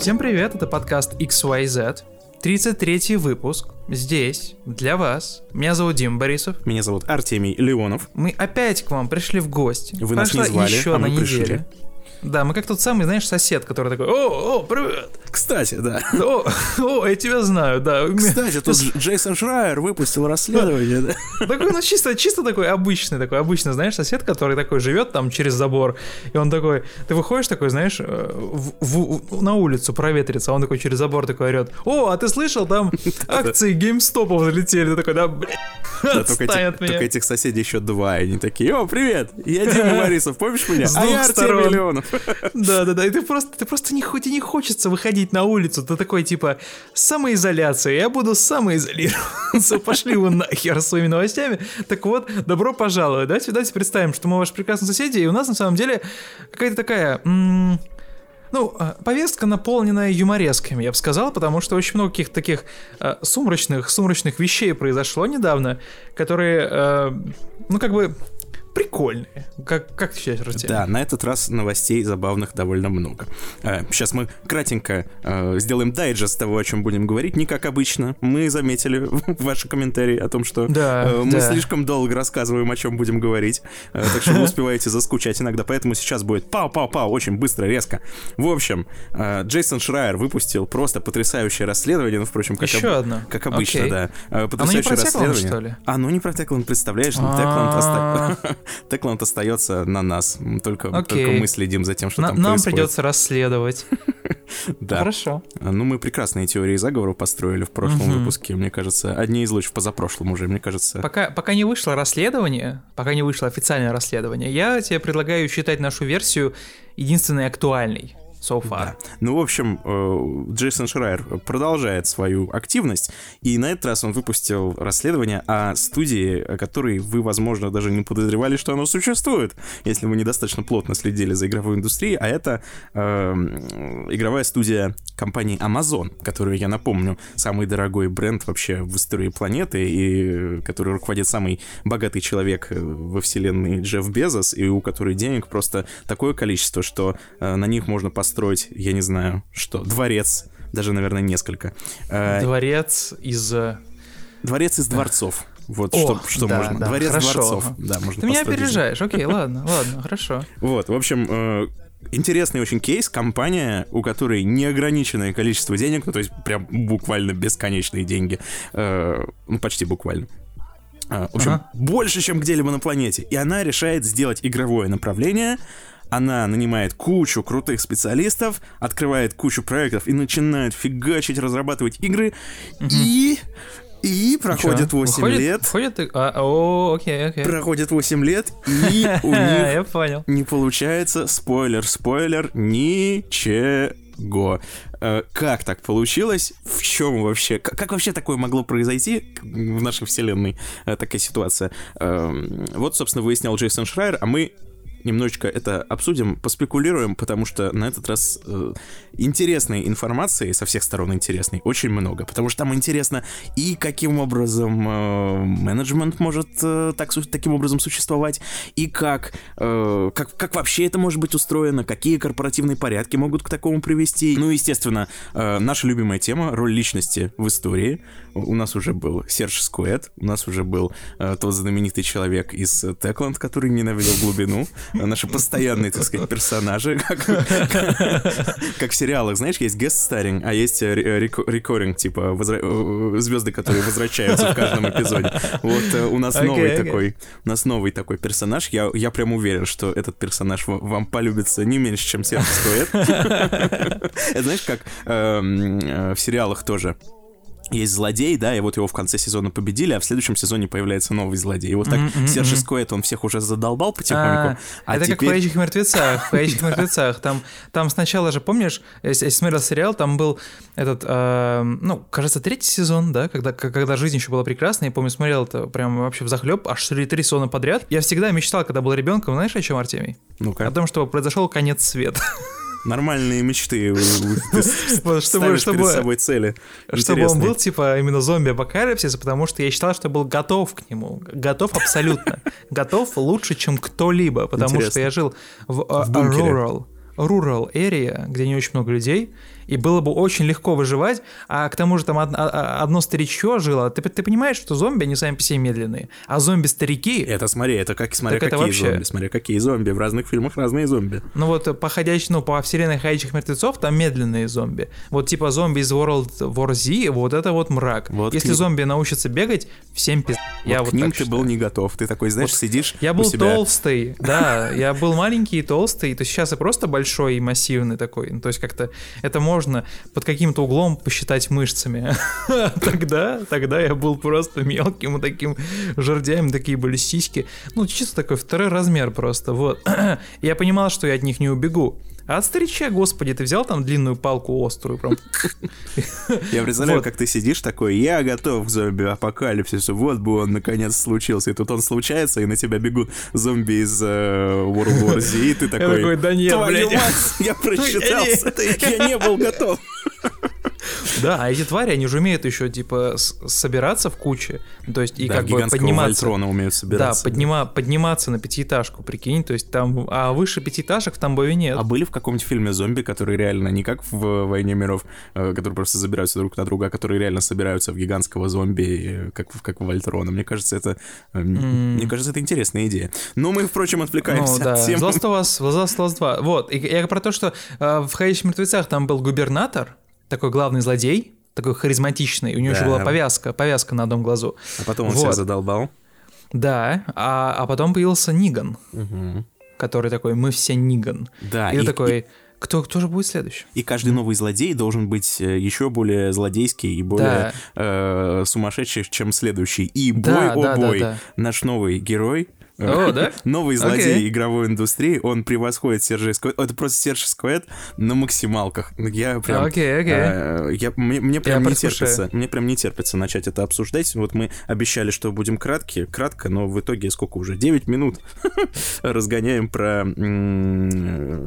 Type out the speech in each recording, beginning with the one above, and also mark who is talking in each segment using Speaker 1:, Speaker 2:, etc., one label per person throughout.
Speaker 1: Всем привет, это подкаст XYZ. 33 выпуск. Здесь, для вас. Меня зовут Дим Борисов.
Speaker 2: Меня зовут Артемий Леонов.
Speaker 1: Мы опять к вам пришли в гости.
Speaker 2: Вы нас
Speaker 1: Прошла
Speaker 2: не звали,
Speaker 1: еще
Speaker 2: а
Speaker 1: на
Speaker 2: мы пришли.
Speaker 1: Да, мы как тот самый, знаешь, сосед, который такой, о, о, привет,
Speaker 2: Кстати, да.
Speaker 1: о, о, я тебя знаю, да.
Speaker 2: Кстати, тут Дж- Джейсон Шрайер выпустил расследование. да.
Speaker 1: Такой, ну, чисто, чисто такой обычный, такой обычный, знаешь, сосед, который такой живет там через забор, и он такой, ты выходишь такой, знаешь, э, в- в- на улицу проветриться, а он такой через забор такой орет, о, а ты слышал, там акции геймстопов залетели, ты такой, да, блядь,
Speaker 2: Да, только,
Speaker 1: отстань
Speaker 2: эти-
Speaker 1: от меня.
Speaker 2: только этих соседей еще два, и они такие, о, привет, я Дима Борисов, помнишь меня?
Speaker 1: С
Speaker 2: А
Speaker 1: двух
Speaker 2: я Артемий
Speaker 1: сторон.
Speaker 2: Леонов.
Speaker 1: Да, да, да. И ты просто, ты просто не, хоть и не хочется выходить на улицу. Ты такой, типа, самоизоляция. Я буду самоизолироваться. Пошли вы нахер своими новостями. Так вот, добро пожаловать. Давайте, давайте представим, что мы ваши прекрасные соседи, и у нас на самом деле какая-то такая... ну, э, повестка наполненная юморесками, я бы сказал, потому что очень много каких-то таких э, сумрачных, сумрачных вещей произошло недавно, которые, э, ну, как бы прикольные. Как, как ты считаешь, Артемий?
Speaker 2: Да, на этот раз новостей забавных довольно много. Сейчас мы кратенько э, сделаем дайджест того, о чем будем говорить. Не как обычно. Мы заметили ваши комментарии о том, что
Speaker 1: Да,
Speaker 2: э, мы
Speaker 1: да.
Speaker 2: слишком долго рассказываем, о чем будем говорить. Э, Так что вы успеваете заскучать иногда. Поэтому сейчас будет пау-пау-пау, очень быстро, резко. В общем, э, Джейсон Шрайер выпустил просто потрясающее расследование. Ну, впрочем, как,
Speaker 1: Еще
Speaker 2: об-
Speaker 1: одно.
Speaker 2: как обычно,
Speaker 1: Окей.
Speaker 2: да. Э,
Speaker 1: Оно не
Speaker 2: Потрясающее
Speaker 1: про
Speaker 2: расследование.
Speaker 1: что ли?
Speaker 2: Оно не про Текланд, представляешь? Ну, Текланд оста- Текланд остается на нас. Только,
Speaker 1: Окей.
Speaker 2: только мы следим за тем, что
Speaker 1: На-
Speaker 2: там
Speaker 1: нам
Speaker 2: происходит.
Speaker 1: придется расследовать.
Speaker 2: Да.
Speaker 1: Хорошо.
Speaker 2: Ну, мы прекрасные теории заговора построили в прошлом
Speaker 1: Мгм.
Speaker 2: выпуске. Мне кажется, одни из лучших позапрошлом уже, мне кажется.
Speaker 1: Пока, пока не вышло расследование, пока не вышло официальное расследование, я тебе предлагаю считать нашу версию единственной актуальной so far.
Speaker 2: Да. Ну, в общем, э, Джейсон Шрайер продолжает свою активность, и на этот раз он выпустил расследование о студии, о которой вы, возможно, даже не подозревали, что оно существует, если вы недостаточно плотно следили за игровой индустрией, а это э, игровая студия компании Amazon, которую, я напомню, самый дорогой бренд вообще в истории планеты, и который руководит самый богатый человек э, во вселенной Джефф Безос, и у которой денег просто такое количество, что э, на них можно построить, я не знаю, что, дворец, даже, наверное, несколько. Э,
Speaker 1: Дворец из... э,
Speaker 2: Дворец из дворцов. Вот
Speaker 1: О,
Speaker 2: что, что
Speaker 1: да,
Speaker 2: можно.
Speaker 1: да,
Speaker 2: Дворец
Speaker 1: хорошо.
Speaker 2: дворцов. Да, можно
Speaker 1: Ты меня опережаешь. Окей, ладно, ладно, хорошо.
Speaker 2: Вот, в общем, э, интересный очень кейс. Компания, у которой неограниченное количество денег, ну, то есть прям буквально бесконечные деньги. э, ну, почти буквально. Э, в общем,
Speaker 1: Ага.
Speaker 2: больше, чем где-либо на планете. И она решает сделать игровое направление. Она нанимает кучу крутых специалистов, открывает кучу проектов и начинает фигачить, разрабатывать игры. И... И проходит
Speaker 1: Чё?
Speaker 2: 8
Speaker 1: Выходит-
Speaker 2: лет.
Speaker 1: выходит а, о, окей, окей.
Speaker 2: Проходит 8 лет, и у них
Speaker 1: Я понял.
Speaker 2: не получается, спойлер, спойлер, ничего. Э, Как так получилось? В чем вообще? Как, как вообще такое могло произойти в нашей вселенной? э, Такая ситуация. Эм, Вот, собственно, выяснял Джейсон Шрайер, а мы немножечко это обсудим, поспекулируем, потому что на этот раз э, интересной информации, со всех сторон интересной, очень много. Потому что там интересно и каким образом э, менеджмент может э, так, таким образом существовать, и как, э, как, как вообще это может быть устроено, какие корпоративные порядки могут к такому привести. Ну, естественно, э, наша любимая тема — роль личности в истории. У нас уже был Серж Скуэт, у нас уже был э, тот знаменитый человек из э, Текланд, который ненавидел глубину. Э, Наши постоянные, так сказать, персонажи, как, как в сериалах, знаешь, есть guest-starring, а есть э, ре- реко- recurring, типа звезды, которые возвращаются в каждом эпизоде. Вот э, у нас новый такой, у нас новый такой персонаж. Я, я прям уверен, что этот персонаж ва- вам полюбится не меньше, чем Серж Скуэт. Это знаешь, как эм, в сериалах тоже есть злодей, да, и вот его в конце сезона победили, а в следующем сезоне появляется новый злодей. И вот так
Speaker 1: мгм,
Speaker 2: Серж
Speaker 1: мгм.
Speaker 2: Скуэт, он всех уже задолбал
Speaker 1: А,
Speaker 2: потихоньку, а
Speaker 1: это как в
Speaker 2: теперь...
Speaker 1: «Ходячих мертвецах». В «Ходячих мертвецах». Там, там сначала же, помнишь, если, если смотрел сериал, там был этот, э, ну, кажется, третий сезон, да, когда, когда жизнь еще была прекрасна. Я помню, смотрел это прям вообще в захлеб, аж три, три сезона подряд. Я всегда мечтал, когда был ребенком, знаешь, о чем, Артемий? О
Speaker 2: Ну-ка,
Speaker 1: том, чтобы произошел конец света.
Speaker 2: нормальные мечты. у- Ты ставишь перед собой цели.
Speaker 1: Чтобы он был, типа, именно зомби-апокалипсис, потому что я считал, что был готов к нему. Готов абсолютно. Готов лучше, чем кто-либо, потому что я жил в, rural, rural area, где не очень много людей, и было бы очень легко выживать, а к тому же там од- а- одно старичье жило. Ты, ты понимаешь, что зомби, они сами по себе медленные, а зомби-старики...
Speaker 2: Это смотри, это как, смотря
Speaker 1: Так это
Speaker 2: какие
Speaker 1: вообще-
Speaker 2: зомби, смотря какие зомби. В разных фильмах разные зомби.
Speaker 1: Ну вот по ходящим, ну по вселенной ходячих мертвецов там медленные зомби. Вот типа зомби из World War Z, вот это вот мрак.
Speaker 2: Вот
Speaker 1: Если
Speaker 2: к
Speaker 1: зомби научатся бегать, всем пиз...
Speaker 2: Вот
Speaker 1: Я
Speaker 2: к
Speaker 1: вот
Speaker 2: ним ты
Speaker 1: считаю.
Speaker 2: был не готов. Ты такой, знаешь, сидишь
Speaker 1: Я был
Speaker 2: себя...
Speaker 1: толстый, да, я был маленький и толстый, то сейчас я просто большой и массивный такой, ну, то есть как-то это можно под каким-то углом посчитать мышцами. Тогда, тогда я был просто мелким и таким жердяем, такие были сиськи, ну, чисто такой второй размер просто, вот. Я понимал, что я от них не убегу. А от старича, господи, ты взял там длинную палку острую, прям
Speaker 2: Я представляю, как ты сидишь такой, я готов к зомби-апокалипсису, вот бы он наконец случился. И тут он случается, и на тебя бегут зомби из э, World War Z, и ты такой,
Speaker 1: «Да нет,
Speaker 2: твою
Speaker 1: блядь».
Speaker 2: мать, я просчитался, я не был готов.
Speaker 1: Да, а эти твари, они же умеют еще, типа, собираться в куче, то есть и
Speaker 2: Да,
Speaker 1: как бы подниматься.
Speaker 2: Вольтрона умеют собираться.
Speaker 1: Да, поднима, подниматься на пятиэтажку, прикинь, то есть там, а выше пятиэтажек в Тамбове нет.
Speaker 2: А были в каком-нибудь фильме зомби, которые реально не как в «Войне миров», э, которые просто забираются друг на друга, а которые реально собираются в гигантского зомби, э, как, в- как в Вольтрона? Мне кажется, это... э, м, Мне кажется, это интересная идея. Но мы, впрочем, отвлекаемся
Speaker 1: Ну да,
Speaker 2: от темы.
Speaker 1: Last of Us, Last of Us 2. Вот, и я про то, что э, в «Ходячих мертвецах» там был губернатор, такой главный злодей, такой харизматичный, у него еще
Speaker 2: Да.
Speaker 1: была повязка, повязка на одном глазу.
Speaker 2: А потом он
Speaker 1: Вот.
Speaker 2: себя задолбал.
Speaker 1: Да, а, а потом появился Ниган,
Speaker 2: Мгм.
Speaker 1: который такой, мы все Ниган.
Speaker 2: Да,
Speaker 1: и,
Speaker 2: и-
Speaker 1: такой, кто, кто же будет следующий?
Speaker 2: И каждый новый злодей должен быть э, еще более злодейский и более э, сумасшедший, чем следующий. И бой,
Speaker 1: Да,
Speaker 2: о
Speaker 1: да, да,
Speaker 2: бой,
Speaker 1: да.
Speaker 2: наш новый герой.
Speaker 1: О, да?
Speaker 2: Новый злодей
Speaker 1: Окей.
Speaker 2: игровой индустрии, он превосходит Сержей Сквет. Это просто Серж Сквет на максималках. Я прям...
Speaker 1: Окей, окей.
Speaker 2: э, я, мне, мне прям не
Speaker 1: предвкушаю.
Speaker 2: терпится. Мне прям не терпится начать это обсуждать. Вот мы обещали, что будем краткие, кратко, но в итоге сколько уже? 9 минут разгоняем про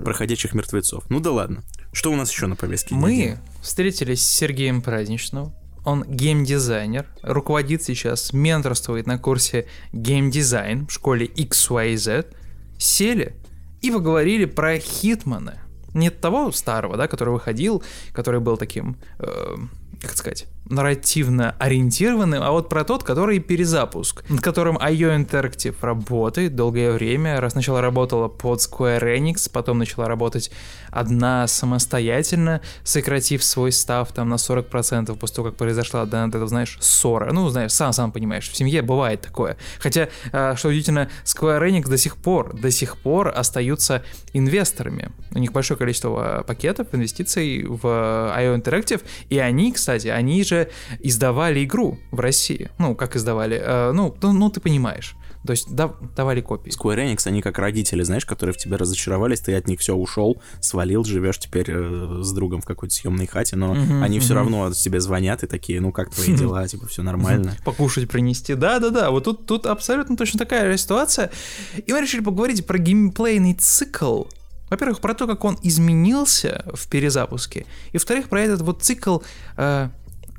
Speaker 2: проходящих мертвецов. Ну да ладно. Что у нас еще на повестке?
Speaker 1: Мы встретились с Сергеем Праздничным. Он геймдизайнер, руководит сейчас, менторствует на курсе геймдизайн в школе XYZ. Сели и поговорили про Хитмана. Не того старого, да, который выходил, который был таким, э, как сказать, нарративно ориентированным, а вот про тот, который перезапуск, над которым IO Interactive работает долгое время. Раз сначала работала под Square Enix, потом начала работать одна самостоятельно, сократив свой став там на 40% после того, как произошла, да, это, знаешь, ссора. Ну, знаешь, сам сам понимаешь, в семье бывает такое. Хотя, а, что удивительно, Square Enix до сих пор, до сих пор остаются инвесторами. У них большое количество а, пакетов, инвестиций в а, IO Interactive, и они, кстати, они же издавали игру в России. Ну, как издавали? Ну, ну, ну, ты понимаешь. То есть да- давали копии.
Speaker 2: Square Enix, они как родители, знаешь, которые в тебя разочаровались, ты от них все ушел, свалил, живешь теперь э, с другом в какой-то съемной хате, но
Speaker 1: Мгм,
Speaker 2: они все
Speaker 1: мгм.
Speaker 2: равно тебе звонят и такие, ну как твои дела, типа все нормально.
Speaker 1: Покушать принести. Да-да-да, вот тут, тут абсолютно точно такая же ситуация. И мы решили поговорить про геймплейный цикл. Во-первых, про то, как он изменился в перезапуске. И во-вторых, про этот вот цикл... э,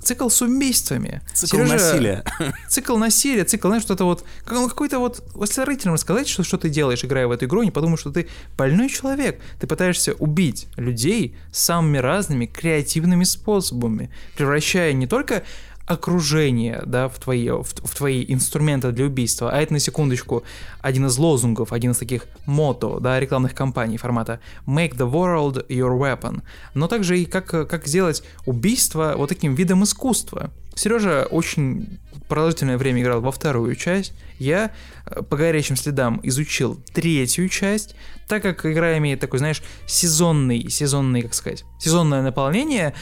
Speaker 1: Цикл с убийствами.
Speaker 2: Цикл
Speaker 1: Сережа-
Speaker 2: насилия.
Speaker 1: Цикл насилия, цикл, знаешь, что-то вот, ну, какой-то вот, если родителям рассказать, что, что ты делаешь, играя в эту игру, они подумают, что ты больной человек. Ты пытаешься убить людей самыми разными креативными способами, превращая не только окружение, да, в твои, в, в твои инструменты для убийства, а это, на секундочку, один из лозунгов, один из таких мото, да, рекламных кампаний формата «Make the world your weapon», но также и как, как сделать убийство вот таким видом искусства. Сережа очень продолжительное время играл во вторую часть, я э, по горячим следам изучил третью часть, так как игра имеет такой, знаешь, сезонный, сезонный, как сказать, сезонное наполнение,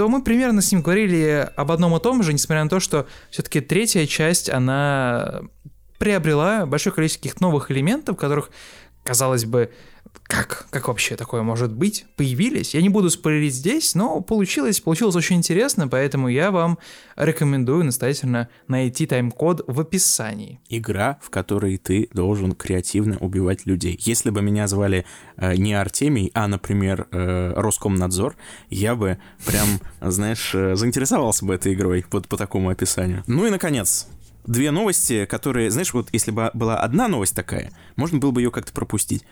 Speaker 1: то мы примерно с ним говорили об одном и том же, несмотря на то, что все-таки третья часть, она приобрела большое количество каких-то новых элементов, которых, казалось бы, как, как вообще такое может быть, появились. Я не буду спойлерить здесь, но получилось, получилось очень интересно, поэтому я вам рекомендую настоятельно найти тайм-код в описании.
Speaker 2: Игра, в которой ты должен креативно убивать людей. Если бы меня звали э, не Артемий, а, например, э, Роскомнадзор, я бы прям, знаешь, э, заинтересовался бы этой игрой вот по такому описанию. Ну и, наконец, две новости, которые, знаешь, вот если бы была одна новость такая, можно было бы ее как-то пропустить.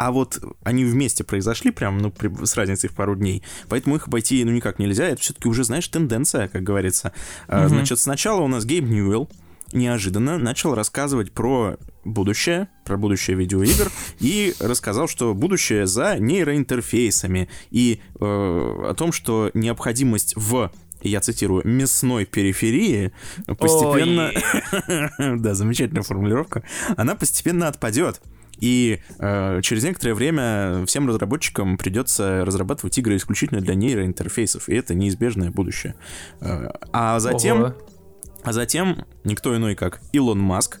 Speaker 2: А вот они вместе произошли прям, ну, при, с разницей в пару дней, поэтому их обойти, ну, никак нельзя, это все-таки уже, знаешь, тенденция, как говорится. Mm-hmm. Значит, сначала у нас Гейб Ньюэлл, неожиданно начал рассказывать про будущее, про будущее видеоигр, и рассказал, что будущее за нейроинтерфейсами, и э, о том, что необходимость в я цитирую, мясной периферии постепенно... да, замечательная формулировка. Она постепенно отпадет. И э, через некоторое время всем разработчикам придется разрабатывать игры исключительно для нейроинтерфейсов, и это неизбежное будущее. Э, а затем... Ого. А затем никто иной, как Илон Маск,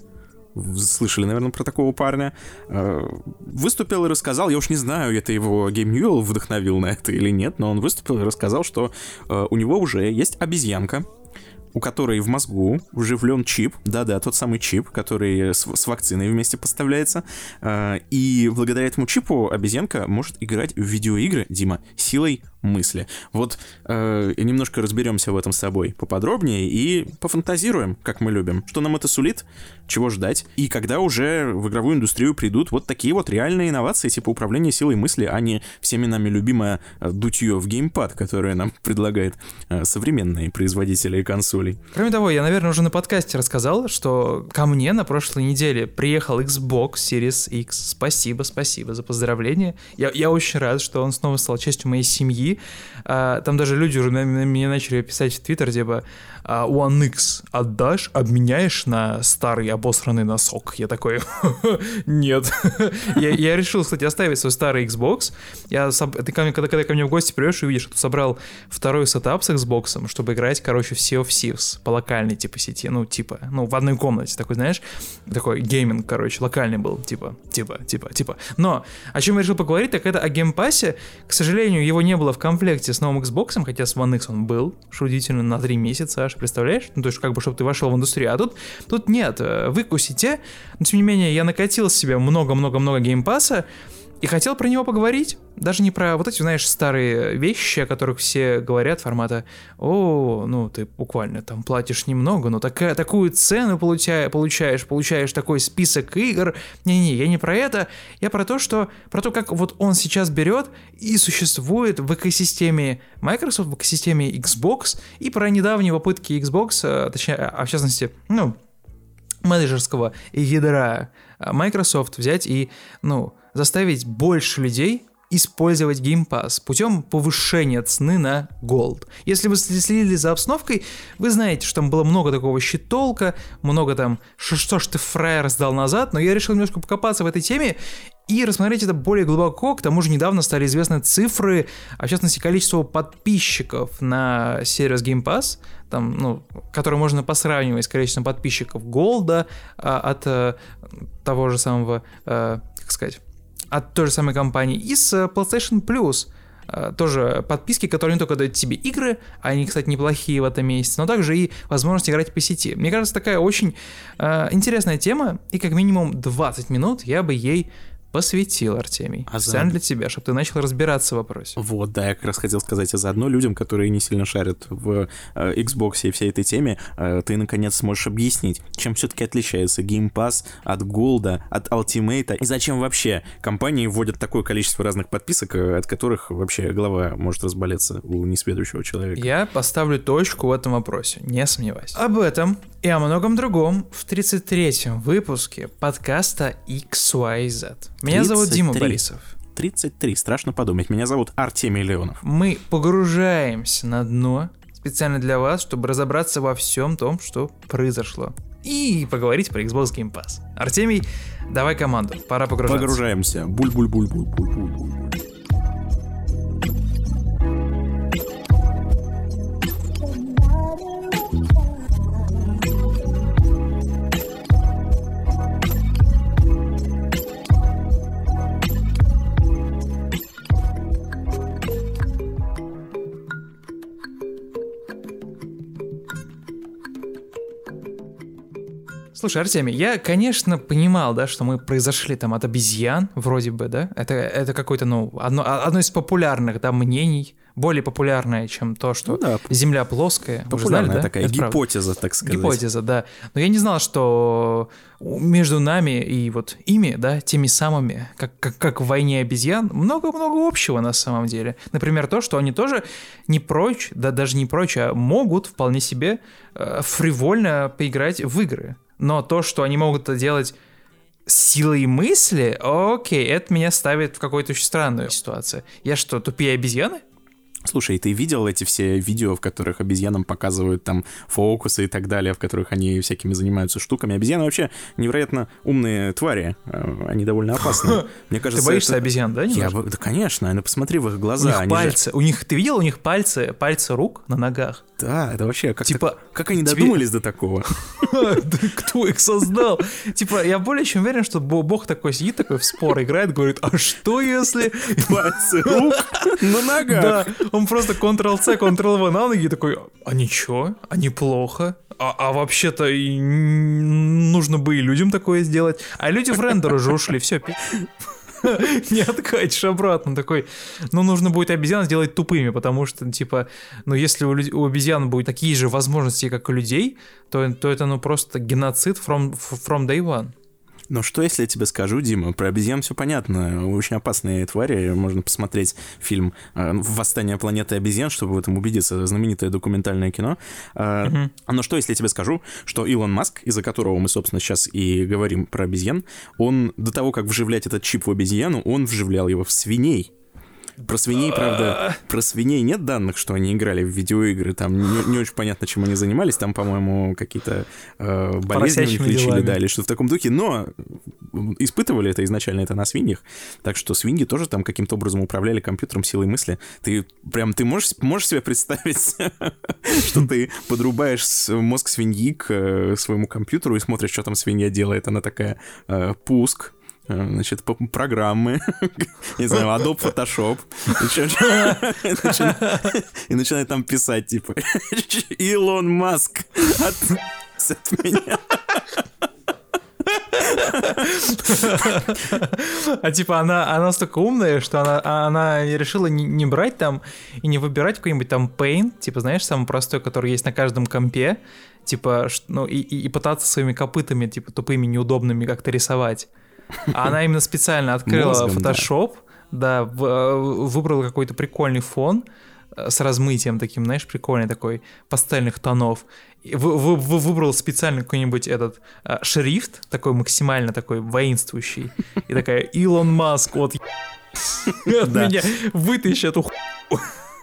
Speaker 2: слышали, наверное, про такого парня, э, выступил и рассказал, я уж не знаю, это его Ньюэлл вдохновил на это или нет, но он выступил и рассказал, что э, у него уже есть обезьянка, у которой в мозгу вживлен чип, да-да, тот самый чип, который с, с вакциной вместе поставляется, э, и благодаря этому чипу обезьянка может играть в видеоигры, Дима, силой мысли. Вот э, немножко разберемся в этом с собой поподробнее и пофантазируем, как мы любим. Что нам это сулит, чего ждать, и когда уже в игровую индустрию придут вот такие вот реальные инновации, типа управления силой мысли, а не всеми нами любимое э, дутье в геймпад, которое нам предлагают э, современные производители консолей.
Speaker 1: Кроме того, я, наверное, уже на подкасте рассказал, что ко мне на прошлой неделе приехал Xbox Series X. Спасибо, спасибо за поздравление. Я, я очень рад, что он снова стал частью моей семьи, а, там даже люди уже на, меня начали писать в Твиттер, типа, One X отдашь, обменяешь на старый обосранный носок. Я такой, нет. я, я решил, кстати, оставить свой старый Xbox. Я, ты когда, когда ко мне в гости придешь увидишь, что собрал второй сетап с Xbox, чтобы играть, короче, в Sea of Thieves по локальной типа сети, ну, типа, ну, в одной комнате, такой, знаешь, такой гейминг, короче, локальный был, типа, типа, типа, типа. Но о чем я решил поговорить, так это о Game Pass'е. К сожалению, его не было в комплекте с новым Xbox, хотя с One X он был, удивительно, на 3 месяца аж, представляешь? Ну, то есть, как бы, чтобы ты вошел в индустрию. А тут, тут нет, э, выкусите. Но, тем не менее, я накатил себе много-много-много Game Pass'а, и хотел про него поговорить. Даже не про вот эти, знаешь, старые вещи, о которых все говорят, формата «О, ну ты буквально там платишь немного, но такая, такую цену получая, получаешь, получаешь такой список игр». Не-не, я не про это. Я про то, что про то, как вот он сейчас берет и существует в экосистеме Microsoft, в экосистеме Xbox, и про недавние попытки Xbox, э, точнее, а в частности, ну, менеджерского ядра Microsoft взять и, ну, заставить больше людей использовать Game Pass путем повышения цены на Gold. Если вы следили за обстановкой, вы знаете, что там было много такого щитолка, много там, что ж ты фраер сдал назад, но я решил немножко покопаться в этой теме и рассмотреть это более глубоко. К тому же недавно стали известны цифры, а в частности количество подписчиков на сервис Game Pass, там, ну, который можно посравнивать с количеством подписчиков Голда а, от а, того же самого, а, как сказать, от той же самой компании, и с э, PlayStation Plus. Э, тоже подписки, которые не только дают тебе игры, они, кстати, неплохие в этом месяце, но также и возможность играть по сети. Мне кажется, такая очень э, интересная тема, и как минимум 20 минут я бы ей посвятил, Артемий. А Специально за... для тебя, чтобы ты начал разбираться в вопросе.
Speaker 2: Вот, да, я как раз хотел сказать, а заодно людям, которые не сильно шарят в э, Xbox и всей этой теме, э, ты наконец сможешь объяснить, чем все-таки отличается Game Pass от Gold, от Ultimate, и зачем вообще компании вводят такое количество разных подписок, э, от которых вообще голова может разболеться у несведущего человека.
Speaker 1: Я поставлю точку в этом вопросе, не сомневайся. Об этом и о многом другом в 33-м выпуске подкаста XYZ. Меня 33. зовут Дима Борисов.
Speaker 2: 33, страшно подумать. Меня зовут Артемий Леонов.
Speaker 1: Мы погружаемся на дно специально для вас, чтобы разобраться во всем том, что произошло. И поговорить про Xbox Game Pass. Артемий, давай команду, пора погружаться.
Speaker 2: Погружаемся. Буль-буль-буль-буль-буль-буль.
Speaker 1: Слушай, Артемий, я, конечно, понимал, да, что мы произошли там от обезьян, вроде бы, да, это, это какое-то, ну, одно, одно из популярных, да, мнений более популярное, чем то, что
Speaker 2: Ну да,
Speaker 1: Земля плоская.
Speaker 2: Популярная
Speaker 1: знали, да?
Speaker 2: такая
Speaker 1: Это правда.
Speaker 2: гипотеза, так сказать.
Speaker 1: Гипотеза, да. Но я не знал, что между нами и вот ими, да, теми самыми, как, как, как в «Войне обезьян», много-много общего на самом деле. Например, то, что они тоже не прочь, да даже не прочь, а могут вполне себе э, фривольно поиграть в игры. Но то, что они могут это делать силой мысли, окей, это меня ставит в какую-то очень странную ситуацию. Я что, тупее обезьяны?
Speaker 2: Слушай, ты видел эти все видео, в которых обезьянам показывают там фокусы и так далее, в которых они всякими занимаются штуками? Обезьяны вообще невероятно умные твари. э, Они довольно опасны. Мне кажется,
Speaker 1: Ты боишься
Speaker 2: это-
Speaker 1: обезьян, да?
Speaker 2: Я, да, конечно, ну посмотри в их
Speaker 1: У
Speaker 2: глаза.
Speaker 1: них
Speaker 2: они же-
Speaker 1: пальцы, у них, ты видел у них пальцы, пальцы рук на ногах?
Speaker 2: Да, это вообще как,
Speaker 1: Типа,
Speaker 2: так- как они
Speaker 1: тебе-
Speaker 2: додумались до такого?
Speaker 1: Кто их создал? Типа, я более чем уверен, что бо- бог такой сидит, такой в спор играет, говорит, а что если...
Speaker 2: Пальцы рук на ногах.
Speaker 1: Да, он просто Ctrl-C, Ctrl-V на ноги такой, а ничего, а неплохо. А, а вообще-то и нужно бы и людям такое сделать. А люди в рендер уже ушли, все, не откатишь обратно. Такой, ну, нужно будет обезьян сделать тупыми, потому что, типа, ну, если у, у обезьян будут такие же возможности, как у людей, то, то это, ну, просто геноцид from, from day one.
Speaker 2: Но что, если я тебе скажу, Дима, про обезьян все понятно. Очень опасные твари. Можно посмотреть фильм э, «Восстание планеты обезьян», чтобы в этом убедиться. Знаменитое документальное кино. Э, Но что, если я тебе скажу, что Илон Маск, из-за которого мы, собственно, сейчас и говорим про обезьян, он до того, как вживлять этот чип в обезьяну, он вживлял его в свиней. Про свиней, правда, про свиней нет данных, что они играли в видеоигры. Там не, не очень понятно, чем они занимались. Там, по-моему, какие-то э, болезни у них лечили,
Speaker 1: делами.
Speaker 2: да, или что-то в таком духе. Но испытывали это изначально это на свиньях. Так что свиньи тоже там каким-то образом управляли компьютером силой мысли. Ты прям, ты можешь, можешь себе представить, что ты подрубаешь мозг свиньи к э, своему компьютеру и смотришь, что там свинья делает. Она такая, э, пуск, значит, программы, не знаю, Adobe Photoshop, и начинает- там писать, типа, Илон Маск, от меня.
Speaker 1: А типа она, она настолько умная, что она, она решила не, не брать там и не выбирать какой-нибудь там Paint, типа, знаешь, самый простой, который есть на каждом компе, типа, ну, и, и пытаться своими копытами, типа, тупыми, неудобными как-то рисовать. А она именно специально открыла
Speaker 2: Мозгом, да.
Speaker 1: Photoshop, да, в- э, выбрала какой-то прикольный фон э, с размытием таким, знаешь, прикольный такой, пастельных тонов. Вы- вы- вы- выбрал специально какой-нибудь этот э, шрифт, такой максимально такой воинствующий. И такая, Илон Маск, вот от
Speaker 2: Да.
Speaker 1: меня вытащи эту ху-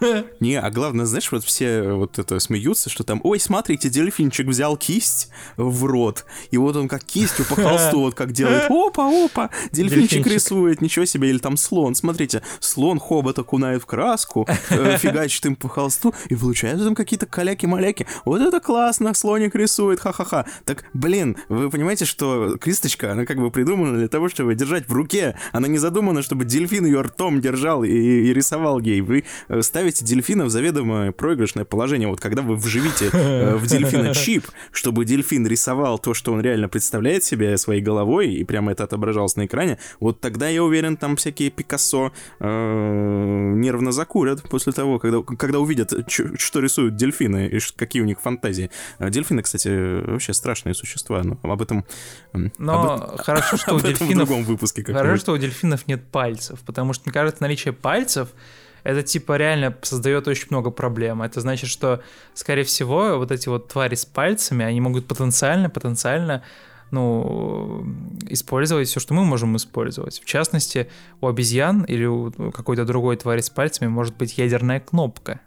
Speaker 2: Не, а главное, знаешь, вот все вот это смеются, что там, ой, смотрите, дельфинчик взял кисть в рот, и вот он как кистью по холсту вот как делает, опа, опа, дельфинчик,
Speaker 1: Дельфинчик.
Speaker 2: рисует, ничего себе, или там слон, смотрите, слон хобот окунает в краску, э, фигачит им по холсту, и получаются там какие-то каляки-маляки, вот это классно, слоник рисует, ха-ха-ха. Так, блин, вы понимаете, что кисточка, она как бы придумана для того, чтобы держать в руке, она не задумана, чтобы дельфин ее ртом держал и, и рисовал ей. Вы э, ставите дельфина в заведомо проигрышное положение. Вот когда вы вживите э, в дельфина чип, чтобы дельфин рисовал то, что он реально представляет себе своей головой, и прямо это отображалось на экране, вот тогда, я уверен, там всякие Пикассо э, нервно закурят после того, когда, когда увидят, что рисуют дельфины и какие у них фантазии. А Дельфины, кстати, вообще страшные существа, но об этом...
Speaker 1: Но
Speaker 2: об этом-
Speaker 1: хорошо, что у
Speaker 2: этом в
Speaker 1: дельфинов
Speaker 2: другом выпуске
Speaker 1: Хорошо, что у дельфинов нет пальцев, потому что, мне кажется, наличие пальцев это типа реально создает очень много проблем. Это значит, что, скорее всего, вот эти вот твари с пальцами, они могут потенциально, потенциально ну, использовать все, что мы можем использовать. В частности, у обезьян или у какой-то другой твари с пальцами может быть ядерная кнопка.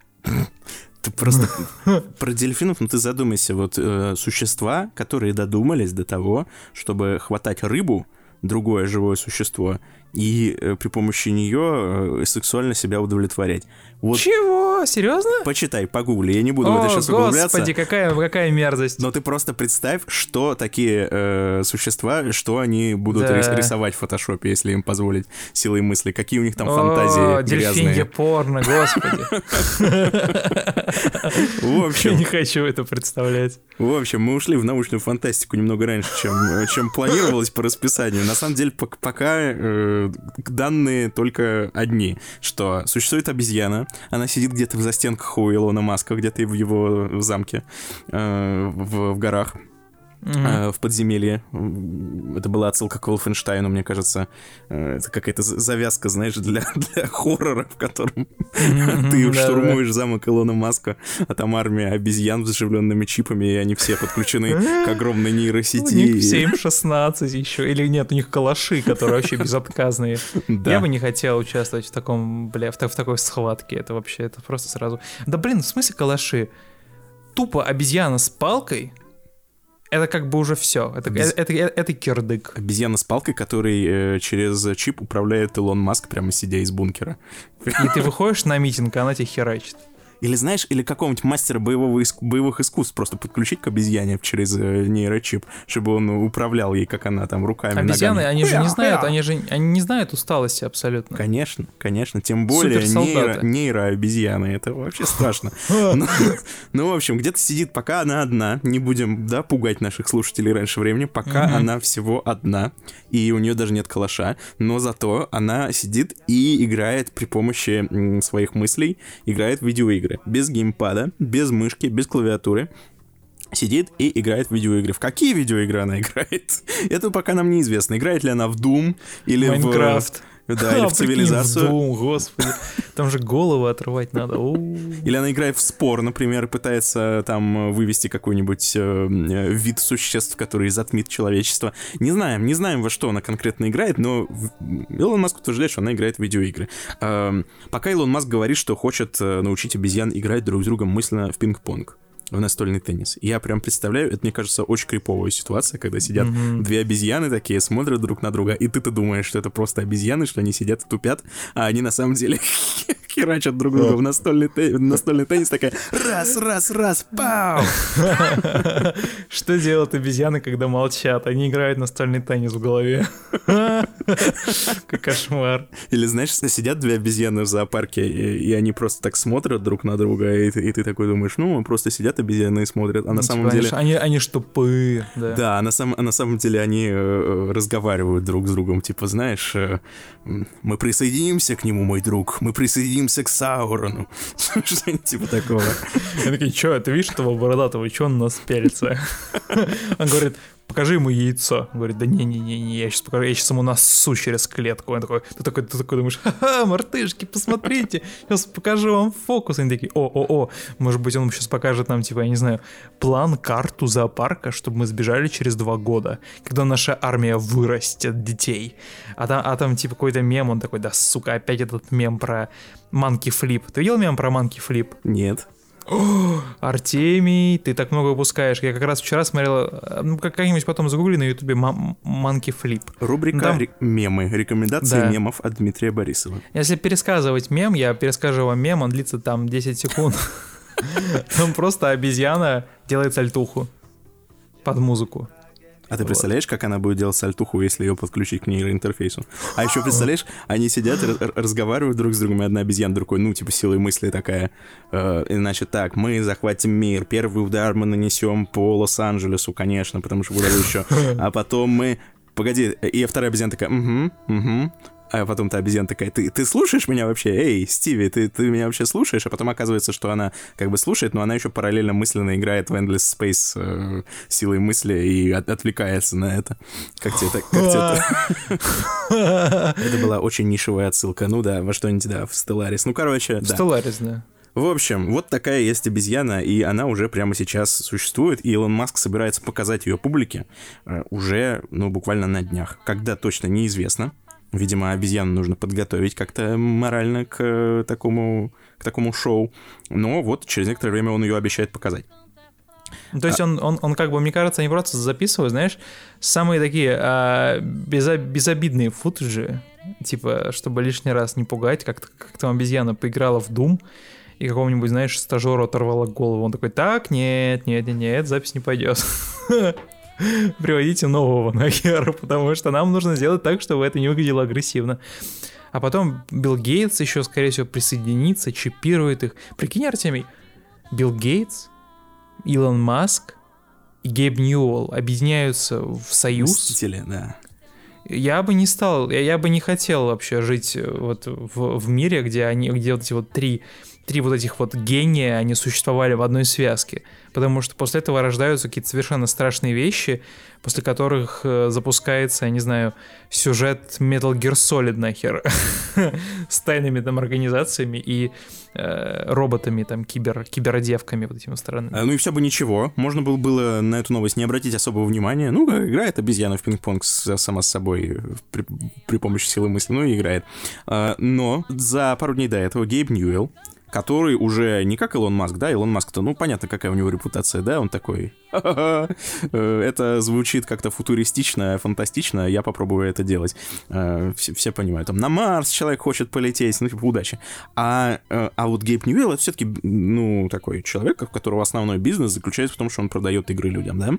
Speaker 2: Ты просто про дельфинов, ну ты задумайся, вот э, существа, которые додумались до того, чтобы хватать рыбу, другое живое существо, и э, при помощи нее э, сексуально себя удовлетворять. Вот
Speaker 1: Чего? Серьезно?
Speaker 2: почитай, погугли, я не буду в это
Speaker 1: О,
Speaker 2: сейчас углубляться.
Speaker 1: господи, какая, какая мерзость.
Speaker 2: Но ты просто представь, что такие э, существа, что они будут
Speaker 1: Да.
Speaker 2: рис- рисовать в фотошопе, если им позволить силой мысли, какие у них там
Speaker 1: О,
Speaker 2: фантазии
Speaker 1: дельфинье
Speaker 2: грязные.
Speaker 1: порно, господи.
Speaker 2: В
Speaker 1: Я
Speaker 2: общем,
Speaker 1: не хочу это представлять.
Speaker 2: В общем, мы ушли в научную фантастику немного раньше, чем, чем планировалось по расписанию. На самом деле, пок- пока данные только одни, что существует обезьяна, она сидит где-то в застенках у Илона Маска, где-то в его замке э, в, в горах mm-hmm. в подземелье. Это была отсылка к Wolfenstein, мне кажется. Э, это какая-то завязка, знаешь, для, для хоррора, в котором mm-hmm, ты штурмуешь замок Илона Маска, а там армия обезьян с заживленными чипами, и они все подключены к огромной нейросети. У
Speaker 1: них 7-16 еще. Или нет, у них калаши, которые вообще безотказные. Я бы не хотел участвовать в таком, бля, в, в такой схватке. Это вообще, это просто сразу... Да блин, в смысле калаши? Тупо обезьяна с палкой это как бы уже все. Это, Обез... это, это, это кирдык.
Speaker 2: Обезьяна с палкой, который э, через чип управляет Илон Маск, прямо сидя из бункера.
Speaker 1: И ты выходишь на митинг, а она тебя херачит.
Speaker 2: Или знаешь, или какого-нибудь мастера боевого иск... боевых искусств просто подключить к обезьяне через э, нейрочип, чтобы он управлял ей, как она там руками,
Speaker 1: Обезьяны,
Speaker 2: ногами.
Speaker 1: они же не знают, они же они не знают усталости абсолютно.
Speaker 2: Конечно, конечно, тем более нейро, нейрообезьяны, это вообще страшно. Ну, ну, в общем, где-то сидит, пока она одна, не будем, да, пугать наших слушателей раньше времени, пока она всего одна, и у нее даже нет калаша, но зато она сидит и играет при помощи своих мыслей, играет в видеоигры. Без геймпада, без мышки, без клавиатуры сидит и играет в видеоигры. В какие видеоигры она играет? Это пока нам неизвестно. Играет ли она в Doom или
Speaker 1: Майнкрафт.
Speaker 2: в... Да, или в цивилизацию.
Speaker 1: Doom, господи. Там же голову отрывать надо.
Speaker 2: Или она играет в спор, например, пытается там вывести какой-нибудь э, вид существ, который затмит человечество. Не знаем, не знаем, во что она конкретно играет, но Илон Маск утверждает, что она играет в видеоигры. Э, пока Илон Маск говорит, что хочет э, научить обезьян играть друг с другом мысленно в пинг-понг в настольный теннис. Я прям представляю, это, мне кажется, очень криповая ситуация, когда сидят mm-hmm. две обезьяны такие, смотрят друг на друга, и ты-то думаешь, что это просто обезьяны, что они сидят и тупят, а они на самом деле херачат друг друга в настольный, те... настольный теннис, такая раз, раз, раз, пау!
Speaker 1: Что делают обезьяны, когда молчат? Они играют настольный теннис в голове. Как кошмар.
Speaker 2: Или, знаешь, сидят две обезьяны в зоопарке, и, они просто так смотрят друг на друга, и, и ты такой думаешь, ну, просто сидят обезьяны смотрят, а на ну, самом типа, деле...
Speaker 1: Они, они ж тупые, да.
Speaker 2: Да, а на, сам, а на самом деле они э, э, разговаривают друг с другом, типа, знаешь, э, мы присоединимся к нему, мой друг, мы присоединимся к Саурону. Что-нибудь типа такого.
Speaker 1: Я такие, чё, ты видишь этого бородатого, чё он нас пелится? Он говорит, покажи ему яйцо. Он говорит, да не-не-не, я сейчас покажу, я сейчас ему насу через клетку. Он такой, ты такой, ты такой думаешь, ха-ха, мартышки, посмотрите, сейчас покажу вам фокус. Они такие, о-о-о, может быть, он сейчас покажет нам, типа, я не знаю, план, карту зоопарка, чтобы мы сбежали через два года, когда наша армия вырастет детей. А там, а там типа, какой-то мем, он такой, да, сука, опять этот мем про Monkey Flip. Ты видел мем про Monkey Flip?
Speaker 2: Нет.
Speaker 1: Артемий, ты так много выпускаешь. Я как раз вчера смотрел, э, ну, как-нибудь потом загугли на ютубе Monkey Flip.
Speaker 2: Рубрика Там... «Мемы». Рекомендации да. мемов от Дмитрия Борисова.
Speaker 1: Если пересказывать мем, я перескажу вам мем, он длится там 10 секунд. Там просто обезьяна делает сальтуху под музыку.
Speaker 2: А ты представляешь, как она будет делать сальтуху, если ее подключить к нейроинтерфейсу? А еще представляешь, они сидят разговаривают друг с другом, и одна обезьяна другой, ну, типа, силой мысли такая. Э, значит, так, мы захватим мир, первый удар мы нанесем по Лос-Анджелесу, конечно, потому что куда еще. А потом мы Погоди, и вторая обезьяна такая, угу, угу. А потом та обезьяна такая, ты, ты слушаешь меня вообще? Эй, Стиви, ты, ты меня вообще слушаешь? А потом оказывается, что она как бы слушает, но она еще параллельно мысленно играет в Endless Space э, силой мысли и от, отвлекается на это. Как тебе так? Как тебе Это была очень нишевая отсылка. Ну да, во что-нибудь, да, в Stellaris. Ну, короче, да.
Speaker 1: Stellaris, да.
Speaker 2: В общем, вот такая есть обезьяна, и она уже прямо сейчас существует, и Илон Маск собирается показать ее публике э, уже, ну, буквально на днях. Когда точно неизвестно. Видимо, обезьяну нужно подготовить как-то морально к э, такому, к такому шоу. Но вот через некоторое время он ее обещает показать.
Speaker 1: То есть а... он, он, он, как бы, мне кажется, не просто записывает, знаешь, самые такие а, безо, безобидные футажи, типа, чтобы лишний раз не пугать, как, как там обезьяна поиграла в Doom, и какому-нибудь, знаешь, стажеру оторвала голову. Он такой, так, нет, нет, нет, нет, запись не пойдет. приводите нового нахер, потому что нам нужно сделать так, чтобы это не выглядело агрессивно. А потом Билл Гейтс еще, скорее всего, присоединится, чипирует их. Прикинь, Артемий, Билл Гейтс, Илон Маск и Гейб Ньюэлл объединяются в союз.
Speaker 2: Мстители, да.
Speaker 1: я бы не стал, я, я бы не хотел вообще жить э, вот в, в мире, где они, где вот эти вот три, три вот этих вот гения, они существовали в одной связке. Потому что после этого рождаются какие-то совершенно страшные вещи, после которых э, запускается, я не знаю, сюжет Metal Gear Solid нахер с тайными там организациями и э, роботами, там, кибер, киберодевками вот этими странами.
Speaker 2: А, ну и все бы ничего, можно было, было на эту новость не обратить особого внимания. Ну, играет обезьяна в пинг-понг сама с собой при, при помощи силы мысли, ну и играет. Но за пару дней до этого Гейб Ньюэлл, который уже не как Илон Маск, да, Илон Маск-то, ну, понятно, какая у него репутация, да, он такой, э, это звучит как-то футуристично, фантастично, я попробую это делать. Э, все, все понимают, там, на Марс человек хочет полететь, ну, типа, удачи. А, э, а вот Гейб Ньюэлл, это все-таки, ну, такой человек, у которого основной бизнес заключается в том, что он продает игры людям, да,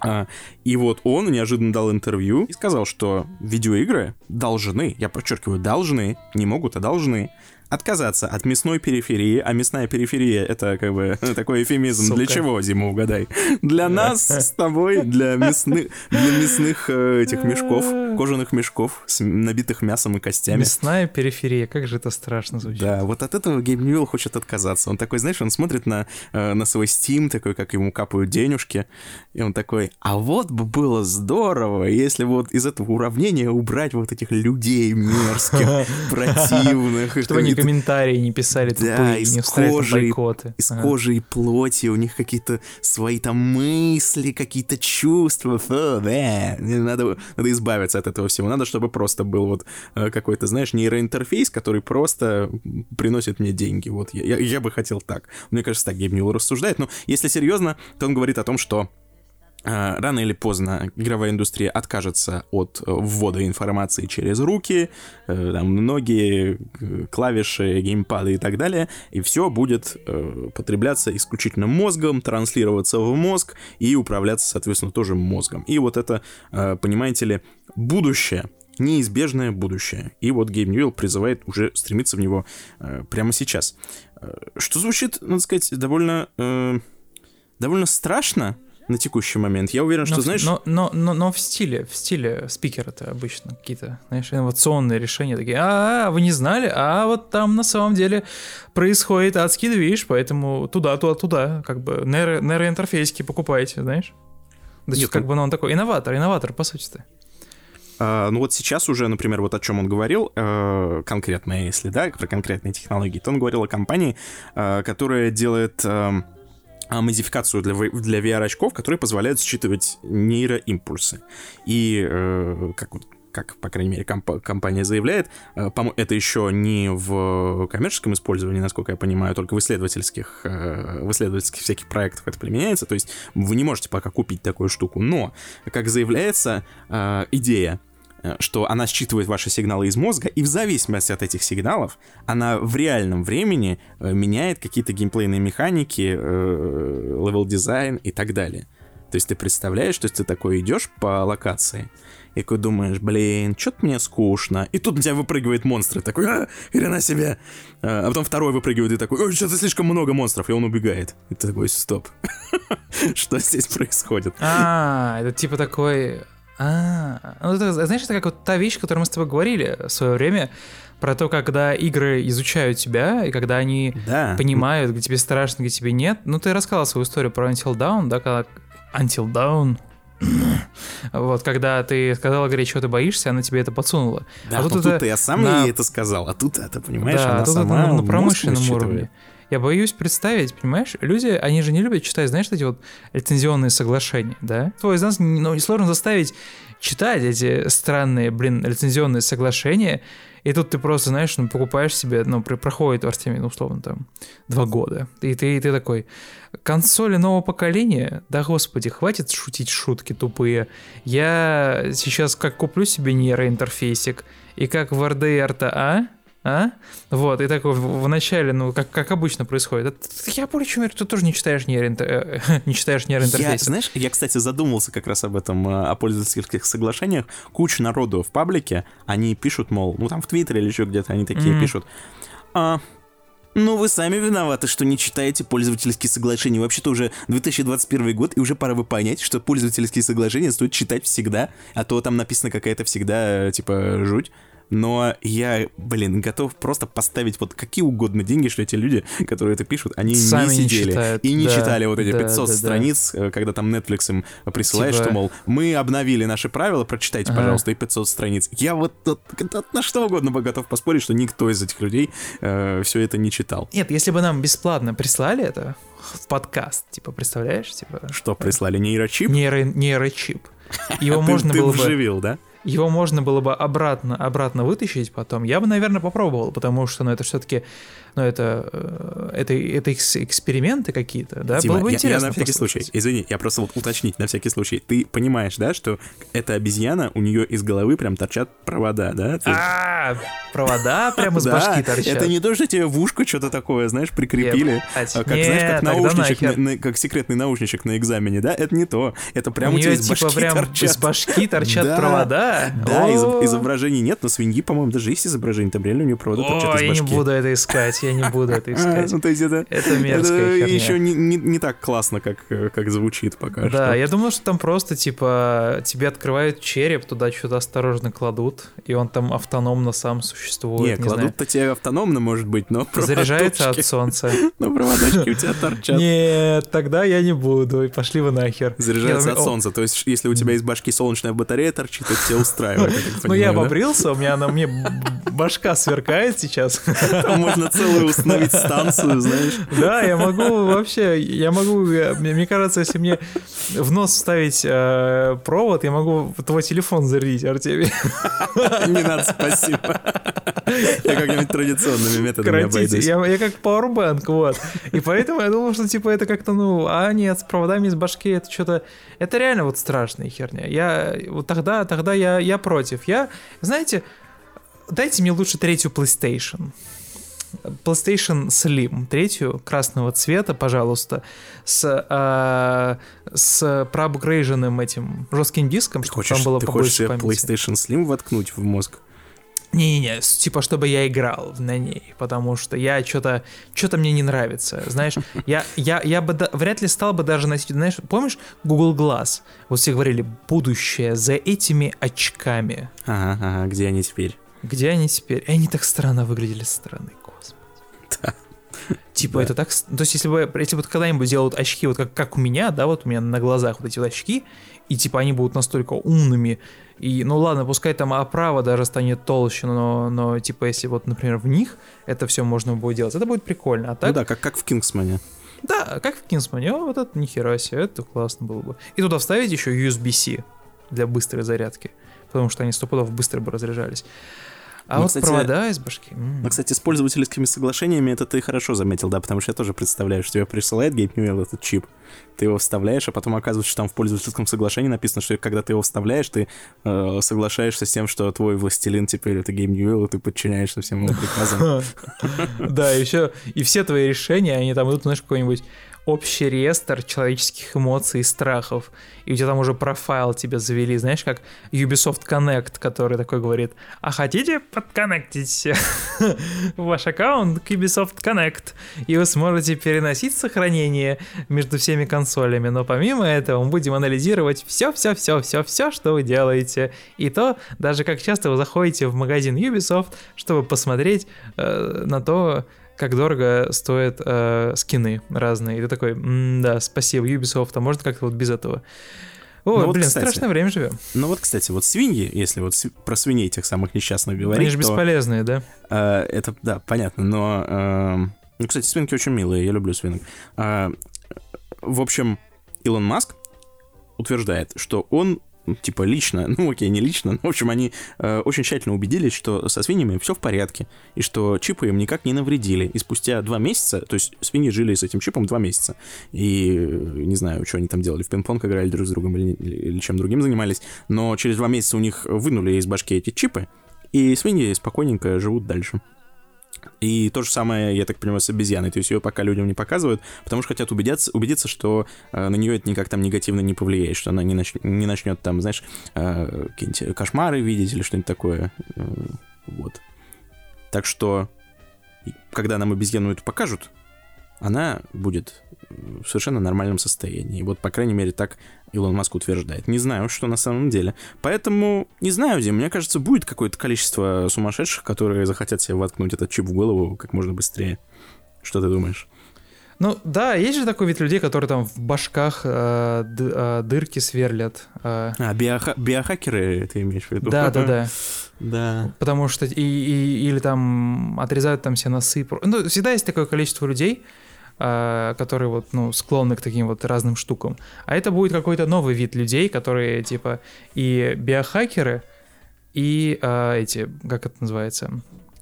Speaker 2: а, и вот он неожиданно дал интервью и сказал, что видеоигры должны, я подчеркиваю, должны, не могут, а должны отказаться от мясной периферии, а мясная периферия — это как бы такой эфемизм. Сука. Для чего, Зима, угадай? Для нас с тобой, для мясных, для мясных э, этих мешков, кожаных мешков, набитых мясом и костями.
Speaker 1: Мясная периферия, как же это страшно звучит.
Speaker 2: Да, вот от этого Гейб Ньюэлл хочет отказаться. Он такой, знаешь, он смотрит на, э, на свой Steam, такой, как ему капают денежки, и он такой, а вот бы было здорово, если вот из этого уравнения убрать вот этих людей мерзких, противных.
Speaker 1: Чтобы они комментарии не писали тупые, да, из не кожи, бойкоты.
Speaker 2: Из ага. кожи и плоти, у них какие-то свои там мысли, какие-то чувства. Фу, да. надо, надо избавиться от этого всего. Надо, чтобы просто был вот э, какой-то, знаешь, нейроинтерфейс, который просто приносит мне деньги. Вот я, я, я бы хотел так. Мне кажется, так Гейб Ньюэлл рассуждает. Но если серьезно, то он говорит о том, что рано или поздно игровая индустрия откажется от э, ввода информации через руки, э, там, многие э, клавиши, геймпады и так далее, и все будет потребляться исключительно мозгом, транслироваться в мозг и управляться, соответственно, тоже мозгом. И вот это, понимаете ли, будущее, неизбежное будущее. И вот Гейм Ньюэлл призывает уже стремиться в него прямо сейчас. Что звучит, надо сказать, довольно, довольно страшно, на текущий момент. Я уверен, что,
Speaker 1: но,
Speaker 2: знаешь...
Speaker 1: Но, но, но, но в стиле, в стиле спикера это обычно какие-то, знаешь, инновационные решения такие, а, вы не знали, а вот там на самом деле происходит адский движ, поэтому туда, туда, туда, как бы нейро, нейроинтерфейсики покупайте, знаешь? То есть, Нет, как ну... бы ну, он такой инноватор, инноватор, по сути-то.
Speaker 2: Uh, ну вот сейчас уже, например, вот о чем он говорил, uh, конкретно, если да, про конкретные технологии, то он говорил о компании, uh, которая делает а, модификацию для, для VR-очков, которые позволяют считывать нейроимпульсы. И э, как как, по крайней мере, комп- компания заявляет, э, это еще не в коммерческом использовании, насколько я понимаю, только в исследовательских, э, в исследовательских всяких проектах это применяется, то есть вы не можете пока купить такую штуку, но, как заявляется, э, идея что она считывает ваши сигналы из мозга, и в зависимости от этих сигналов она в реальном времени э, меняет какие-то геймплейные механики, level-дизайн и так далее. То есть ты представляешь, что ты такой идешь по локации, и такой думаешь, блин, что-то мне скучно. И тут на тебя выпрыгивает монстр, и такой, а, хрена себе. А потом второй выпрыгивает, и такой, ой, что-то слишком много монстров, и он убегает. И ты такой, стоп. Что здесь происходит?
Speaker 1: А, это типа такой а, ну это, знаешь, это как вот та вещь, о которой мы с тобой говорили в свое время, про то, когда игры изучают тебя, и когда они да. понимают, где тебе страшно, где тебе нет. Ну, ты рассказал свою историю про Until Dawn, да, когда Until Dawn, вот, когда ты сказала игре, чего ты боишься, она тебе это подсунула.
Speaker 2: Да, а тут, тут это я сам на... ей это сказал, а тут это, понимаешь, да, она тут сама это на, на
Speaker 1: промышленном уровне. Я боюсь представить, понимаешь, люди, они же не любят читать, знаешь, эти вот лицензионные соглашения, да? Твой из нас ну, сложно заставить читать эти странные, блин, лицензионные соглашения, и тут ты просто, знаешь, ну, покупаешь себе, ну, проходит в Артеме, ну, условно, там, два года, и ты, и ты такой, консоли нового поколения? Да, господи, хватит шутить шутки тупые. Я сейчас как куплю себе нейроинтерфейсик, и как в RDR-то, а? А? Вот, и так в, в начале, ну, как, как обычно происходит. Я более чем ты тоже не читаешь нейроинтер... Э, не читаешь нейроинтерфейс.
Speaker 2: Я, знаешь, я, кстати, задумался как раз об этом, э, о пользовательских соглашениях. Куча народу в паблике, они пишут, мол, ну, там в Твиттере или еще где-то они такие mm-hmm. пишут, а, Ну, вы сами виноваты, что не читаете пользовательские соглашения. Вообще-то уже 2021 год, и уже пора бы понять, что пользовательские соглашения стоит читать всегда, а то там написано какая-то всегда, типа, жуть но я, блин, готов просто поставить вот какие угодно деньги, что эти люди, которые это пишут, они
Speaker 1: Сами
Speaker 2: не
Speaker 1: не
Speaker 2: сидели
Speaker 1: читают,
Speaker 2: и не
Speaker 1: да,
Speaker 2: читали вот эти
Speaker 1: да,
Speaker 2: 500
Speaker 1: да, да.
Speaker 2: страниц, э, когда там Netflix им присылает,
Speaker 1: Типа-
Speaker 2: что, мол, мы обновили наши правила, прочитайте,
Speaker 1: Ага.
Speaker 2: пожалуйста, и 500 страниц. Я вот, вот на что угодно бы готов поспорить, что никто из этих людей все это не читал.
Speaker 1: Нет, если бы нам бесплатно прислали это в подкаст, типа, представляешь, типа,
Speaker 2: Что прислали нейрочип?
Speaker 1: нейро, нейрочип. Его можно было бы,
Speaker 2: вживил, да?
Speaker 1: Его можно было бы обратно, обратно вытащить потом. Я бы, наверное, попробовал, потому что, ну, это все-таки, ну, это, э, это, это экс- эксперименты какие-то, да?
Speaker 2: Дима,
Speaker 1: было бы
Speaker 2: я-
Speaker 1: интересно.
Speaker 2: я, на всякий случай, извини, я просто вот уточнить на всякий случай. Ты понимаешь, да, что эта обезьяна, у нее из головы прям торчат провода, да? Ты-
Speaker 1: А, провода прямо из башки торчат.
Speaker 2: это не то, что тебе в ушко что-то такое, знаешь, прикрепили.
Speaker 1: Ебать.
Speaker 2: а Как, знаешь, как наушничек, как секретный наушничек на экзамене, да? Это не то. Это прям у, тебя из
Speaker 1: типа
Speaker 2: башки торчат.
Speaker 1: из башки торчат
Speaker 2: Да,
Speaker 1: провода.
Speaker 2: Да, изображений нет, но свиньи, по-моему, даже есть изображение, там реально у нее провода торчат из
Speaker 1: я не
Speaker 2: башки.
Speaker 1: буду это искать, я не буду это
Speaker 2: А,
Speaker 1: искать.
Speaker 2: ну, то есть это,
Speaker 1: Это мерзкая херня.
Speaker 2: еще не, не- не так классно, как, как звучит пока
Speaker 1: Да,
Speaker 2: что.
Speaker 1: я думал, что там просто, типа, тебе открывают череп, туда что-то осторожно кладут, и он там автономно сам существует,
Speaker 2: Не,
Speaker 1: не,
Speaker 2: кладут-то тебе автономно, может быть, но
Speaker 1: Заряжается от солнца.
Speaker 2: но проводочки у тебя торчат.
Speaker 1: Нет, тогда я не буду, и пошли вы нахер.
Speaker 2: Заряжается от солнца. То есть, если у тебя из башки солнечная батарея торчит, это тебя устраивает.
Speaker 1: Ну я
Speaker 2: да?
Speaker 1: побрился, у меня она мне башка сверкает сейчас.
Speaker 2: Там можно целую установить станцию, знаешь.
Speaker 1: Да, я могу вообще, я могу, мне кажется, если мне в нос вставить э, провод, я могу твой телефон зарядить, Артемий.
Speaker 2: Не надо, спасибо. Я как-нибудь традиционными методами обойдусь.
Speaker 1: я, я как Powerbank, вот. И поэтому я думал, что типа это как-то, ну, а нет, с проводами из башки это что-то... Это реально вот страшная херня. Я вот тогда, тогда я, я против. Я, знаете, дайте мне лучше третью PlayStation. PlayStation Slim, третью, красного цвета, пожалуйста, с, а, с проапгрейженным этим жестким диском, чтобы
Speaker 2: хочешь,
Speaker 1: там было
Speaker 2: ты хочешь
Speaker 1: побольше
Speaker 2: себе
Speaker 1: памяти.
Speaker 2: PlayStation Slim воткнуть в мозг?
Speaker 1: Не-не-не, типа, чтобы я играл на ней, потому что я что-то, что-то мне не нравится, знаешь, я, я, я бы да- вряд ли стал бы даже носить, знаешь, помнишь Google Glass? Вот все говорили, будущее за этими очками.
Speaker 2: Ага, ага, где они теперь?
Speaker 1: Где они теперь? И они так странно выглядели со стороны. Типа,
Speaker 2: Да.
Speaker 1: это так... То есть, если бы, если бы когда-нибудь делают очки, вот как, как у меня, да, вот у меня на глазах вот эти вот очки, и типа они будут настолько умными, и, ну ладно, пускай там оправа даже станет толще, но, но типа, если вот, например, в них это все можно будет делать, это будет прикольно. А так,
Speaker 2: Ну да, как, как в Кингсмане.
Speaker 1: да, как в Кинсмане, о, вот это нихера себе, это классно было бы. И туда вставить еще USB-C для быстрой зарядки, потому что они стопудов быстро бы разряжались. А
Speaker 2: Ну,
Speaker 1: вот
Speaker 2: кстати,
Speaker 1: провода из башки...
Speaker 2: Ну, кстати, с пользовательскими соглашениями это ты хорошо заметил, да, потому что я тоже представляю, что тебе присылает Newell этот чип, ты его вставляешь, а потом оказывается, что там в пользовательском соглашении написано, что когда ты его вставляешь, ты э, соглашаешься с тем, что твой властелин теперь это Newell, и ты подчиняешься всем его приказам.
Speaker 1: Да, и все, и все твои решения, они там идут, знаешь, какой-нибудь общий реестр человеческих эмоций и страхов, и у тебя там уже профайл тебе завели, знаешь, как Ubisoft Connect, который такой говорит, а хотите подконнектить ваш аккаунт к Ubisoft Connect, и вы сможете переносить сохранение между всеми консолями, но помимо этого мы будем анализировать все-все-все-все-все, что вы делаете, и то, даже как часто вы заходите в магазин Ubisoft, чтобы посмотреть э, на то, как дорого стоят э, скины разные. И ты такой, «М, да, спасибо, Ubisoft, а можно как-то вот без этого? О,
Speaker 2: Ну вот,
Speaker 1: блин,
Speaker 2: кстати,
Speaker 1: страшное время живем.
Speaker 2: Ну вот, кстати, вот свиньи, если вот про свиней тех самых несчастных говорить,
Speaker 1: Они же
Speaker 2: то,
Speaker 1: бесполезные, да?
Speaker 2: э, это, да, понятно, но... эм, ну, кстати, свинки очень милые, я люблю свинок. А, в общем, Илон Маск утверждает, что он ну, типа лично, ну окей, не лично, но в общем они э, очень тщательно убедились, что со свиньями все в порядке, и что чипы им никак не навредили. И спустя два месяца, то есть свиньи жили с этим чипом два месяца, и э, не знаю, что они там делали, в пинг-понг играли друг с другом или, или- или чем другим занимались, но через два месяца у них вынули из башки эти чипы, и свиньи спокойненько живут дальше. И то же самое, я так понимаю, с обезьяной. То есть ее пока людям не показывают, потому что хотят убедиться, убедиться что э, на нее это никак там негативно не повлияет, что она не, нач- не начнет там, знаешь, э, какие-нибудь кошмары видеть или что-нибудь такое. Э, вот. Так что когда нам обезьяну эту покажут, она будет в совершенно нормальном состоянии. Вот, по крайней мере, так Илон Маск утверждает. Не знаю, что на самом деле. Поэтому, не знаю, Дим, мне кажется, будет какое-то количество сумасшедших, которые захотят себе воткнуть этот чип в голову как можно быстрее. Что ты думаешь?
Speaker 1: Ну да, есть же такой вид людей, которые там в башках э, д, э, дырки сверлят.
Speaker 2: Э. А, биоха биохакеры ты имеешь в виду?
Speaker 1: Да, да, да.
Speaker 2: Да.
Speaker 1: Потому что и, и, или там отрезают там все носы. Ну, всегда есть такое количество людей, которые вот, ну, склонны к таким вот разным штукам. А это будет какой-то новый вид людей, которые типа и биохакеры, и э, эти, как это называется,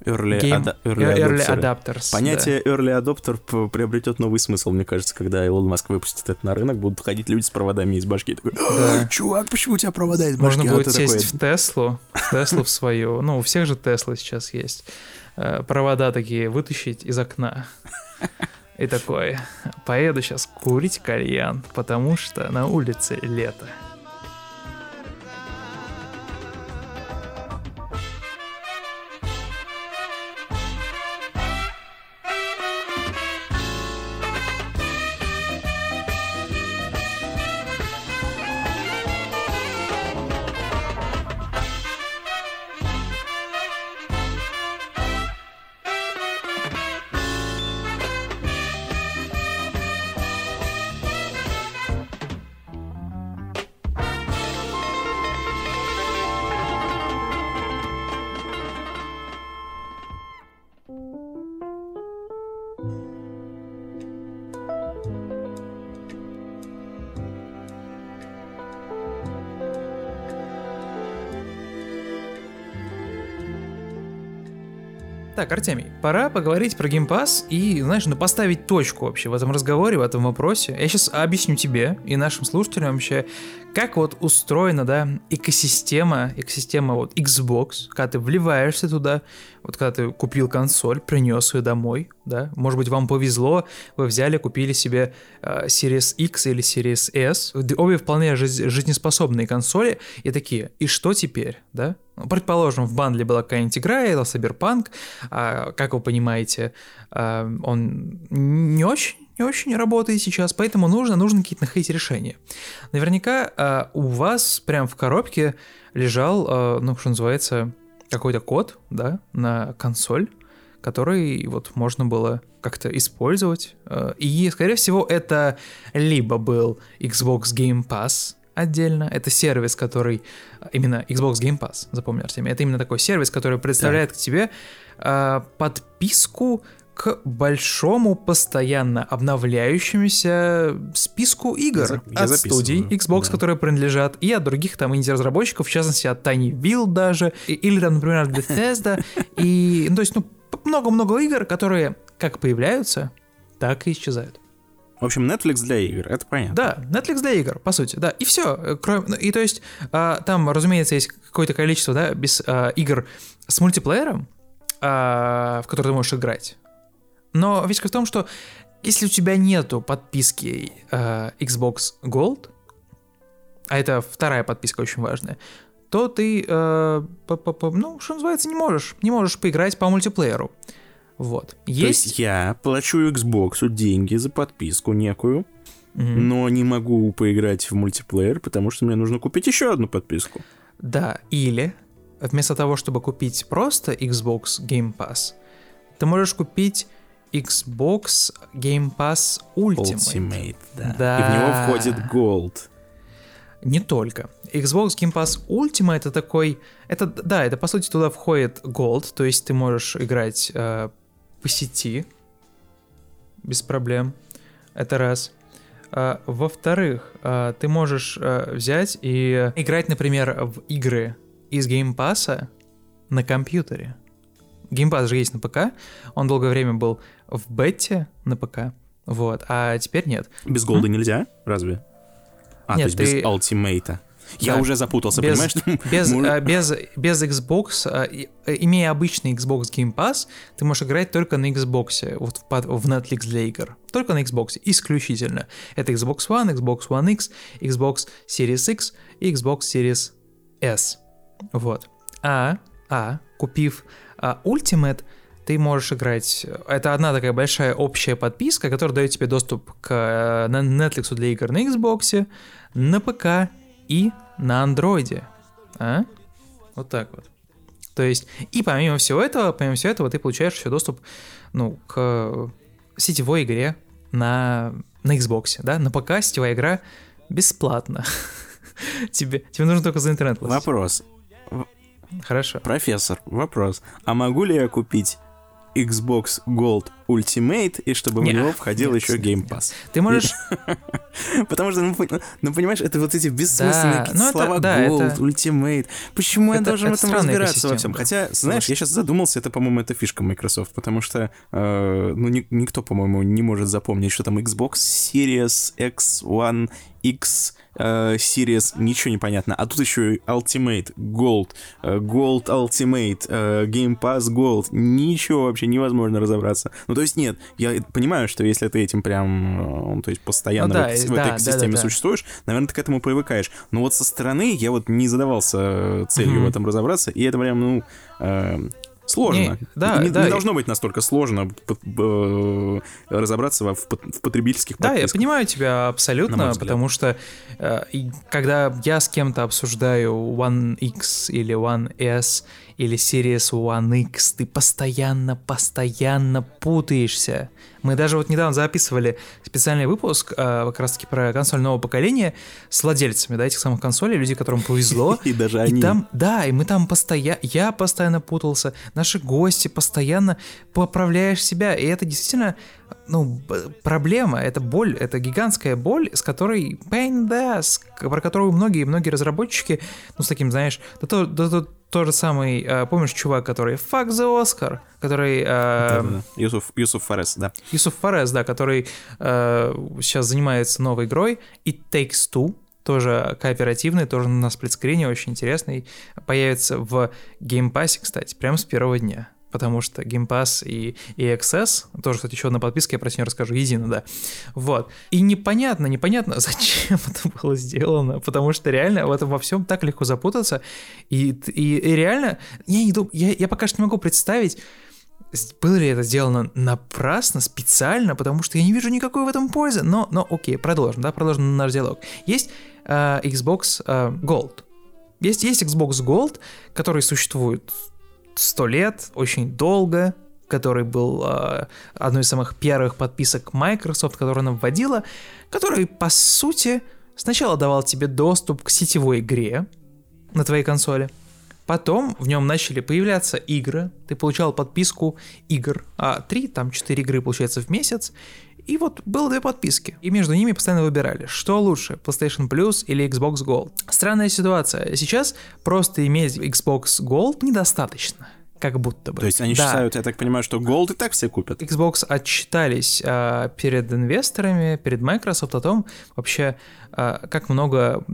Speaker 2: Early, Game,
Speaker 1: ad early, early adapters.
Speaker 2: Понятие да. early adopter приобретет новый смысл, мне кажется, когда Илон Маск выпустит это на рынок, будут ходить люди с проводами из башки. Такой, да. чувак, почему у тебя провода из башки?
Speaker 1: Можно а будет сесть такой... в Теслу, в Теслу в свою. Ну, у всех же Теслы сейчас есть. Э, провода такие вытащить из окна. И такой, поеду сейчас курить кальян, потому что на улице лето. Так, Артемий, пора поговорить про геймпас и, знаешь, ну поставить точку вообще в этом разговоре, в этом вопросе. Я сейчас объясню тебе и нашим слушателям вообще, как вот устроена, да, экосистема, экосистема вот Xbox, когда ты вливаешься туда, вот когда ты купил консоль, принес ее домой, да, может быть, вам повезло, вы взяли, купили себе э, Series X или Series S, обе вполне жизнеспособные консоли, и такие, и что теперь, да? Ну, предположим, в бандле была какая-нибудь игра, это Cyberpunk, а, как вы понимаете, а, он не очень не очень работает сейчас, поэтому нужно, нужно какие-то находить решения. Наверняка э, у вас прям в коробке лежал, э, ну, что называется, какой-то код, да, на консоль, который вот можно было как-то использовать. Э, и, скорее всего, это либо был Xbox Game Pass отдельно, это сервис, который именно Xbox Game Pass, запомни, Артемий, это именно такой сервис, который представляет да. к тебе э, подписку к большому постоянно обновляющемуся списку игр я от студий Xbox, да. которые принадлежат, и от других там инди-разработчиков, в частности от Tiny Will даже, или там, например, от Bethesda, и, ну, то есть, ну, много-много игр, которые как появляются, так и исчезают.
Speaker 2: В общем, Netflix для игр, это понятно.
Speaker 1: Да, Netflix для игр, по сути, да. И все. Кроме, ну, и то есть, а, там, разумеется, есть какое-то количество, да, без а, игр с мультиплеером, а, в которые ты можешь играть. Но фишка в том, что если у тебя нету подписки э, Xbox Gold, а это вторая подписка очень важная, то ты, э, ну, что называется, не можешь, не можешь поиграть по мультиплееру. Вот.
Speaker 2: Есть... То есть я плачу Xbox деньги за подписку некую, угу. но не могу поиграть в мультиплеер, потому что мне нужно купить еще одну подписку.
Speaker 1: Да, или вместо того, чтобы купить просто Xbox Game Pass, ты можешь купить Xbox Game Pass Ultimate.
Speaker 2: Ultimate, да. да. И в него входит Gold.
Speaker 1: Не только. Xbox Game Pass Ultimate это такой... Это, да, это по сути туда входит Gold, то есть ты можешь играть э, по сети без проблем. Это раз. Uh, во-вторых, uh, ты можешь uh, взять и играть, например, в игры из Pass на компьютере. Pass же есть на ПК, он долгое время был в бете на ПК, вот, а теперь нет.
Speaker 2: Без голда нельзя? Разве? А, нет, то есть ты... без ультимейта. Я да, уже запутался, без, понимаешь?
Speaker 1: Без, а, без, без Xbox, а, имея обычный Xbox Game Pass, ты можешь играть только на Xbox, вот в, в Netflix для игр. Только на Xbox, исключительно. Это Xbox One, Xbox One X, Xbox Series X и Xbox Series S. Вот. А, а купив а, Ultimate, ты можешь играть... Это одна такая большая общая подписка, которая дает тебе доступ к э, Netflix для игр на Xbox, на ПК и на андроиде. А? Вот так вот. То есть, и помимо всего этого, помимо всего этого, ты получаешь еще доступ, ну, к сетевой игре на, на Xbox, да, на ПК сетевая игра бесплатно. тебе, тебе нужно только за интернет
Speaker 2: платить. Вопрос.
Speaker 1: Хорошо.
Speaker 2: Профессор, вопрос. А могу ли я купить Xbox Gold Ultimate, и чтобы в него входил еще Game Pass.
Speaker 1: Ты можешь...
Speaker 2: Потому что, ну, ну, понимаешь, это вот эти бессмысленные да, слова Gold. Ultimate. Почему я должен в этом разбираться во всем? Хотя, знаешь, я сейчас задумался, это, по-моему, это фишка Microsoft, потому что, э, ну, ни, никто, по-моему, не может запомнить, что там Xbox Series X, One, X, э, Series, ничего не понятно. А тут еще и Ultimate, Gold, э, Gold Ultimate, э, Game Pass Gold. Ничего вообще невозможно разобраться. Ну, то есть нет, я понимаю, что если ты этим прям, э, то есть постоянно ну, да, в, в да, этой экосистеме да, да, существуешь, наверное, ты к этому привыкаешь. Но вот со стороны я вот не разобрался э, целью mm-hmm. в этом разобраться, и это прям, ну, э, Сложно. Не,
Speaker 1: да,
Speaker 2: не,
Speaker 1: да.
Speaker 2: не должно быть настолько сложно э, разобраться в, в потребительских
Speaker 1: Да, я понимаю тебя абсолютно, потому что э, когда я с кем-то обсуждаю One X или One S или Series One X, ты постоянно, постоянно путаешься. Мы даже вот недавно записывали специальный выпуск э, как раз-таки про консоль нового поколения с владельцами, да, этих самых консолей, люди, которым повезло.
Speaker 2: И даже они.
Speaker 1: И там, да, и мы там постоянно, я постоянно путался, наши гости постоянно поправляешь себя, и это действительно ну, проблема, это боль, это гигантская боль, с которой pain да, про которую многие-многие разработчики, ну, с таким, знаешь, да то, да, то, то же самый, э, помнишь, чувак, который fuck the Oscar, который... Э, да,
Speaker 2: да, Юсуф, Юсуф Фарес, да.
Speaker 1: Юсуф Фарес, да, который э, сейчас занимается новой игрой, It Takes Two, тоже кооперативный, тоже на сплитскрине, очень интересный, появится в Pass, кстати, прямо с первого дня потому что Game Pass и, и XS, тоже, кстати, еще одна подписка, я про нее расскажу, едино, да. Вот. И непонятно, непонятно, зачем это было сделано, потому что реально в этом во всем так легко запутаться, и, и, и реально, я, не думаю, я, я пока что не могу представить, было ли это сделано напрасно, специально, потому что я не вижу никакой в этом пользы, но, но окей, продолжим, да, продолжим наш диалог. Есть э, Xbox э, Gold, есть, есть Xbox Gold, который существует сто лет, очень долго, который был э, одной из самых первых подписок Microsoft, которую она вводила, который, по сути, сначала давал тебе доступ к сетевой игре на твоей консоли, Потом в нем начали появляться игры, ты получал подписку игр, а три, там четыре игры, получается, в месяц, и вот было две подписки, и между ними постоянно выбирали, что лучше, PlayStation Plus или Xbox Gold. Странная ситуация, сейчас просто иметь Xbox Gold недостаточно как будто бы.
Speaker 2: То есть они да. считают, я так понимаю, что Gold и так все купят.
Speaker 1: Xbox отчитались а, перед инвесторами, перед Microsoft о том вообще, а, как много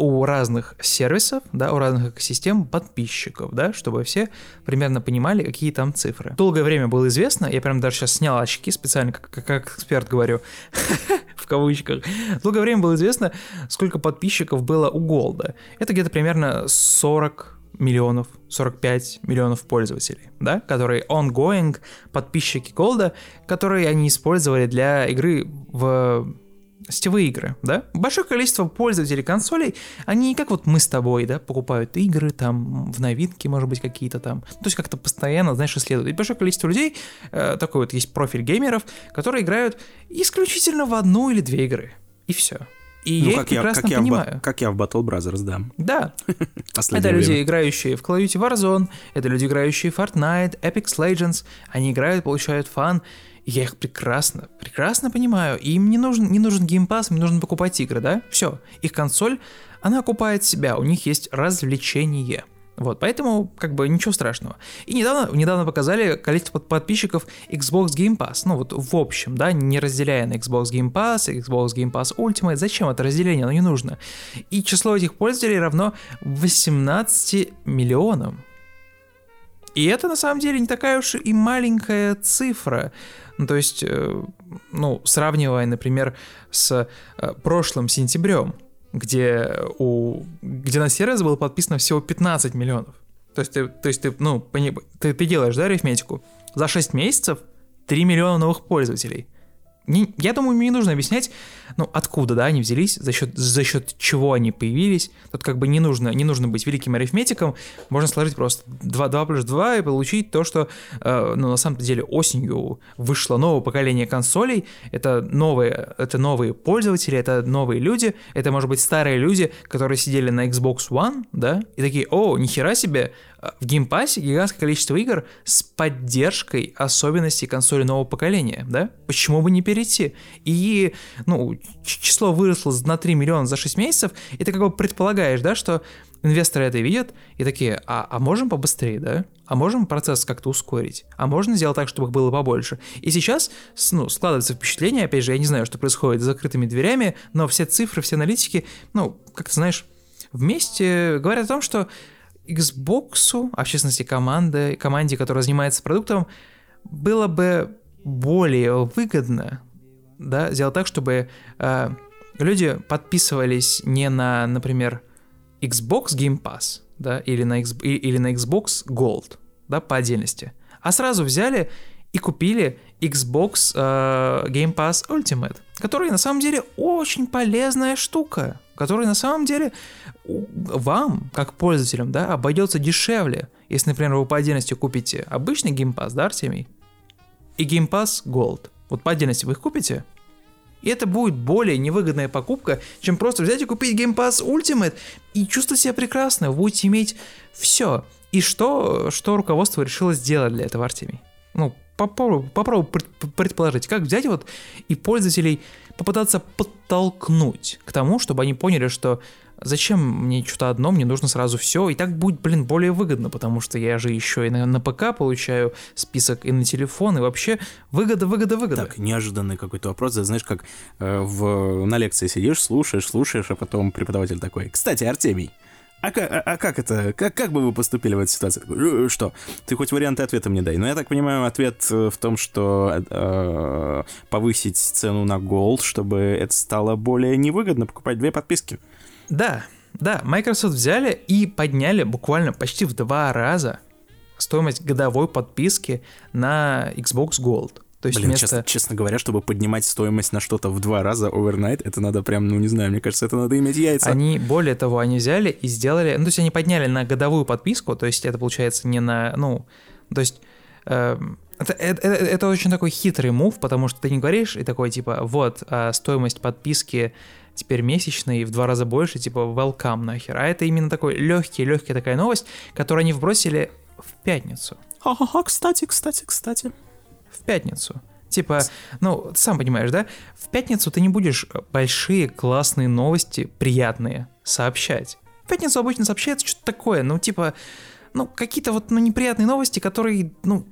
Speaker 1: у разных сервисов, да, у разных экосистем подписчиков, да, чтобы все примерно понимали, какие там цифры. Долгое время было известно, я прям даже сейчас снял очки специально, как, как эксперт говорю, в кавычках. Долгое время было известно, сколько подписчиков было у Голда. Это где-то примерно 40 миллионов, 45 миллионов пользователей, да, которые ongoing подписчики Голда, которые они использовали для игры в сетевые игры, да? Большое количество пользователей консолей, они не как вот мы с тобой, да, покупают игры там в новинке, может быть, какие-то там, то есть как-то постоянно, знаешь, исследуют. И большое количество людей, э, такой вот есть профиль геймеров, которые играют исключительно в одну или две игры, и все. И ну, я как их прекрасно я, как понимаю.
Speaker 2: Я в, как я в Battle Brothers, да.
Speaker 1: Да. это люди, играющие в Call of Duty Warzone, это люди, играющие в Fortnite, Apex Legends. Они играют, получают фан, я их прекрасно, прекрасно понимаю. И им не нужен, не нужен геймпас, им нужно покупать игры, да? Все. Их консоль, она окупает себя, у них есть развлечение. Вот, поэтому, как бы, ничего страшного. И недавно, недавно показали количество подписчиков Xbox Game Pass. Ну, вот в общем, да, не разделяя на Xbox Game Pass, Xbox Game Pass Ultimate. Зачем это разделение? Оно не нужно. И число этих пользователей равно 18 миллионам. И это на самом деле не такая уж и маленькая цифра. Ну, то есть, э, ну, сравнивая, например, с э, прошлым сентябрем, где, у, где на сервис было подписано всего 15 миллионов. То есть, ты, то есть ты, ну, ты, ты делаешь, да, арифметику? За 6 месяцев 3 миллиона новых пользователей. Не, я думаю, мне не нужно объяснять, ну, откуда, да, они взялись, за счет, за счет чего они появились. Тут как бы не нужно, не нужно быть великим арифметиком, можно сложить просто 2, 2 плюс 2 и получить то, что, э, ну, на самом деле осенью вышло новое поколение консолей, это новые, это новые пользователи, это новые люди, это, может быть, старые люди, которые сидели на Xbox One, да, и такие, о, нихера себе, в Game Pass'е гигантское количество игр с поддержкой особенностей консоли нового поколения, да? Почему бы не перейти? И, ну, число выросло на 3 миллиона за 6 месяцев, и ты как бы предполагаешь, да, что инвесторы это видят и такие, а, а можем побыстрее, да? А можем процесс как-то ускорить? А можно сделать так, чтобы их было побольше? И сейчас, ну, складывается впечатление, опять же, я не знаю, что происходит за закрытыми дверями, но все цифры, все аналитики, ну, как ты знаешь, вместе говорят о том, что Xbox, а в частности команды, команде, которая занимается продуктом, было бы более выгодно да, сделать так, чтобы э, люди подписывались не на, например, Xbox Game Pass, да, или на, или на Xbox Gold, да, по отдельности, а сразу взяли и купили Xbox э, Game Pass Ultimate, который на самом деле очень полезная штука, который на самом деле вам, как пользователям, да, обойдется дешевле, если, например, вы по отдельности купите обычный Pass, да, Артемий, и Pass Gold. Вот по отдельности вы их купите, и это будет более невыгодная покупка, чем просто взять и купить Game Pass Ultimate и чувствовать себя прекрасно. Вы будете иметь все. И что, что руководство решило сделать для этого, Артемий? Попробуй, попробуй предположить, как взять вот и пользователей попытаться подтолкнуть к тому, чтобы они поняли, что зачем мне что-то одно, мне нужно сразу все, и так будет, блин, более выгодно, потому что я же еще и на, на ПК получаю список и на телефон, и вообще выгода, выгода, выгода.
Speaker 2: Так, неожиданный какой-то вопрос, знаешь, как э, в, на лекции сидишь, слушаешь, слушаешь, а потом преподаватель такой, кстати, Артемий, а а, а как это? Как, как бы вы поступили в этой ситуации? «Э, что? Ты хоть варианты ответа мне дай. Но я так понимаю, ответ э, в том, что э, повысить цену на Gold, чтобы это стало более невыгодно покупать две подписки.
Speaker 1: Да, да, Microsoft взяли и подняли буквально почти в два раза стоимость годовой подписки на Xbox Gold.
Speaker 2: То есть Блин, вместо... честно, честно говоря, чтобы поднимать стоимость на что-то в два раза overnight, это надо прям, ну не знаю, мне кажется, это надо иметь яйца.
Speaker 1: Они, более того, они взяли и сделали, ну то есть они подняли на годовую подписку, то есть это получается не на, ну, то есть... Э, это, это, это очень такой хитрый мув, потому что ты не говоришь и такой типа, вот, а стоимость подписки теперь месячный в два раза больше, типа welcome нахер. А это именно такой легкий, легкий такая новость, которую они вбросили в пятницу.
Speaker 2: Ха-ха-ха, кстати, кстати, кстати
Speaker 1: в пятницу. Типа, ну, сам понимаешь, да? В пятницу ты не будешь большие классные новости, приятные, сообщать. В пятницу обычно сообщается что-то такое, ну, типа, ну, какие-то вот, ну, неприятные новости, которые, ну,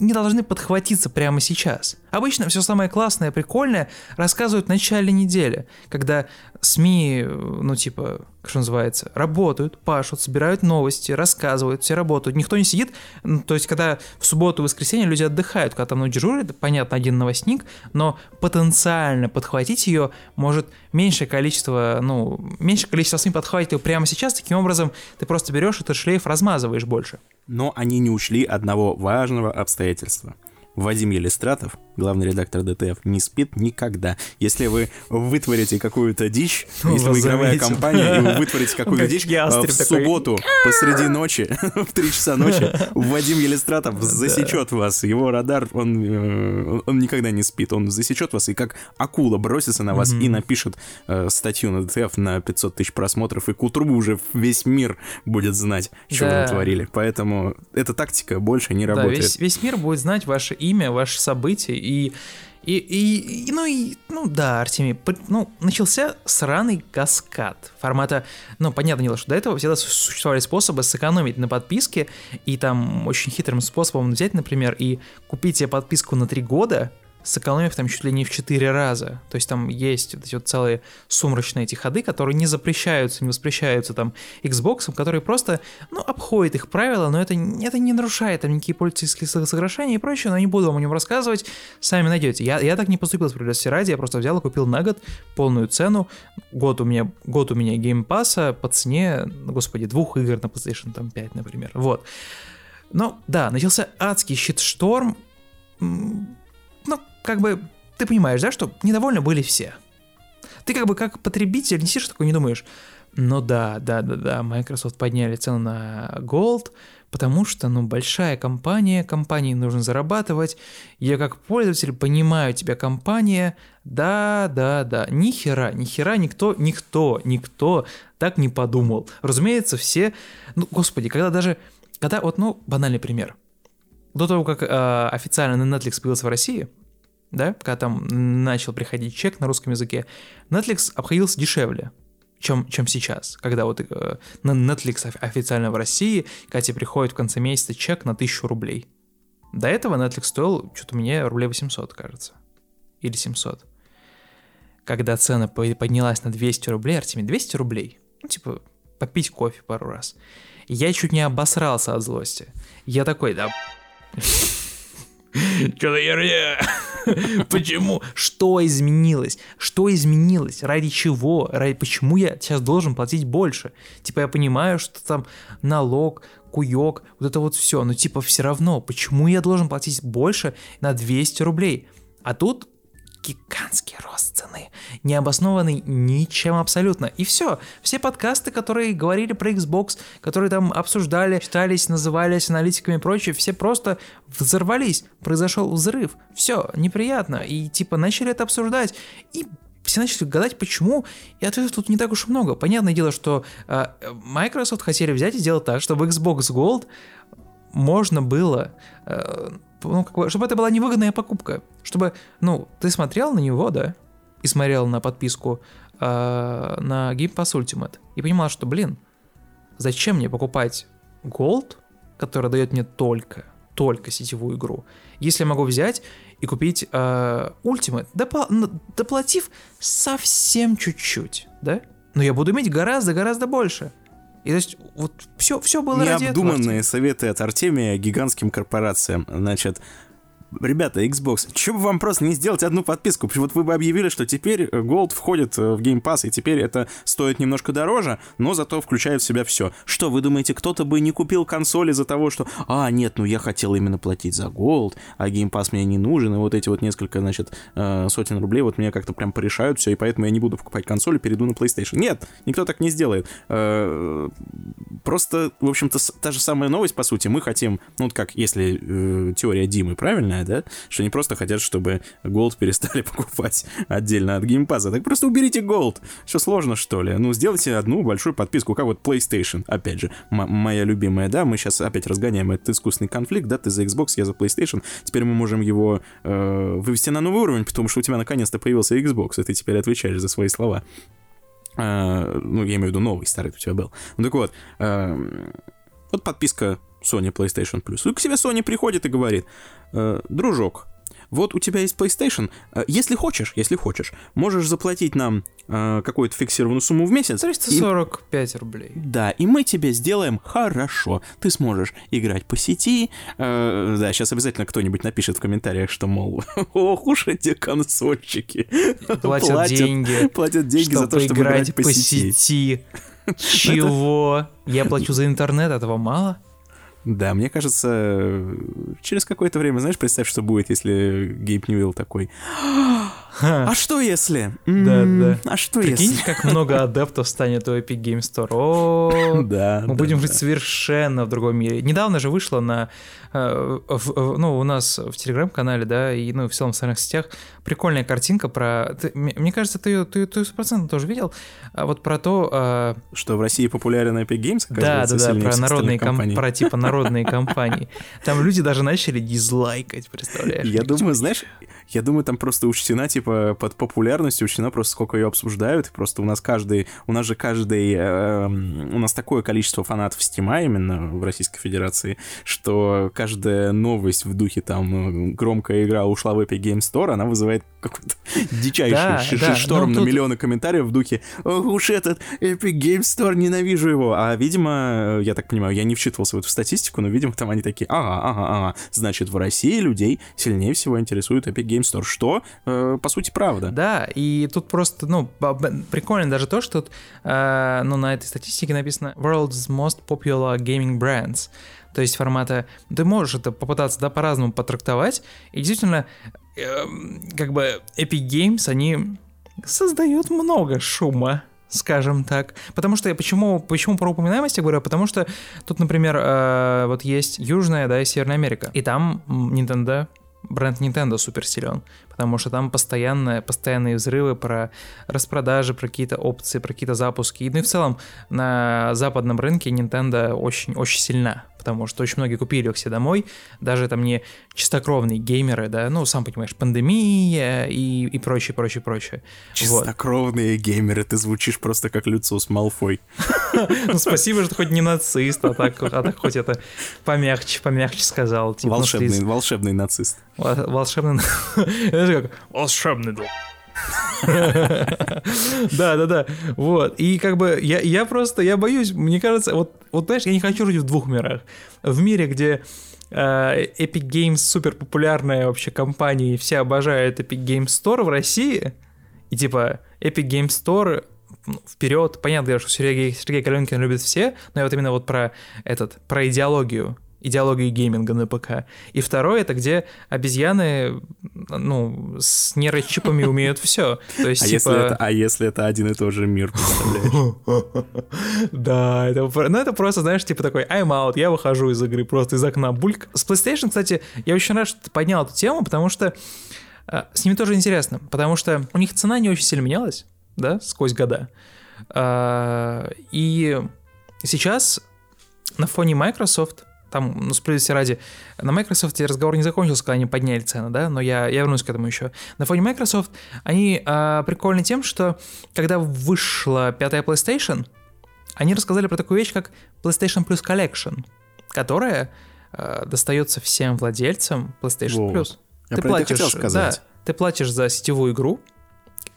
Speaker 1: не должны подхватиться прямо сейчас. Обычно все самое классное, прикольное рассказывают в начале недели, когда СМИ, ну типа, что называется, работают, пашут, собирают новости, рассказывают, все работают. Никто не сидит, ну, то есть когда в субботу воскресенье люди отдыхают, когда там ну, дежурят, понятно, один новостник, но потенциально подхватить ее может меньшее количество, ну, меньшее количество СМИ подхватит ее прямо сейчас, таким образом ты просто берешь этот шлейф, размазываешь больше.
Speaker 2: Но они не учли одного важного обстоятельства – Вадим Елистратов, главный редактор ДТФ, не спит никогда. Если вы вытворите какую-то дичь, ну, если вы игровая компания, и вы вытворите какую-то дичь, а в субботу посреди ночи, в 3 часа ночи, Вадим Елистратов засечет вас. Его радар, он, э, он никогда не спит. Он засечет вас и как акула бросится на вас и напишет э, статью на ДТФ на 500 тысяч просмотров, и к утру уже весь мир будет знать, что вы натворили. Поэтому эта тактика больше не работает.
Speaker 1: Весь мир будет знать ваше имя, ваше событие, и и, и, и, ну и, ну да, Артемий, ну, начался сраный каскад формата, ну, понятное дело, что до этого всегда существовали способы сэкономить на подписке, и там очень хитрым способом взять, например, и купить себе подписку на три года, сэкономив там чуть ли не в 4 раза. То есть там есть вот эти вот целые сумрачные эти ходы, которые не запрещаются, не воспрещаются там Xbox, которые просто, ну, обходят их правила, но это, это не нарушает там никакие пользовательские соглашения и прочее, но не буду вам о нем рассказывать, сами найдете. Я, я так не поступил справедливости ради, я просто взял и купил на год полную цену, год у меня, год у меня Game Pass'а по цене, господи, двух игр на PlayStation там 5, например, вот. Но да, начался адский shitstorm. Как бы, ты понимаешь, да, что недовольны были все. Ты как бы как потребитель не сидишь такой, не думаешь, ну да, да, да, да, Microsoft подняли цену на Gold, потому что, ну, большая компания, компании нужно зарабатывать. Я как пользователь понимаю тебя, компания, да, да, да, ни хера, ни хера никто, никто, никто так не подумал. Разумеется, все, ну, господи, когда даже, когда, вот, ну, банальный пример. До того, как э, официально Netflix появился в России, да, когда там начал приходить чек на русском языке, Netflix обходился дешевле, чем, чем сейчас, когда вот э, на Netflix оф- официально в России, когда приходит в конце месяца чек на 1000 рублей. До этого Netflix стоил что-то мне рублей 800, кажется. Или 700. Когда цена по- поднялась на 200 рублей, Артемий, 200 рублей? Ну, типа, попить кофе пару раз. Я чуть не обосрался от злости. Я такой, да... Что за херня? Почему? Что изменилось? Что изменилось? Ради чего? Ради почему я сейчас должен платить больше? Типа я понимаю, что там налог, куек, вот это вот все, но типа все равно, почему я должен платить больше на 200 рублей? А тут гигантский рост цены, не обоснованный ничем абсолютно. И все. Все подкасты, которые говорили про Xbox, которые там обсуждали, читались, назывались аналитиками и прочее, все просто взорвались. Произошел взрыв. Все, неприятно. И типа начали это обсуждать. И все начали гадать, почему, и ответов тут не так уж и много. Понятное дело, что э, Microsoft хотели взять и сделать так, чтобы Xbox Gold можно было, э, ну, как бы, чтобы это была невыгодная покупка, чтобы, ну, ты смотрел на него, да, и смотрел на подписку э, на Game Pass Ultimate, и понимал, что, блин, зачем мне покупать Gold, который дает мне только, только сетевую игру, если я могу взять и купить э, Ultimate, допла- доплатив совсем чуть-чуть, да? Но я буду иметь гораздо-гораздо больше. И то есть вот все, все было ради этого.
Speaker 2: Необдуманные советы от Артемия гигантским корпорациям. Значит, ребята, Xbox, что бы вам просто не сделать одну подписку? Вот вы бы объявили, что теперь Gold входит э, в Game Pass, и теперь это стоит немножко дороже, но зато включает в себя все. Что, вы думаете, кто-то бы не купил консоль из-за того, что, а, нет, ну я хотел именно платить за Gold, а Game Pass мне не нужен, и вот эти вот несколько, значит, э, сотен рублей вот меня как-то прям порешают все, и поэтому я не буду покупать консоль и перейду на PlayStation. Нет, никто так не сделает. Э, Просто, в общем-то, та же самая новость, по сути, мы хотим, ну вот как, если э, теория Димы правильная, да, что они просто хотят, чтобы Gold перестали покупать отдельно от Pass, так просто уберите Gold. Что сложно, что ли? Ну, сделайте одну большую подписку, как вот PlayStation, опять же, моя любимая, да, мы сейчас опять разгоняем этот искусственный конфликт, да, ты за Xbox, я за PlayStation, теперь мы можем его э, вывести на новый уровень, потому что у тебя наконец-то появился Xbox, и ты теперь отвечаешь за свои слова. Э, ну, я имею в виду новый, старый у тебя был. Ну так вот, э, вот подписка Sony PlayStation Plus. И к себе Sony приходит и говорит, «Э, дружок, вот у тебя есть PlayStation, э, если хочешь, если хочешь, можешь заплатить нам э, какую-то фиксированную сумму в месяц. и-
Speaker 1: 345 рублей.
Speaker 2: да, и мы тебе сделаем хорошо. Ты сможешь играть по сети. Э, да, сейчас обязательно кто-нибудь напишет в комментариях, что, мол, ох уж эти консольщики.
Speaker 1: Платят деньги,
Speaker 2: Платят деньги за то, чтобы
Speaker 1: играть
Speaker 2: играть по сети.
Speaker 1: сети. Чего? Я плачу за интернет, этого мало?
Speaker 2: Да, мне кажется, через какое-то время, знаешь, представь, что будет, если Гейб Ньюэлл такой. А что если?
Speaker 1: Да, да.
Speaker 2: А что
Speaker 1: Прикинь,
Speaker 2: если?
Speaker 1: как много адептов станет у Epic Game Store. О,
Speaker 2: Да,
Speaker 1: Мы
Speaker 2: да,
Speaker 1: будем
Speaker 2: да.
Speaker 1: жить совершенно в другом мире. Недавно же вышло на, в- в- ну, у нас в телеграм-канале, да, и, ну, в целом в социальных сетях прикольная картинка про, ты- мне кажется, ты ее, ты, ты 100% тоже видел, а вот про то, э,
Speaker 2: Что в России популярен Epic Games,
Speaker 1: да, да, да, про народные,
Speaker 2: остальных
Speaker 1: ком- про типа народные компании. Там люди даже начали дизлайкать, представляешь?
Speaker 2: Я думаю, знаешь, я думаю, там просто учтена, типа, под популярностью учтена просто сколько ее обсуждают. и Просто у нас каждый, у нас же каждый, эм, у нас такое количество фанатов Стима именно в Российской Федерации, что каждая новость в духе там э, громкая игра ушла в Epic Game Store, она вызывает какой-то дичайший
Speaker 1: Да, да,
Speaker 2: шторм
Speaker 1: ну,
Speaker 2: на
Speaker 1: тут-
Speaker 2: миллионы комментариев в духе «Ох уж этот Epic Game Store, ненавижу его». А, видимо, э, я так понимаю, я не вчитывался в эту статистику, но, видимо, там они такие «Ага, ага, ага, значит, в России людей сильнее всего интересует Epic Game Store». Что, э, по сути, правда.
Speaker 1: Да, и тут просто, ну, прикольно даже то, что тут, э, ну, на этой статистике написано World's Most Popular Gaming Brands. То есть формата, ты можешь это попытаться, да, по-разному потрактовать, и действительно, э, как бы Epic Games, они создают много шума скажем так. Потому что почему, почему про упоминаемость я говорю? Потому что тут, например, э, вот есть Южная, да, и Северная Америка. И там Nintendo бренд Nintendo супер силен, потому что там постоянные, постоянные взрывы про распродажи, про какие-то опции, про какие-то запуски. Ну и в целом на западном рынке Nintendo очень-очень сильна потому что очень многие купили их все домой, даже там не чистокровные геймеры, да, ну, сам понимаешь, пандемия и, и прочее, прочее, прочее.
Speaker 2: Чистокровные вот. геймеры, ты звучишь просто как Люциус Малфой.
Speaker 1: Ну, спасибо, что хоть не нацист, а так, а так хоть это помягче, помягче сказал.
Speaker 2: Типа, волшебный, волшебный нацист.
Speaker 1: Волшебный... Волшебный да, да, да. Вот. И как бы я, я просто, я боюсь, мне кажется, вот, вот знаешь, я не хочу жить в двух мирах. В мире, где э, Epic Games супер популярная вообще компания, и все обожают Epic Games Store в России, и типа Epic Games Store ну, вперед. Понятно, что Сергей, Сергей Каленкин любит все, но я вот именно вот про этот, про идеологию идеологии гейминга на ПК. И второе, это где обезьяны, ну, с нейрочипами умеют все. То есть,
Speaker 2: а,
Speaker 1: типа...
Speaker 2: если это, а если это один и тот же мир, представляешь?
Speaker 1: Да, это, ну, это просто, знаешь, типа такой I'm out, я выхожу из игры, просто из окна бульк. С PlayStation, кстати, я очень рад, что ты поднял эту тему, потому что э, с ними тоже интересно, потому что у них цена не очень сильно менялась, да, сквозь года. Э, и сейчас на фоне Microsoft там, ну, справедливости ради, на Microsoft разговор не закончился, когда они подняли цены, да, но я, я вернусь к этому еще. На фоне Microsoft они а, прикольны тем, что когда вышла пятая PlayStation, они рассказали про такую вещь, как PlayStation Plus Collection, которая а, достается всем владельцам PlayStation Во. Plus.
Speaker 2: Я ты платишь, да,
Speaker 1: ты платишь за сетевую игру,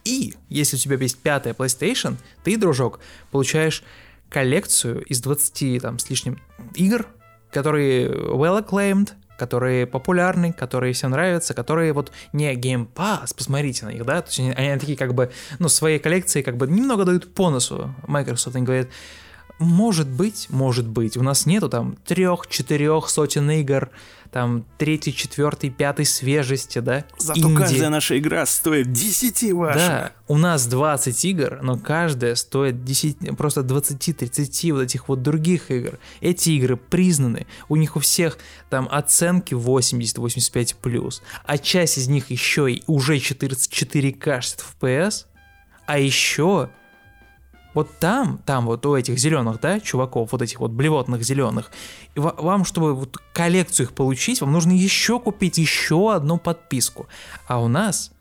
Speaker 1: и если у тебя есть пятая PlayStation, ты, дружок, получаешь коллекцию из 20 там с лишним игр, которые well acclaimed, которые популярны, которые всем нравятся, которые вот не Game Pass, посмотрите на них, да, то есть они, они такие как бы, ну, своей коллекции как бы немного дают по носу. Microsoft, они говорят, может быть, может быть, у нас нету там трех-четырех сотен игр, там третий, четвертый, пятый свежести, да?
Speaker 2: Зато Инди. каждая наша игра стоит 10 ваших.
Speaker 1: Да, у нас 20 игр, но каждая стоит 10, просто 20-30 вот этих вот других игр. Эти игры признаны, у них у всех там оценки 80-85+, а часть из них еще и уже 4К 60 FPS, а еще вот там, там вот у этих зеленых, да, чуваков, вот этих вот блевотных зеленых, вам, чтобы вот коллекцию их получить, вам нужно еще купить еще одну подписку. А у нас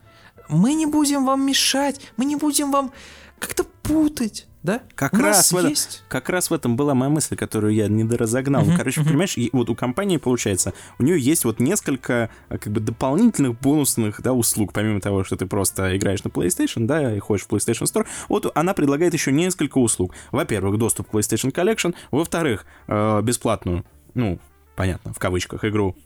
Speaker 1: мы не будем вам мешать, мы не будем вам как-то путать да?
Speaker 2: Как, у раз в этом, есть... как раз в этом была моя мысль, которую я недоразогнал. Uh-huh, Короче, uh-huh. понимаешь, вот у компании, получается, у нее есть вот несколько а, как бы дополнительных бонусных да, услуг, помимо того, что ты просто играешь на PlayStation, да, и ходишь в PlayStation Store. Вот она предлагает еще несколько услуг. Во-первых, доступ к PlayStation Collection. Во-вторых, э, бесплатную, ну, понятно, в кавычках, игру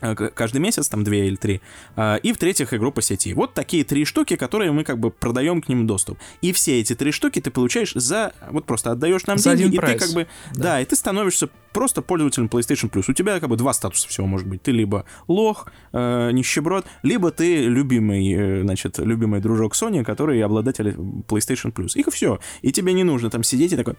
Speaker 2: каждый месяц, там две или три, а, и в-третьих, игру по сети. Вот такие три штуки, которые мы как бы продаем к ним доступ. И все эти три штуки ты получаешь за, вот просто отдаешь нам за деньги, и прайс. ты как бы, да. да, и ты становишься просто пользователем PlayStation Plus. У тебя как бы два статуса всего может быть. Ты либо лох, э, нищеброд, либо ты любимый, э, значит, любимый дружок Sony, который обладатель PlayStation Plus. Их все. И тебе не нужно там сидеть и такой,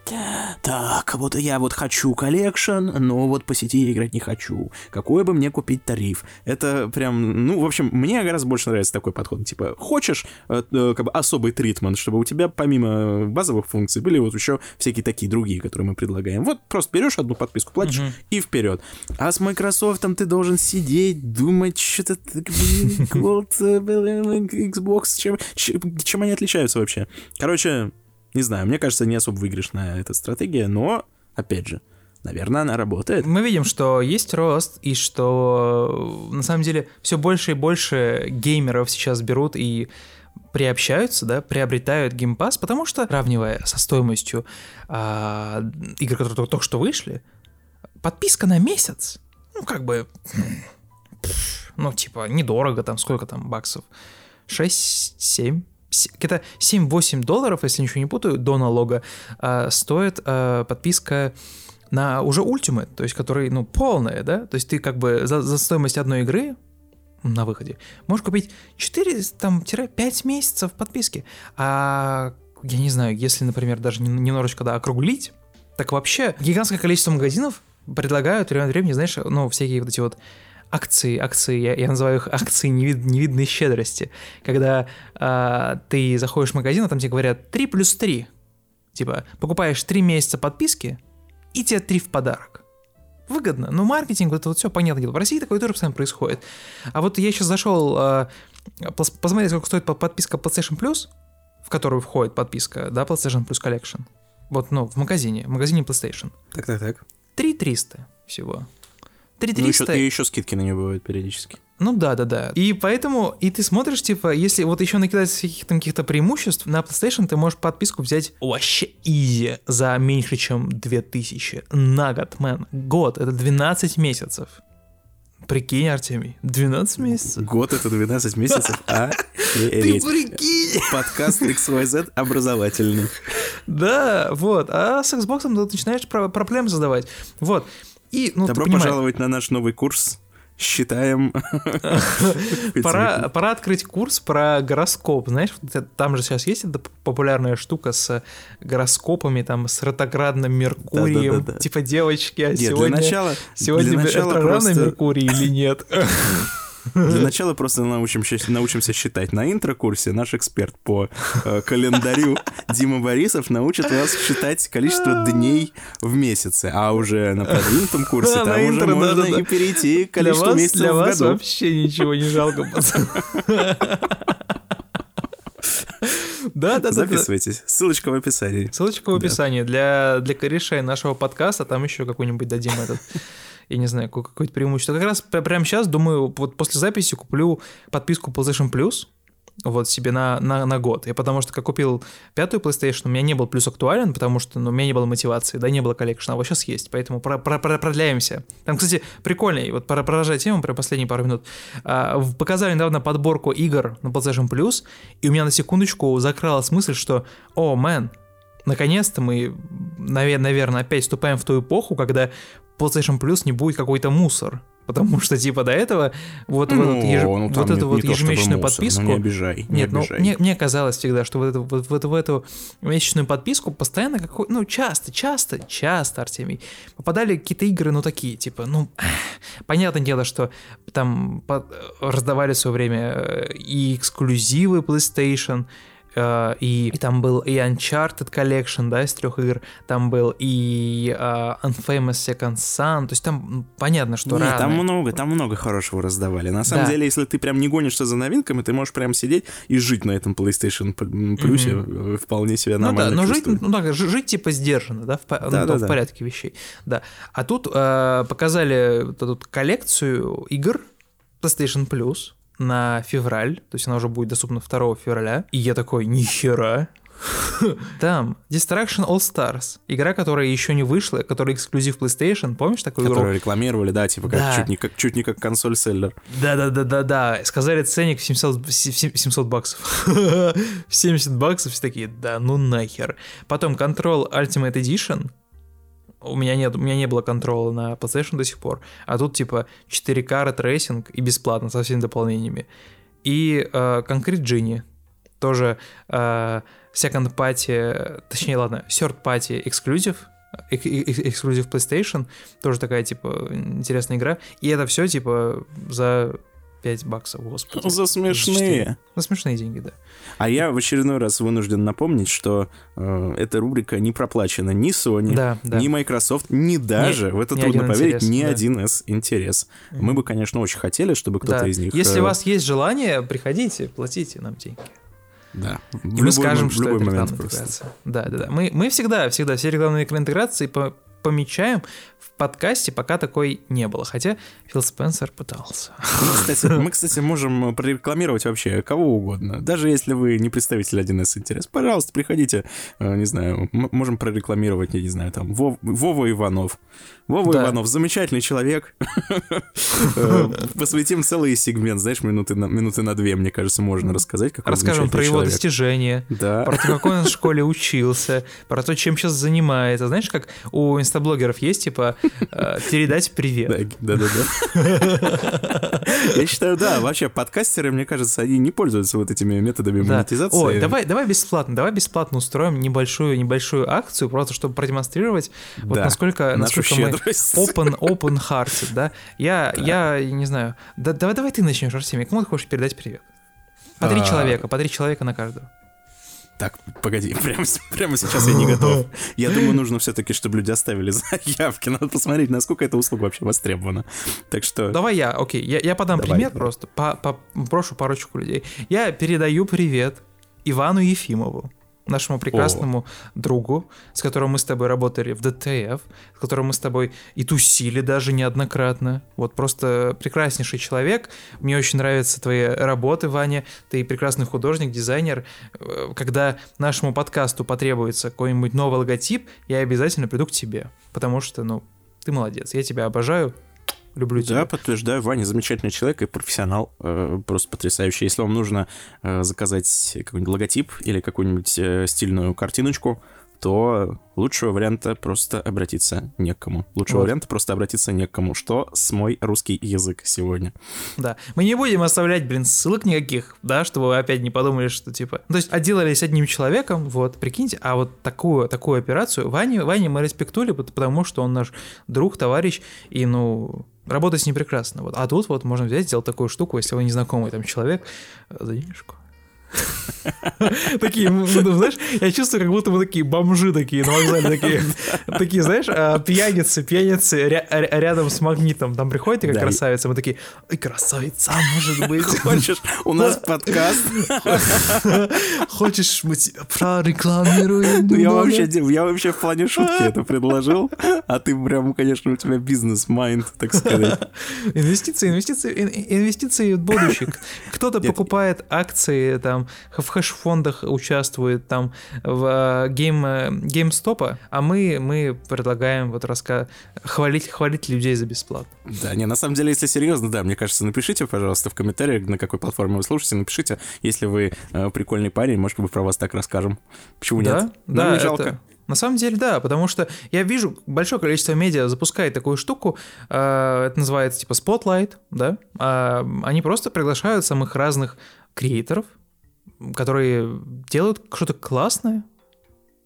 Speaker 2: так, вот я вот хочу collection, но вот по сети я играть не хочу. Какой бы мне купить тариф? Это прям, ну, в общем, мне гораздо больше нравится такой подход. Типа, хочешь э, э, как бы особый treatment, чтобы у тебя помимо базовых функций были вот еще всякие такие другие, которые мы предлагаем. Вот просто берешь одну подписку, подписку платишь угу. и вперед. А с Microsoft ты должен сидеть, думать, что-то, вот, э, Xbox, чем, чем они отличаются вообще. Короче, не знаю, мне кажется, не особо выигрышная эта стратегия, но, опять же, наверное, она работает.
Speaker 1: Мы видим, что есть рост, и что на самом деле все больше и больше геймеров сейчас берут и приобщаются, да, приобретают геймпас, потому что, сравнивая со стоимостью а, игр, которые только что вышли, подписка на месяц, ну, как бы, ну, типа, недорого, там, сколько там баксов, 6-7 где-то 7-8 долларов, если ничего не путаю, до налога, э, стоит э, подписка на уже Ultimate, то есть который, ну, полная, да, то есть ты как бы за, за стоимость одной игры на выходе можешь купить 4-5 месяцев подписки, а я не знаю, если, например, даже немножечко да, округлить, так вообще гигантское количество магазинов предлагают время от времени, знаешь, ну, всякие вот эти вот акции, акции, я, я называю их акции невид, невидной щедрости, когда э, ты заходишь в магазин, а там тебе говорят 3 плюс 3, типа покупаешь 3 месяца подписки, и тебе 3 в подарок. Выгодно, но маркетинг, это вот все понятно. В России такое тоже постоянно происходит. А вот я сейчас зашел э, посмотреть, сколько стоит подписка PlayStation Plus, в которую входит подписка, да, PlayStation Plus Collection. Вот, ну, в магазине, в магазине PlayStation.
Speaker 2: Так, так, так.
Speaker 1: 3 300 всего.
Speaker 2: 3300... Ну, еще, и еще скидки на нее бывают периодически.
Speaker 1: Ну да, да, да. И поэтому, и ты смотришь, типа, если вот еще накидать каких-то каких преимуществ, на PlayStation ты можешь подписку взять вообще изи за меньше, чем 2000 на год, мэн. Год, это 12 месяцев. Прикинь, Артемий, 12 месяцев.
Speaker 2: Год это 12 месяцев, а?
Speaker 1: Ты прикинь!
Speaker 2: Подкаст XYZ образовательный.
Speaker 1: Да, вот. А с Xbox ты начинаешь проблемы создавать. Вот. И, ну,
Speaker 2: Добро пожаловать на наш новый курс. Считаем.
Speaker 1: пора, пора открыть курс про гороскоп. Знаешь, там же сейчас есть эта популярная штука с гороскопами, там, с ретроградным Меркурием. Да, да, да, типа девочки, а нет, сегодня, для начала, сегодня для начала ретроградный просто... Меркурий или нет?
Speaker 2: Для начала просто научимся, научимся считать. На интрокурсе наш эксперт по э, календарю Дима Борисов научит вас считать количество дней в месяце. А уже на продвинутом курсе да, там уже интро, можно да, да, и перейти к количеству
Speaker 1: для вас,
Speaker 2: месяцев
Speaker 1: для
Speaker 2: в
Speaker 1: вас
Speaker 2: году.
Speaker 1: вообще ничего не жалко, пацан. Да, да, да.
Speaker 2: Записывайтесь. Ссылочка в описании.
Speaker 1: Ссылочка в описании. Для, для корешей нашего подкаста там еще какой-нибудь дадим этот я не знаю, какое-то преимущество. Как раз прямо сейчас, думаю, вот после записи куплю подписку PlayStation Plus, вот себе на, на, на год. И потому что, как купил пятую PlayStation, у меня не был плюс актуален, потому что ну, у меня не было мотивации, да, не было коллекшена, а вот сейчас есть, поэтому про, про, про, продляемся. Там, кстати, прикольный, вот продолжая тему про последние пару минут, а, показали недавно подборку игр на PlayStation Plus, и у меня на секундочку закралась мысль, что, о, мэн, наконец-то мы, наверное, опять вступаем в ту эпоху, когда PlayStation Plus не будет какой-то мусор. Потому что, типа, до этого вот, ну, вот, еж... ну, вот эту вот ежемесячную мусор, подписку... Ну,
Speaker 2: не обижай, не
Speaker 1: Нет,
Speaker 2: обижай.
Speaker 1: ну, мне, мне казалось всегда, что вот, это, вот, вот в эту месячную подписку постоянно какой... Ну, часто, часто, часто, Артемий, попадали какие-то игры, ну, такие, типа, ну... Понятное дело, что там под... раздавали в свое время э, и эксклюзивы PlayStation, Uh, и, и там был и Uncharted Collection, да, из трех игр, там был и uh, Unfamous Second Son, то есть там понятно, что
Speaker 2: Нет, там много, там много хорошего раздавали. На самом да. деле, если ты прям не гонишься за новинками, ты можешь прям сидеть и жить на этом PlayStation плюсе mm-hmm. вполне себя нормально
Speaker 1: Ну да, но
Speaker 2: жить,
Speaker 1: ну так, жить типа сдержанно, да, в, да, ну, да, в да. порядке вещей, да. А тут uh, показали вот эту коллекцию игр PlayStation Plus, на февраль, то есть она уже будет доступна 2 февраля. И я такой, нихера, там Distraction All Stars, игра, которая еще не вышла, которая эксклюзив PlayStation, помнишь такую
Speaker 2: игру? Которую рекламировали, да, типа как, да. Чуть, не как чуть не как консоль-seller.
Speaker 1: Да-да-да-да-да, сказали ценник в 700, 700 баксов. в 70 баксов, все такие, да ну нахер. Потом Control Ultimate Edition, у меня нет, у меня не было Control'а на PlayStation до сих пор, а тут типа 4К ray tracing и бесплатно со всеми дополнениями. И э, Concrete Genie, тоже э, second party, точнее, ладно, third party exclusive, эксклюзив PlayStation, тоже такая, типа, интересная игра. И это все, типа, за 5 баксов, господи.
Speaker 2: За смешные.
Speaker 1: За смешные деньги, да.
Speaker 2: А я в очередной раз вынужден напомнить, что э, эта рубрика не проплачена ни Sony,
Speaker 1: да, да.
Speaker 2: ни Microsoft, ни даже, ни, в это трудно поверить, интерес, ни да. один из интерес. Mm-hmm. Мы бы, конечно, очень хотели, чтобы кто-то да. из них...
Speaker 1: Если э... у вас есть желание, приходите, платите нам деньги.
Speaker 2: Да.
Speaker 1: И мы любой, скажем, что это рекламная интеграция. Да, да, да. Мы, мы всегда, всегда все рекламные интеграции по помечаем в подкасте пока такой не было, хотя Фил Спенсер пытался.
Speaker 2: Мы, кстати, мы, кстати, можем прорекламировать вообще кого угодно. Даже если вы не представитель 1С интерес. Пожалуйста, приходите, э, не знаю, можем прорекламировать, я не знаю, там, Вов, Вова Иванов. Вова да. Иванов, замечательный человек. Э, посвятим целый сегмент, знаешь, минуты на, минуты на две, мне кажется, можно рассказать. Какой
Speaker 1: Расскажем про его достижения,
Speaker 2: да.
Speaker 1: про то, какой он в школе учился, про то, чем сейчас занимается. Знаешь, как у инстаблогеров есть, типа, э, передать привет.
Speaker 2: Да-да-да. Я считаю, да, вообще подкастеры, мне кажется, они не пользуются вот этими методами монетизации.
Speaker 1: Ой, давай, давай бесплатно, давай бесплатно устроим небольшую, небольшую акцию, просто чтобы продемонстрировать, вот насколько, насколько мы open, open hearted, да. Я, я не знаю, да, давай, давай ты начнешь, Артемий, кому ты хочешь передать привет? По три а... человека, по три человека на каждого.
Speaker 2: Так, погоди, прямо, прямо сейчас я не готов. Я думаю, нужно все-таки, чтобы люди оставили заявки. Надо посмотреть, насколько эта услуга вообще востребована. Так что...
Speaker 1: Давай я, окей, я, я подам Давай, пример просто, по, по, прошу парочку людей. Я передаю привет Ивану Ефимову нашему прекрасному О. другу, с которым мы с тобой работали в ДТФ, с которым мы с тобой и тусили даже неоднократно. Вот просто прекраснейший человек. Мне очень нравятся твои работы, Ваня. Ты прекрасный художник, дизайнер. Э, когда нашему подкасту потребуется какой-нибудь новый логотип, я обязательно приду к тебе. Потому что, ну, ты молодец. Я тебя обожаю. Люблю тебя.
Speaker 2: Да, подтверждаю, Ваня замечательный человек и профессионал, э, просто потрясающий. Если вам нужно э, заказать какой-нибудь логотип или какую-нибудь э, стильную картиночку, то лучшего варианта просто обратиться не к кому. Лучшего вот. варианта просто обратиться не к кому. Что с мой русский язык сегодня?
Speaker 1: Да. Мы не будем оставлять, блин, ссылок никаких, да, чтобы вы опять не подумали, что типа... То есть отделались одним человеком, вот, прикиньте, а вот такую, такую операцию Ване, Ване мы респектули, потому что он наш друг, товарищ, и, ну, работать с ним прекрасно. Вот. А тут вот можно взять, сделать такую штуку, если вы незнакомый там человек, за денежку. Такие, ну, знаешь, я чувствую, как будто мы такие бомжи такие на вокзале, такие, такие знаешь, а, пьяницы, пьяницы рядом с магнитом. Там приходит такая красавица, мы такие, ой, красавица, может быть.
Speaker 2: Хочешь, у нас подкаст.
Speaker 1: Хочешь, мы тебя прорекламируем?
Speaker 2: Ну, я вообще, я вообще в плане шутки это предложил, а ты прям, конечно, у тебя business mind, так сказать.
Speaker 1: Инвестиции, инвестиции, инвестиции в будущее. Кто-то покупает акции там в хедж-фондах участвует, там в Game, GameStop а, а мы, мы предлагаем вот раска... хвалить, хвалить людей за бесплатно.
Speaker 2: Да, не, на самом деле, если серьезно, да, мне кажется, напишите, пожалуйста, в комментариях, на какой платформе вы слушаете, напишите, если вы э, прикольный парень, может быть, про вас так расскажем. Почему
Speaker 1: да?
Speaker 2: нет?
Speaker 1: Да, Нам не жалко. Это... На самом деле, да, потому что я вижу, большое количество медиа запускает такую штуку, э, это называется типа Spotlight, да, э, они просто приглашают самых разных креаторов, которые делают что-то классное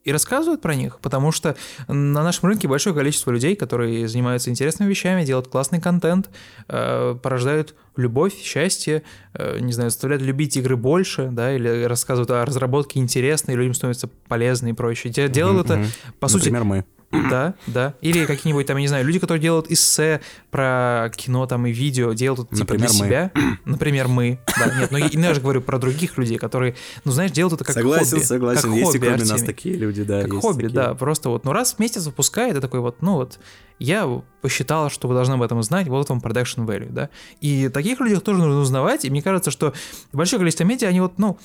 Speaker 1: и рассказывают про них, потому что на нашем рынке большое количество людей, которые занимаются интересными вещами, делают классный контент, э, порождают любовь, счастье, э, не знаю, заставляют любить игры больше, да, или рассказывают о разработке интересной, людям становится полезно и прочее. Делают mm-hmm. это, по
Speaker 2: Например,
Speaker 1: сути...
Speaker 2: Например, мы.
Speaker 1: Да, да. Или какие-нибудь там, я не знаю, люди, которые делают эссе про кино там и видео, делают типа Например, для себя. Мы. Например, мы. Да, нет, ну, я же говорю про других людей, которые, ну знаешь, делают это как
Speaker 2: согласен,
Speaker 1: хобби.
Speaker 2: Согласен,
Speaker 1: согласен.
Speaker 2: Есть хобби, и кроме нас такие люди, да.
Speaker 1: Как хобби, такие. да. Просто вот, ну раз в месяц выпускает, и такой вот, ну вот, я посчитал, что вы должны об этом знать, вот вам production value, да. И таких людей тоже нужно узнавать, и мне кажется, что большое количество медиа, они вот, ну,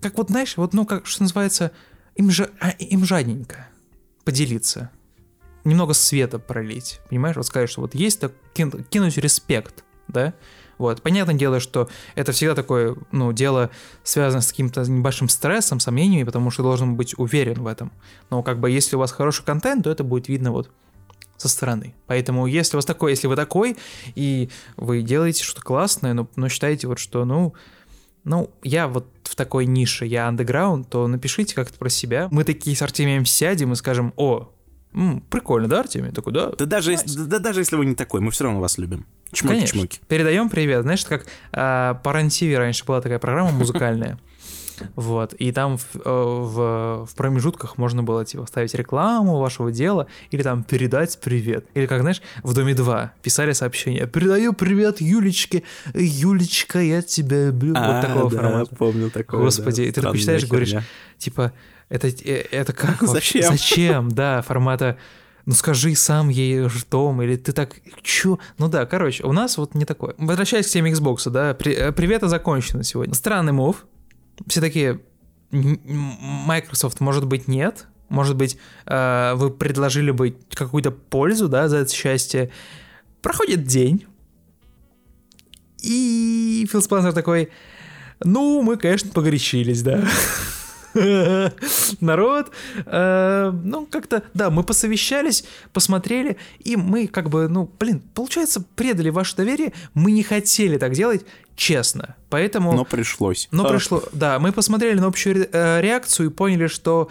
Speaker 1: как вот, знаешь, вот, ну, как, что называется, им, же, а, им жадненько поделиться немного света пролить, понимаешь, вот сказать, что вот есть так, кинуть респект, да, вот. Понятное дело, что это всегда такое, ну, дело связано с каким-то небольшим стрессом, сомнениями, потому что должен быть уверен в этом. Но как бы если у вас хороший контент, то это будет видно вот со стороны. Поэтому если у вас такой, если вы такой, и вы делаете что-то классное, но, но считаете вот, что, ну, ну, я вот в такой нише, я андеграунд, то напишите как-то про себя. Мы такие с Артемием сядем и скажем, о, М, прикольно, да, Артемий? Такой, да.
Speaker 2: Да даже, nice. если, да, даже если вы не такой, мы все равно вас любим. Чмоки-чмоки.
Speaker 1: Передаем привет. Знаешь, как э, по рен раньше была такая программа музыкальная. Вот, и там в, э, в, в промежутках можно было типа ставить рекламу вашего дела или там передать привет. Или как, знаешь, в Доме 2 писали сообщение «Передаю привет Юлечке, Юлечка, я тебя люблю». А, вот такого
Speaker 2: да,
Speaker 1: формата.
Speaker 2: помню такое,
Speaker 1: Господи,
Speaker 2: да,
Speaker 1: ты так читаешь, говоришь, типа, это, э, это как
Speaker 2: Зачем?
Speaker 1: Зачем, да, формата ну скажи сам ей что, или ты так, чё? Ну да, короче, у нас вот не такое. Возвращаясь к теме Xbox, да, при, э, привет, закончено сегодня. Странный мув. Все такие, Microsoft, может быть, нет, может быть, э, вы предложили бы какую-то пользу, да, за это счастье. Проходит день, и Фил Спенсер такой, ну, мы, конечно, погорячились, да. народ. Э, ну, как-то, да, мы посовещались, посмотрели, и мы как бы, ну, блин, получается, предали ваше доверие. Мы не хотели так делать, честно. Поэтому...
Speaker 2: Но пришлось.
Speaker 1: Но а. пришло, да. Мы посмотрели на общую э, реакцию и поняли, что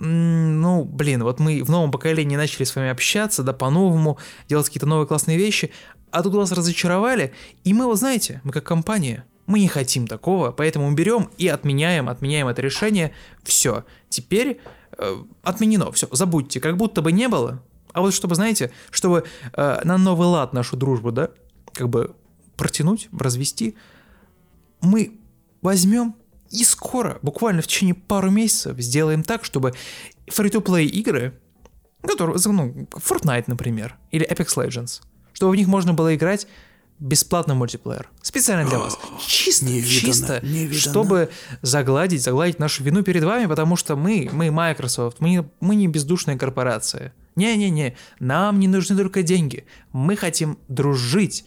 Speaker 1: ну, блин, вот мы в новом поколении начали с вами общаться, да, по-новому, делать какие-то новые классные вещи, а тут вас разочаровали, и мы, вот знаете, мы как компания, мы не хотим такого, поэтому берем и отменяем, отменяем это решение. Все. Теперь э, отменено. Все. Забудьте. Как будто бы не было. А вот чтобы, знаете, чтобы э, на новый лад нашу дружбу, да, как бы протянуть, развести, мы возьмем и скоро, буквально в течение пару месяцев, сделаем так, чтобы free-to-play игры, которые, ну, Fortnite, например, или Apex Legends, чтобы в них можно было играть бесплатный мультиплеер. Специально для вас. Чисто, невиданно, чисто, невиданно. чтобы загладить, загладить нашу вину перед вами, потому что мы, мы Microsoft, мы, мы не бездушная корпорация. Не-не-не, нам не нужны только деньги. Мы хотим дружить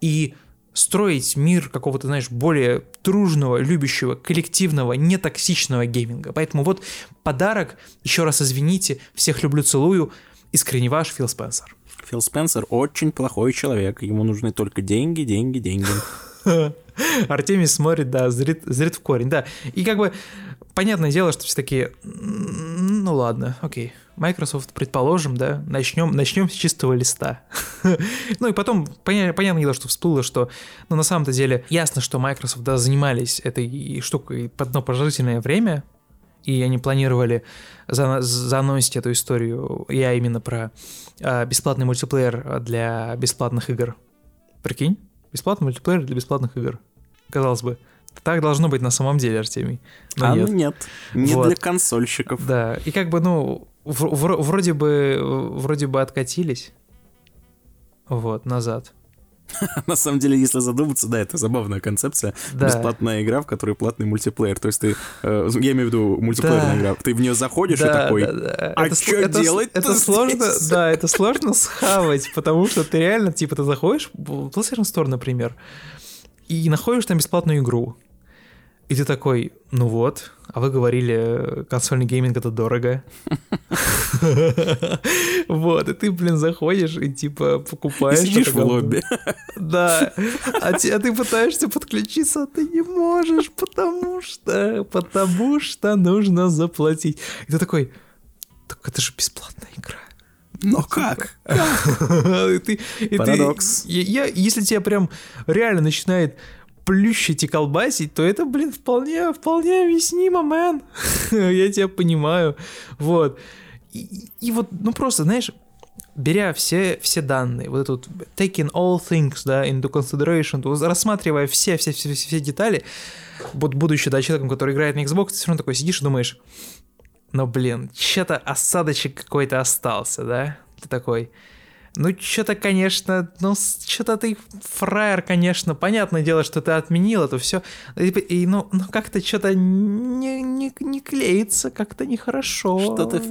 Speaker 1: и строить мир какого-то, знаешь, более дружного, любящего, коллективного, нетоксичного гейминга. Поэтому вот подарок, еще раз извините, всех люблю, целую, искренне ваш Фил Спенсер.
Speaker 2: Фил Спенсер очень плохой человек. Ему нужны только деньги, деньги, деньги.
Speaker 1: Артемий смотрит, да, зрит, зрит в корень, да. И как бы понятное дело, что все такие, ну ладно, окей. Microsoft, предположим, да, начнем, начнем с чистого листа. ну и потом, понятно, понятное дело, что всплыло, что, ну на самом-то деле, ясно, что Microsoft, да, занимались этой штукой под одно продолжительное время, и они планировали за, заносить эту историю, я именно про бесплатный мультиплеер для бесплатных игр. Прикинь? Бесплатный мультиплеер для бесплатных игр. Казалось бы. Так должно быть на самом деле, Артемий.
Speaker 2: Но а нет. ну нет. Не вот. для консольщиков.
Speaker 1: Да. И как бы, ну, в, в, вроде бы вроде бы откатились. Вот, назад.
Speaker 2: На самом деле, если задуматься, да, это забавная концепция. Да. Бесплатная игра, в которой платный мультиплеер. То есть ты, э, я имею в виду мультиплеерная да. игра, ты в нее заходишь да, и такой, да, да. а что делать
Speaker 1: Это сложно, да, это сложно схавать, потому что ты реально, типа, ты заходишь в PlayStation Store, например, и находишь там бесплатную игру. И ты такой, ну вот, а вы говорили, консольный гейминг это дорого. Вот, и ты, блин, заходишь и типа покупаешь.
Speaker 2: Сидишь в лобби.
Speaker 1: Да, а, а ты пытаешься подключиться, а ты не можешь, потому что, потому что нужно заплатить. И ты такой, так это же бесплатная игра.
Speaker 2: Но как?
Speaker 1: Парадокс. Я, если тебя прям реально начинает плющить и колбасить, то это, блин, вполне, вполне объяснимо, мэн. Я тебя понимаю. Вот. И, и вот, ну просто, знаешь, беря все, все данные, вот этот taking all things, да, into consideration, то, рассматривая все, все, все, все детали, вот будучи, да, человеком, который играет на Xbox, ты все равно такой сидишь и думаешь, ну, блин, что-то осадочек какой-то остался, да? Ты такой, ну, что-то, конечно, ну, что-то ты фраер, конечно. Понятное дело, что ты отменил это все. И, ну, ну как-то что-то не, не, не клеится, как-то нехорошо.
Speaker 2: Что-то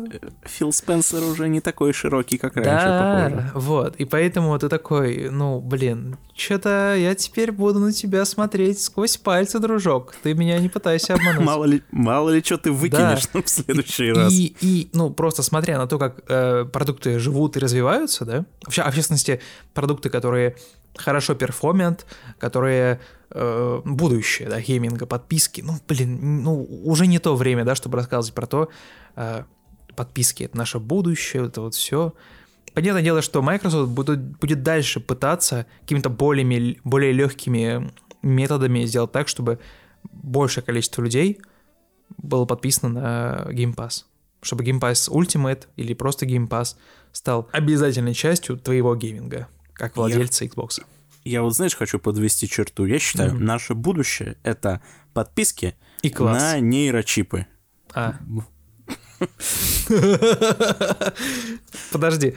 Speaker 2: Фил Спенсер уже не такой широкий, как раньше,
Speaker 1: да, похоже. вот. И поэтому ты такой, ну, блин, что-то я теперь буду на тебя смотреть сквозь пальцы, дружок. Ты меня не пытайся обмануть.
Speaker 2: Мало ли, мало ли что ты выкинешь да. в следующий
Speaker 1: и,
Speaker 2: раз.
Speaker 1: И, и, ну, просто смотря на то, как э, продукты живут и развиваются, да, Вообще, а в частности, продукты, которые хорошо перформят, которые э, будущее, да, гейминга, подписки. Ну, блин, ну, уже не то время, да, чтобы рассказывать про то, э, подписки — это наше будущее, это вот все. Понятное дело, что Microsoft будет, будет дальше пытаться какими-то более, более легкими методами сделать так, чтобы большее количество людей было подписано на Game Pass. Чтобы Game Pass Ultimate или просто Game Pass — стал обязательной частью твоего гейминга, как владельца я, Xbox.
Speaker 2: Я вот, знаешь, хочу подвести черту. Я считаю, mm-hmm. наше будущее — это подписки И класс. на нейрочипы.
Speaker 1: А. Подожди,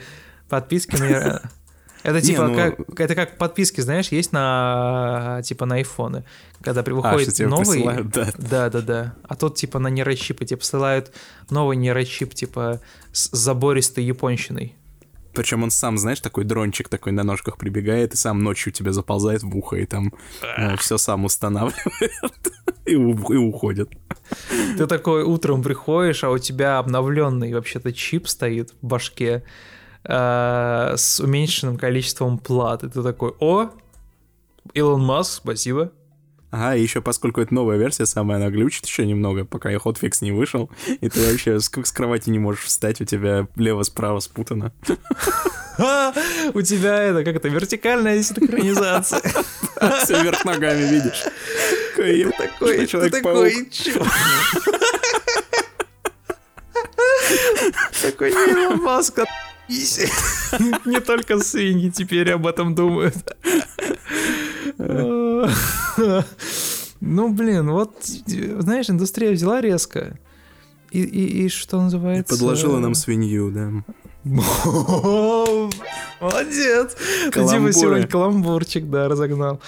Speaker 1: подписки мне... Это
Speaker 2: Не,
Speaker 1: типа
Speaker 2: ну-
Speaker 1: как это как подписки, знаешь, есть на типа на айфоны, когда
Speaker 2: А,
Speaker 1: выходит
Speaker 2: тебе
Speaker 1: новый.
Speaker 2: присылают, да.
Speaker 1: Да, да, да. А тут типа на нейрочипы тебе посылают новый нейрочип типа с забористой японщиной.
Speaker 2: Причем он сам, знаешь, такой дрончик такой на ножках прибегает и сам ночью тебе заползает в ухо и там все сам устанавливает и, у- и уходит.
Speaker 1: Ты такой утром приходишь, а у тебя обновленный вообще-то чип стоит в башке э, с уменьшенным количеством плат. И ты такой, о, Илон Маск, спасибо.
Speaker 2: Ага, и еще поскольку это новая версия, самая она глючит еще немного, пока и хотфикс не вышел, и ты вообще с, с кровати не можешь встать, у тебя лево-справа спутано.
Speaker 1: У тебя это, как это, вертикальная синхронизация.
Speaker 2: Все вверх ногами видишь. Такой,
Speaker 1: Ты такой, ты такой? Такой Илон Маск, отъебись. Не только свиньи теперь об этом думают. Ну, блин, вот, знаешь, индустрия взяла резко. И, и, и что называется...
Speaker 2: Подложила нам свинью, да.
Speaker 1: Молодец!
Speaker 2: Каламбуры.
Speaker 1: сегодня каламбурчик, да, разогнал.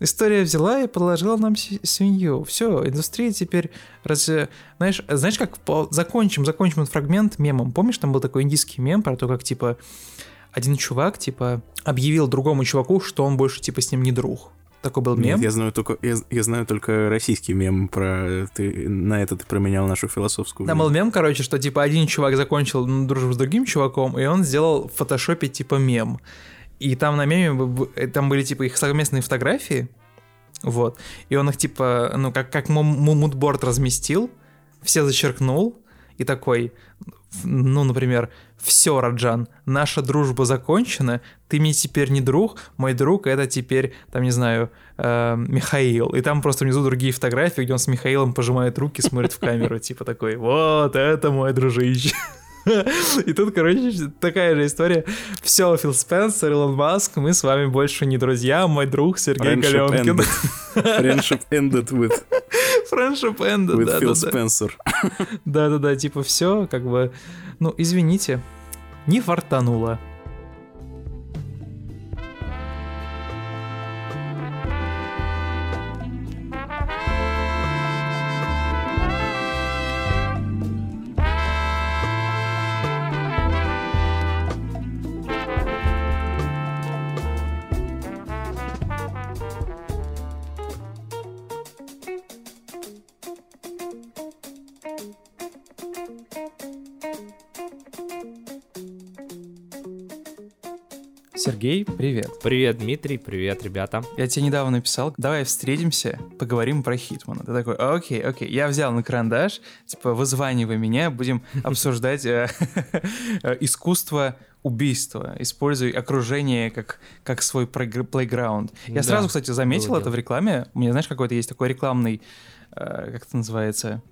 Speaker 1: История взяла и подложила нам свинью. Все, индустрия теперь раз... Знаешь, знаешь, как закончим, закончим этот фрагмент мемом. Помнишь, там был такой индийский мем про то, как, типа, один чувак, типа, объявил другому чуваку, что он больше, типа, с ним не друг. Такой был мем.
Speaker 2: Нет, я знаю только я, я знаю только российский мем про ты на это ты променял нашу философскую.
Speaker 1: Там был мем, короче, что типа один чувак закончил ну, дружбу с другим чуваком, и он сделал в фотошопе типа мем. И там на меме там были типа их совместные фотографии, вот. И он их типа, ну как как му- му- мудборд разместил, все зачеркнул и такой, ну, например, все, Раджан, наша дружба закончена, ты мне теперь не друг, мой друг это теперь, там, не знаю, э, Михаил. И там просто внизу другие фотографии, где он с Михаилом пожимает руки, смотрит в камеру, типа такой, вот, это мой дружище. И тут, короче, такая же история. Все, Фил Спенсер, Илон Маск, мы с вами больше не друзья, мой друг Сергей
Speaker 2: Friendship
Speaker 1: Галенкин.
Speaker 2: ended. Friendship ended with,
Speaker 1: Friendship ended,
Speaker 2: with
Speaker 1: да,
Speaker 2: Phil
Speaker 1: да, да.
Speaker 2: Spencer.
Speaker 1: Да-да-да, типа все, как бы, ну, извините, не фартануло. Сергей, привет.
Speaker 3: Привет, Дмитрий, привет, ребята.
Speaker 1: Я тебе недавно написал, давай встретимся, поговорим про Хитмана. Ты такой, окей, окей. Я взял на карандаш, типа, вызванивай меня, будем обсуждать э, искусство убийства. Используй окружение как, как свой плейграунд. Я
Speaker 3: Да,
Speaker 1: сразу, кстати, заметил это в рекламе. У меня, знаешь, какой-то есть такой рекламный, э, как это называется,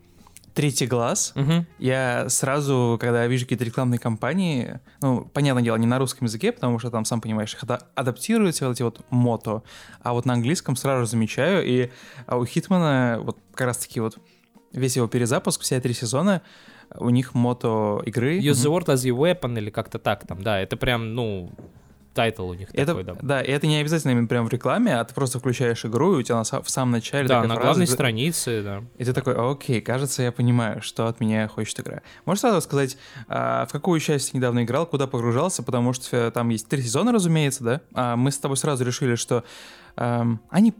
Speaker 1: третий глаз.
Speaker 3: Мгм.
Speaker 1: Я сразу, когда вижу какие-то рекламные кампании, ну, понятное дело, не на русском языке, потому что там, сам понимаешь, их ада- адаптируют все вот эти вот мото, а вот на английском сразу замечаю, и а у Хитмана вот как раз-таки вот весь его перезапуск, все три сезона, у них motto игры.
Speaker 3: Use the world as your weapon или как-то так там, да, это прям, ну, title у них
Speaker 1: Это,
Speaker 3: такой, да.
Speaker 1: да, и это не обязательно именно прям в рекламе, а ты просто включаешь игру, и у тебя на в самом начале
Speaker 3: Да, на
Speaker 1: фраза,
Speaker 3: главной
Speaker 1: ты-
Speaker 3: странице, да.
Speaker 1: И ты такой, окей, кажется, я понимаю, что от меня хочет игра. Можешь сразу сказать, а, в какую часть ты недавно играл, куда погружался, потому что там есть три сезона, разумеется, да? А мы с тобой сразу решили, что ам, они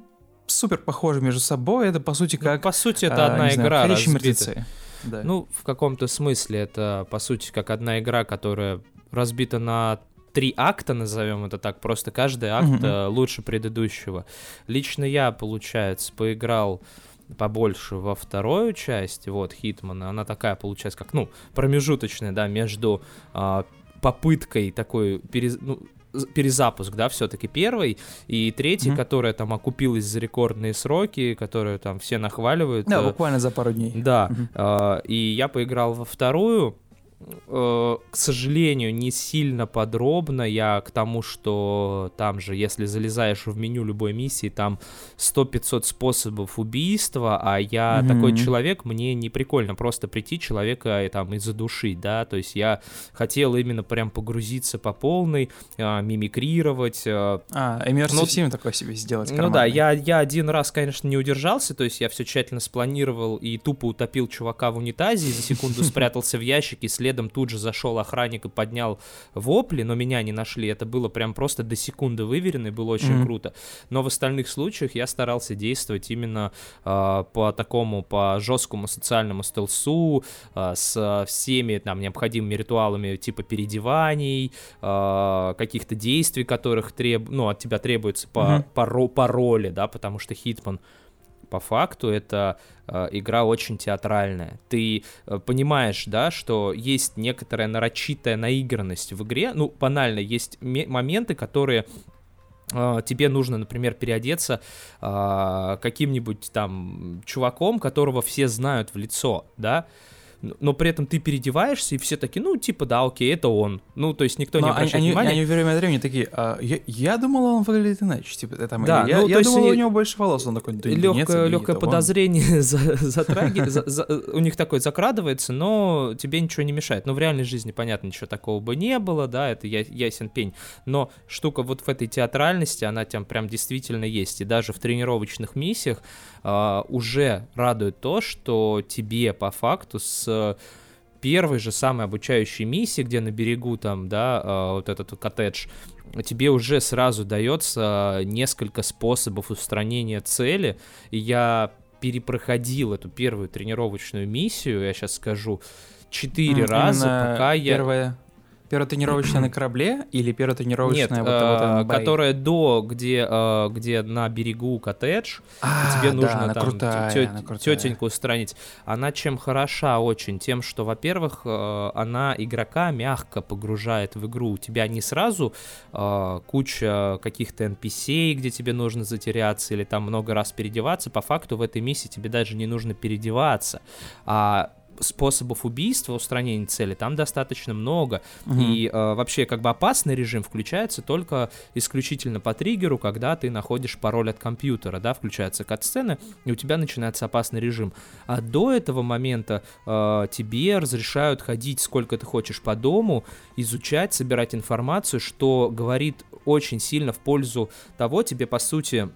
Speaker 1: супер похожи между собой, это по сути
Speaker 3: Ну,
Speaker 1: как...
Speaker 3: по сути, это
Speaker 1: а,
Speaker 3: одна
Speaker 1: знаю,
Speaker 3: игра
Speaker 1: «Ходячие
Speaker 3: разбита.
Speaker 1: мертвецы». Да.
Speaker 3: Ну, в каком-то смысле это, по сути, как одна игра, которая разбита на три акта, назовем это так, просто каждый акт э, лучше предыдущего. Лично я, получается, поиграл побольше во вторую часть, вот, Хитмана, она такая, получается, как, ну, промежуточная, да, между а, попыткой такой, перез- ну, перезапуск, да, все-таки первый, и третий,
Speaker 1: Мгм.
Speaker 3: которая там окупилась за рекордные сроки, которую там все нахваливают.
Speaker 1: Да,
Speaker 3: э,
Speaker 1: буквально за пару дней.
Speaker 3: да,
Speaker 1: Мгм.
Speaker 3: а, и я поиграл во вторую, э, к сожалению, не сильно подробно. Я к тому, что там же, если залезаешь в меню любой миссии, там 100-500 способов убийства, а я mm-hmm. такой человек, мне не прикольно просто прийти человека и там и задушить, да, то есть я хотел именно прям погрузиться по полной, э, мимикрировать. Э,
Speaker 1: а, Immersive ну, такое себе сделать
Speaker 3: Ну да, я, я один раз, конечно, не удержался, то есть я все тщательно спланировал и тупо утопил чувака в унитазе и за секунду спрятался в ящике, следом тут же зашел охранник и поднял вопли, но меня не нашли. Это было прям просто до секунды выверено и было очень mm-hmm. круто. Но в остальных случаях я старался действовать именно э, по такому, по жесткому социальному стелсу, э, с всеми там необходимыми ритуалами типа переодеваний, э, каких-то действий, которых треб... ну, от тебя требуется по, mm-hmm. по, по роли, да, потому что Хитман по факту это э, игра очень театральная. Ты э, понимаешь, да, что есть некоторая нарочитая наигранность в игре. Ну, банально, есть моменты, которые э, тебе нужно, например, переодеться каким-нибудь там чуваком, которого все знают в лицо, да, но при этом ты переодеваешься, и все такие, ну, типа, да, окей, это он. Ну, то есть никто но не обращает
Speaker 1: они,
Speaker 3: внимания.
Speaker 1: Они, они время от времени такие, а, я, я думал, он выглядит иначе, типа, это да, я, ну, я думал, у него больше волос, он такой, да
Speaker 3: легкое, нет, легкое подозрение у них такое закрадывается, но тебе ничего не мешает. Ну, в реальной жизни, понятно, ничего такого бы не было, да, это я, ясен пень, но штука вот в этой театральности, она там прям действительно есть, и даже в тренировочных миссиях uh, уже радует то, что тебе по факту с первой же самой обучающей миссии, где на берегу там, да, uh, вот этот коттедж, тебе уже сразу дается несколько способов устранения цели, и я перепроходил эту первую тренировочную миссию, я сейчас скажу, четыре mm, раза, пока
Speaker 1: я... Первая Первая тренировочная на корабле или первая тренировочная
Speaker 3: Нет, вот, э, вот которая до, где, э, где на берегу коттедж, а, тебе нужно да, там крутая, тет, тетеньку устранить. Она чем хороша очень? Тем, что, во-первых, э, она игрока мягко погружает в игру. У тебя не сразу э, куча каких-то NPC, где тебе нужно затеряться или там много раз переодеваться. По факту в этой миссии тебе даже не нужно переодеваться. А способов убийства, устранения цели там достаточно много. Угу. И э, вообще как бы опасный режим включается только исключительно по триггеру, когда ты находишь пароль от компьютера, да, включается кат-сцена, и у тебя начинается опасный режим. А до этого момента э, тебе разрешают ходить сколько ты хочешь по дому, изучать, собирать информацию, что говорит очень сильно в пользу того, тебе по сути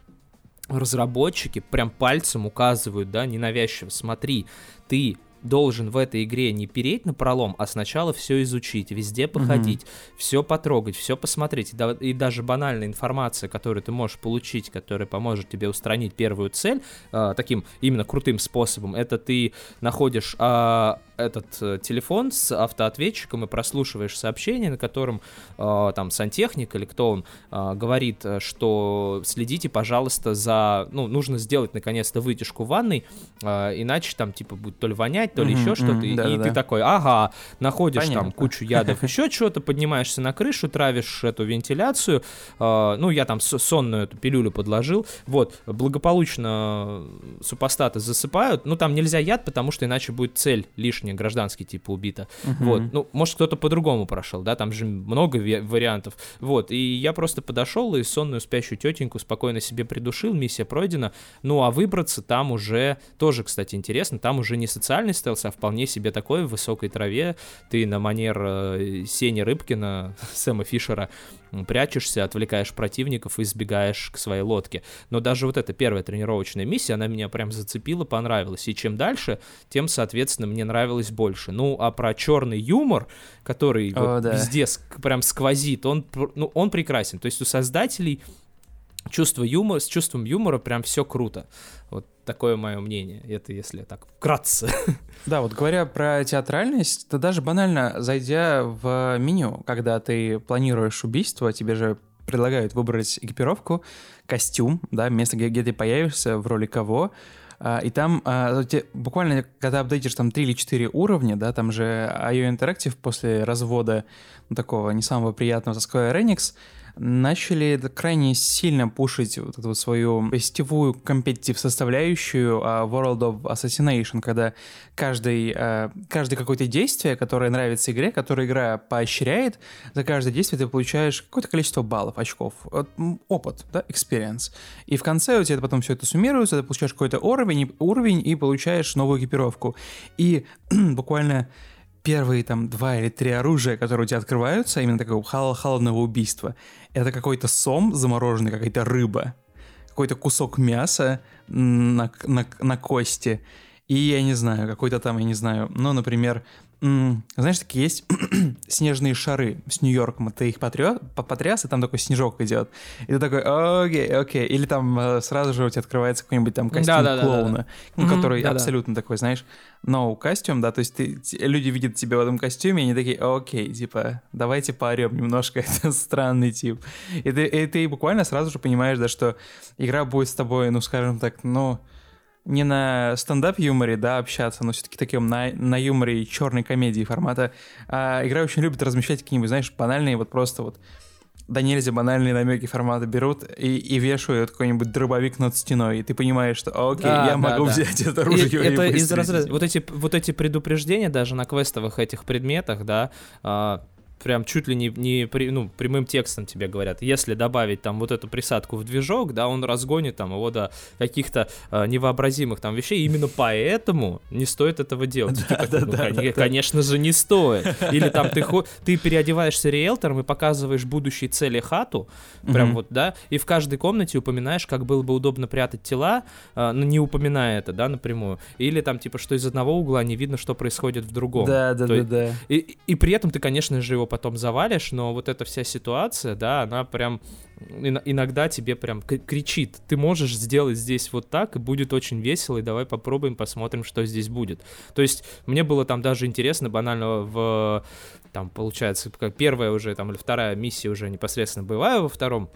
Speaker 3: разработчики прям пальцем указывают, да, ненавязчиво, смотри, ты должен в этой игре не переть на пролом, а сначала все изучить, везде походить, mm-hmm. все потрогать, все посмотреть. И, да, и даже банальная информация, которую ты можешь получить, которая поможет тебе устранить первую цель, э, таким именно крутым способом, это ты находишь э, этот э, телефон с автоответчиком и прослушиваешь сообщение, на котором э, там сантехник или кто он э, говорит, что следите, пожалуйста, за, ну, нужно сделать наконец-то вытяжку в ванной, э, иначе там типа будет то ли вонять, то ли mm-hmm, еще что-то, mm-hmm, и, да, и да. ты такой, ага, находишь Понятно. там кучу ядов, еще что-то, поднимаешься на крышу, травишь эту вентиляцию, э, ну, я там сонную эту пилюлю подложил, вот, благополучно супостаты засыпают, ну, там нельзя яд, потому что иначе будет цель лишняя не гражданский типа убито. Uh-huh. Вот, ну, может, кто-то по-другому прошел, да, там же много вариантов. Вот, и я просто подошел и сонную спящую тетеньку спокойно себе придушил, миссия пройдена. Ну, а выбраться там уже, тоже, кстати, интересно, там уже не социальный стелс, а вполне себе такой в высокой траве. Ты на манер э, Сени Рыбкина, Сэма Фишера, прячешься, отвлекаешь противников и сбегаешь к своей лодке. Но даже вот эта первая тренировочная миссия, она меня прям зацепила, понравилась. И чем дальше, тем, соответственно, мне нравилось больше. Ну, а про черный юмор, который О, вот да. везде прям сквозит, он, ну, он прекрасен. То есть у создателей чувство юмора, с чувством юмора прям все круто. Вот такое мое мнение. Это если так вкратце.
Speaker 1: Да, вот говоря про театральность, то даже банально, зайдя в меню, когда ты планируешь убийство, тебе же предлагают выбрать экипировку, костюм, да, место, где, где ты появишься, в роли кого, а, и там а, буквально, когда апдейтишь там 3 или 4 уровня, да, там же IO Interactive после развода ну, такого не самого приятного со Square Enix начали крайне сильно пушить вот эту свою сетевую компетитив составляющую uh, World of Assassination, когда каждый, uh, каждое какое-то действие, которое нравится игре, которое игра поощряет, за каждое действие ты получаешь какое-то количество баллов, очков, опыт, да, experience. И в конце у тебя потом все это суммируется, ты получаешь какой-то уровень, уровень и получаешь новую экипировку. И буквально первые там два или три оружия, которые у тебя открываются, именно такого холодного убийства, это какой-то сом замороженный, какая-то рыба, какой-то кусок мяса на, на, на кости, и я не знаю, какой-то там, я не знаю, ну, например, знаешь, такие есть снежные шары с Нью-Йорком, ты их потря... потряс, и там такой снежок идет. И ты такой, окей, окей. Или там э, сразу же у тебя открывается какой-нибудь там костюм да, да, клоуна, да, да. Ну, который mm-hmm, абсолютно да. такой, знаешь, no костюм, да, то есть ты, люди видят тебя в этом костюме, и они такие, окей, типа, давайте поорем немножко, это странный тип. И ты, и ты буквально сразу же понимаешь, да, что игра будет с тобой, ну, скажем так, ну, не на стендап-юморе, да, общаться, но все-таки таким на, на юморе черной комедии формата. А игра очень любит размещать какие-нибудь, знаешь, банальные, вот просто вот да нельзя банальные намеки формата берут и, и вешают какой-нибудь дробовик над стеной, и ты понимаешь, что окей, да, я да, могу да. взять это оружие и, и
Speaker 3: это из разряда, вот эти вот эти предупреждения даже на квестовых этих предметах, да, а, прям чуть ли не, не при, ну, прямым текстом тебе говорят, если добавить там вот эту присадку в движок, да, он разгонит там его до каких-то э, невообразимых там вещей, и именно поэтому не стоит этого делать. Да, да, ну, да, кон- да, конечно же, не стоит. Или там ты, ты переодеваешься риэлтором и показываешь будущей цели хату, прям угу. вот, да, и в каждой комнате упоминаешь, как было бы удобно прятать тела, э, не упоминая это, да, напрямую. Или там, типа, что из одного угла не видно, что происходит в другом.
Speaker 1: Да, да, да, да.
Speaker 3: И, и при этом ты, конечно же, его потом завалишь, но вот эта вся ситуация, да, она прям иногда тебе прям кричит, ты можешь сделать здесь вот так, и будет очень весело, и давай попробуем, посмотрим, что здесь будет. То есть мне было там даже интересно, банально в, там, получается, первая уже, там, или вторая миссия уже непосредственно боевая во втором,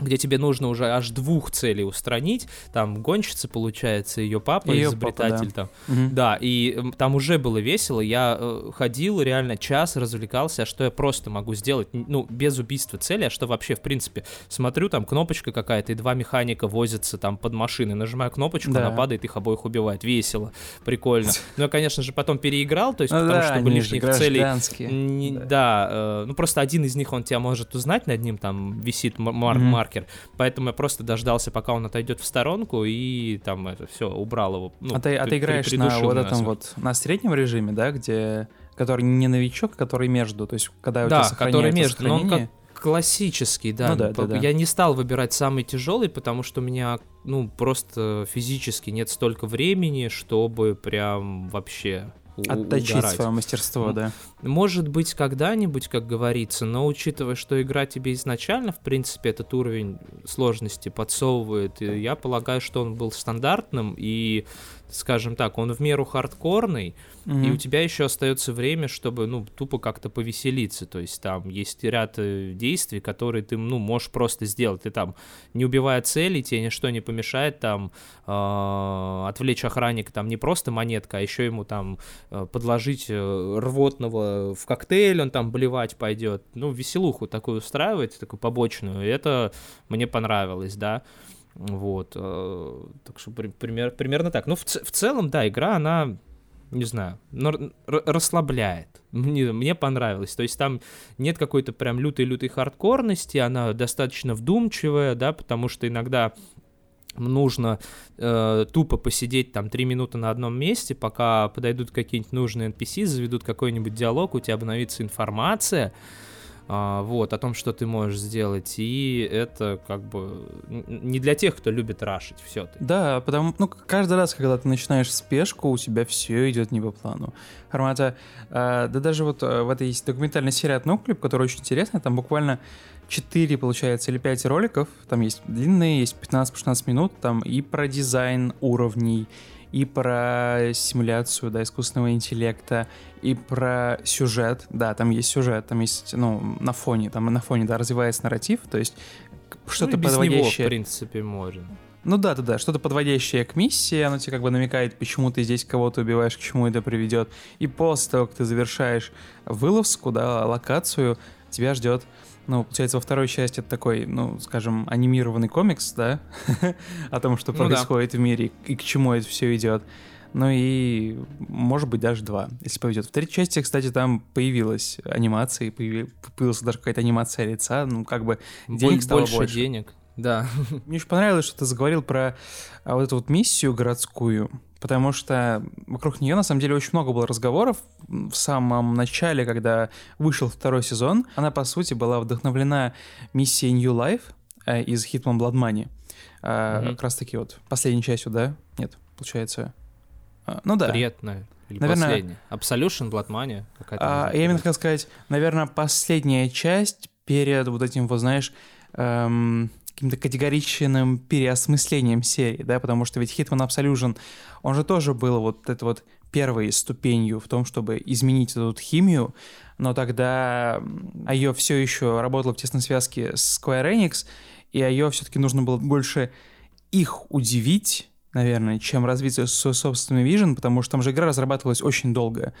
Speaker 3: где тебе нужно уже аж двух целей устранить. Там гонщица, получается, ее папа, ее изобретатель папа, да. там. Угу. Да, и там уже было весело. Я э, ходил реально час, развлекался, а что я просто могу сделать, ну, без убийства цели, а что вообще, в принципе, смотрю, там кнопочка какая-то, и два механика возятся там под машиной, нажимаю кнопочку, да. она падает, их обоих убивает. Весело, прикольно. Но я, конечно же, потом переиграл, то есть, ну, потому да, чтобы лишних целей... Не, да, да э, ну, просто один из них, он тебя может узнать, над ним там висит марк, угу. Марк маркер. Поэтому я просто дождался, пока он отойдет в сторонку, и там это все, убрал его.
Speaker 1: Ну, а ты, а ты играешь на вот этом вот, на среднем режиме, да, где который не новичок, а который между, то есть когда у тебя
Speaker 3: который между, но он как классический, да.
Speaker 1: Ну, да, да, да.
Speaker 3: Я не стал выбирать самый тяжелый, потому что у меня, ну, просто физически нет столько времени, чтобы прям вообще
Speaker 1: Отточить
Speaker 3: угорать.
Speaker 1: свое мастерство, да.
Speaker 3: Может быть, когда-нибудь, как говорится, но учитывая, что игра тебе изначально, в принципе, этот уровень сложности подсовывает, я полагаю, что он был стандартным, и скажем так, он в меру хардкорный, mm-hmm. и у тебя еще остается время, чтобы, ну, тупо как-то повеселиться. То есть там есть ряд э, действий, которые ты, ну, можешь просто сделать. Ты там, не убивая цели, тебе ничто не помешает там э, отвлечь охранника там не просто монетка, а еще ему там э, подложить э, рвотного в коктейль, он там блевать пойдет. Ну, веселуху такую устраивать, такую побочную. И это мне понравилось, да. Вот. Э, так что пример, примерно так. Ну, в, в целом, да, игра, она, не знаю, расслабляет. Мне, мне понравилось. То есть там нет какой-то прям лютой-лютой хардкорности, она достаточно вдумчивая, да, потому что иногда нужно э, тупо посидеть там три минуты на одном месте, пока подойдут какие-нибудь нужные NPC, заведут какой-нибудь диалог, у тебя обновится информация, вот, о том, что ты можешь сделать, и это как бы не для тех, кто любит рашить все -таки.
Speaker 1: Да, потому, ну, каждый раз, когда ты начинаешь спешку, у тебя все идет не по плану. Формата, э, да даже вот э, в этой есть документальной серии от Нуклип, которая очень интересная, там буквально 4, получается, или 5 роликов, там есть длинные, есть 15-16 минут, там и про дизайн уровней, и про симуляцию, да, искусственного интеллекта, и про сюжет, да, там есть сюжет, там есть, ну, на фоне, там на фоне, да, развивается нарратив, то есть что-то ну, подводящее. Него,
Speaker 3: в принципе, можно.
Speaker 1: Ну да, да, да, что-то подводящее к миссии, оно тебе как бы намекает, почему ты здесь кого-то убиваешь, к чему это приведет. И после того, как ты завершаешь вылазку, да, локацию, тебя ждет ну, получается, во второй части это такой, ну, скажем, анимированный комикс, да, о том, что
Speaker 3: Ну
Speaker 1: происходит в мире и к чему это все идет. Ну и, может быть, даже два, если повезет. В третьей части, кстати, там появилась анимация, появилась даже какая-то анимация лица, ну, как бы денег стало
Speaker 3: больше,
Speaker 1: больше.
Speaker 3: денег. Да.
Speaker 1: Мне очень понравилось, что ты заговорил про а, вот эту вот миссию городскую, потому что вокруг нее на самом деле очень много было разговоров в самом начале, когда вышел второй сезон. Она, по сути, была вдохновлена миссией New Life э, из Hitman Blood Money. А,
Speaker 3: Мгм.
Speaker 1: Как раз таки вот последней частью, да? Нет, получается. А, ну да.
Speaker 3: Приятная. Или
Speaker 1: Наверное-
Speaker 3: последняя. Absolution, Bloodmania. Какая-то
Speaker 1: А, я именно хотел сказать, наверное, последняя часть перед вот этим, вот знаешь, эм, каким-то категоричным переосмыслением серии, да, потому что ведь Hitman Absolution, он же тоже был вот это вот первой ступенью в том, чтобы изменить эту химию, но тогда ее все еще работало в тесной связке с Square Enix, и ее все-таки нужно было больше их удивить, наверное, чем развить свой собственный вижен, потому что там же игра разрабатывалась очень долго.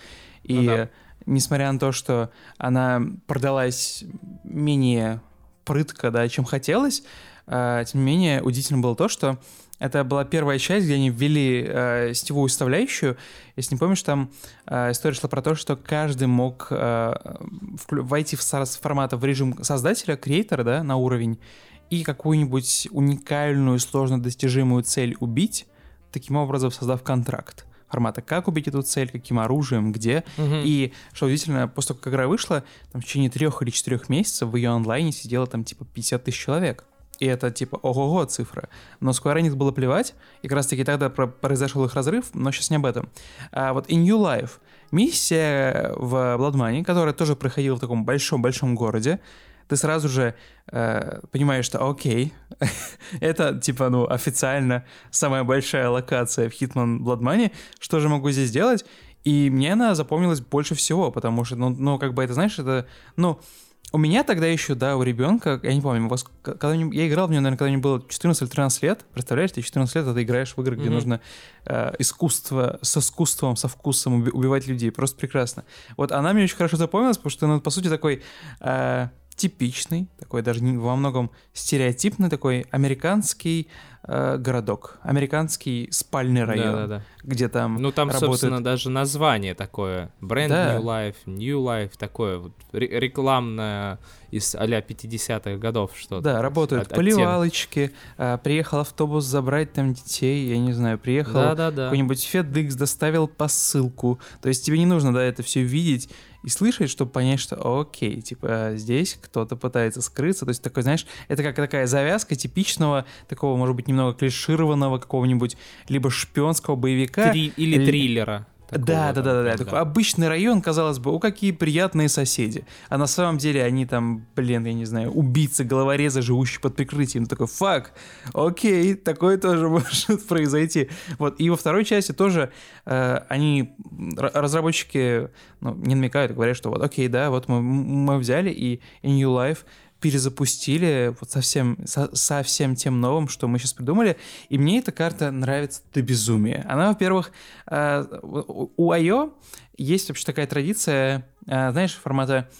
Speaker 1: И
Speaker 3: Ну да.
Speaker 1: несмотря на то, что она продалась менее прытко, да, чем хотелось, а, тем не менее, удивительно было то, что это была первая часть, где они ввели э, сетевую составляющую. Если не помнишь, там э, история шла про то, что каждый мог э, войти в сас- формата в режим создателя, креатора, да, на уровень, и какую-нибудь уникальную, сложно достижимую цель убить, таким образом создав контракт формата, как убить эту цель, каким оружием, где.
Speaker 3: Мгм.
Speaker 1: И, что удивительно, после того, как игра вышла, там в течение трех или четырех месяцев в ее онлайне сидело там типа 50 тысяч человек. И это типа ого-го цифра. Но Square Enix было плевать, и как раз таки тогда про- произошел их разрыв, но сейчас не об этом. А вот in New Life, миссия в Blood Money, которая тоже проходила в таком большом-большом городе, ты сразу же э, понимаешь, что окей, это типа, ну, официально самая большая локация в Hitman Blood Money, что же могу здесь делать? И мне она запомнилась больше всего, потому что, ну, ну как бы это, знаешь, это, ну, у меня тогда еще, да, у ребенка, я не помню, у вас, когда я играл в нее, наверное, когда мне было 14 или 13 лет. Представляешь, ты 14 лет, а ты играешь в игры, где
Speaker 3: Мгм.
Speaker 1: нужно э, искусство, со искусством, со вкусом уби- убивать людей. Просто прекрасно. Вот она мне очень хорошо запомнилась, потому что, ну, по сути, такой э, типичный, такой даже во многом стереотипный такой американский э, городок, американский спальный район,
Speaker 3: Да-да-да.
Speaker 1: Где там
Speaker 3: Ну, там,
Speaker 1: работает-
Speaker 3: собственно, даже название такое. Brand
Speaker 1: Да.
Speaker 3: New Life, New Life, такое вот ре- рекламное из а-ля 50-х годов что-то.
Speaker 1: Да, работают
Speaker 3: От-
Speaker 1: поливалочки, а, приехал автобус забрать там детей, я не знаю, приехал
Speaker 3: Да-да-да.
Speaker 1: какой-нибудь FedEx, доставил посылку. То есть тебе не нужно, да, это все видеть и слышать, чтобы понять, что окей, типа здесь кто-то пытается скрыться. То есть такой, знаешь, это как такая завязка типичного, такого, может быть, немного клишированного какого-нибудь либо шпионского боевика.
Speaker 3: Три- Или
Speaker 1: Ли-
Speaker 3: триллера. такого,
Speaker 1: Да, да, да, да, да. Такой обычный район, казалось бы, о, какие приятные соседи. А на самом деле они там, блин, я не знаю, убийцы, головорезы, живущие под прикрытием. Такой, фак, окей, такое тоже может произойти. Вот, и во второй части тоже э, они, разработчики, ну, не намекают, говорят, что вот, окей, да, вот мы, мы взяли и in New Life перезапустили вот совсем, со, со всем тем новым, что мы сейчас придумали. И мне эта карта нравится до безумия. Она, во-первых, э, у IO есть вообще такая традиция, э, знаешь, формата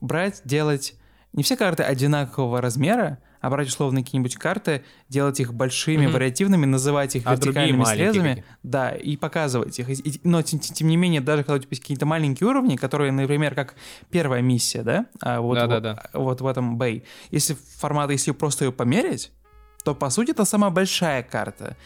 Speaker 1: брать, делать не все карты одинакового размера, а брать условно какие-нибудь карты, делать их большими,
Speaker 3: Мгм.
Speaker 1: вариативными, называть их
Speaker 3: А
Speaker 1: вертикальными срезами, да, и показывать их. И- но тем, тем- не менее, даже когда у тебя есть какие-то маленькие уровни, которые, например, как первая миссия, да, а вот, вот, вот в этом бэй, если формат, если просто ее померить, то по сути это самая большая карта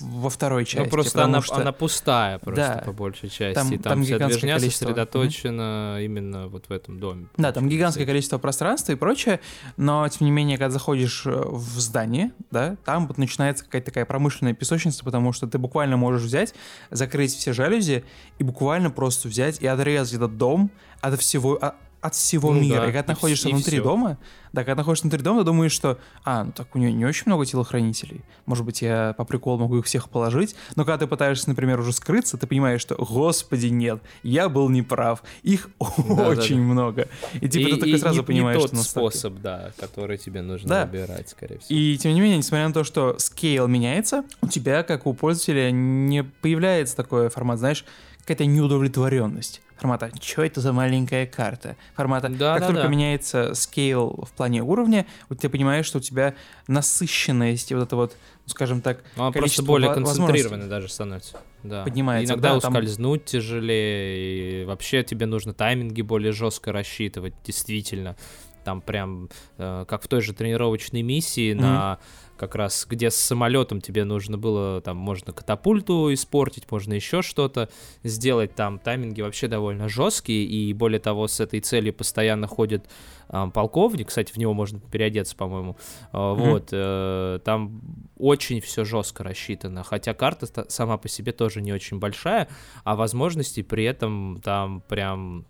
Speaker 1: во второй части.
Speaker 3: Ну, просто она,
Speaker 1: что-
Speaker 3: она пустая просто
Speaker 1: Да.
Speaker 3: по большей части.
Speaker 1: Там- там
Speaker 3: там, вся
Speaker 1: гигантское
Speaker 3: движня
Speaker 1: количество.
Speaker 3: сосредоточена именно вот в этом доме.
Speaker 1: Да, там гигантское количество пространства и прочее, но тем не менее, когда заходишь э, в здание, да, там вот начинается какая-то такая промышленная песочница, потому что ты буквально можешь взять, закрыть все жалюзи и буквально просто взять и отрезать этот дом от всего, а- от всего
Speaker 3: Ну
Speaker 1: мира.
Speaker 3: да,
Speaker 1: и когда ты находишься
Speaker 3: и
Speaker 1: внутри
Speaker 3: всё.
Speaker 1: дома, да, когда находишься внутри дома, ты думаешь, что, а, ну так у нее не очень много телохранителей, может быть, я по приколу могу их всех положить, но когда ты пытаешься, например, уже скрыться, ты понимаешь, что, господи, нет, я был неправ, их
Speaker 3: Да-да-да.
Speaker 1: очень много. И типа
Speaker 3: и,
Speaker 1: ты такой
Speaker 3: и
Speaker 1: сразу
Speaker 3: не,
Speaker 1: понимаешь,
Speaker 3: не
Speaker 1: что
Speaker 3: тот
Speaker 1: настолько.
Speaker 3: способ, да, который тебе нужно
Speaker 1: Да.
Speaker 3: выбирать, скорее всего.
Speaker 1: И тем не менее, несмотря на то, что скейл меняется, у тебя, как у пользователя, не появляется такой формат, знаешь, какая-то неудовлетворенность. Формата «Чё это за маленькая карта?» Формата
Speaker 3: Да,
Speaker 1: «Как
Speaker 3: да,
Speaker 1: только
Speaker 3: да.
Speaker 1: меняется скейл в плане уровня, вот ты понимаешь, что у тебя насыщенность, и вот это вот, ну, скажем так,
Speaker 3: Он просто
Speaker 1: количество
Speaker 3: более концентрированный даже становится. Да.
Speaker 1: Поднимается,
Speaker 3: Иногда
Speaker 1: да, там-
Speaker 3: ускользнуть тяжелее, и вообще тебе нужно тайминги более жестко рассчитывать, действительно. Там прям, э, как в той же тренировочной миссии,
Speaker 1: Мгм.
Speaker 3: на как раз где с самолетом тебе нужно было, там можно катапульту испортить, можно еще что-то сделать, там тайминги вообще довольно жесткие, и более того, с этой целью постоянно ходит а, полковник, кстати, в него можно переодеться, по-моему, А,
Speaker 1: Мгм.
Speaker 3: вот, э, там очень все жестко рассчитано, хотя карта сама по себе тоже не очень большая, а возможностей при этом там прям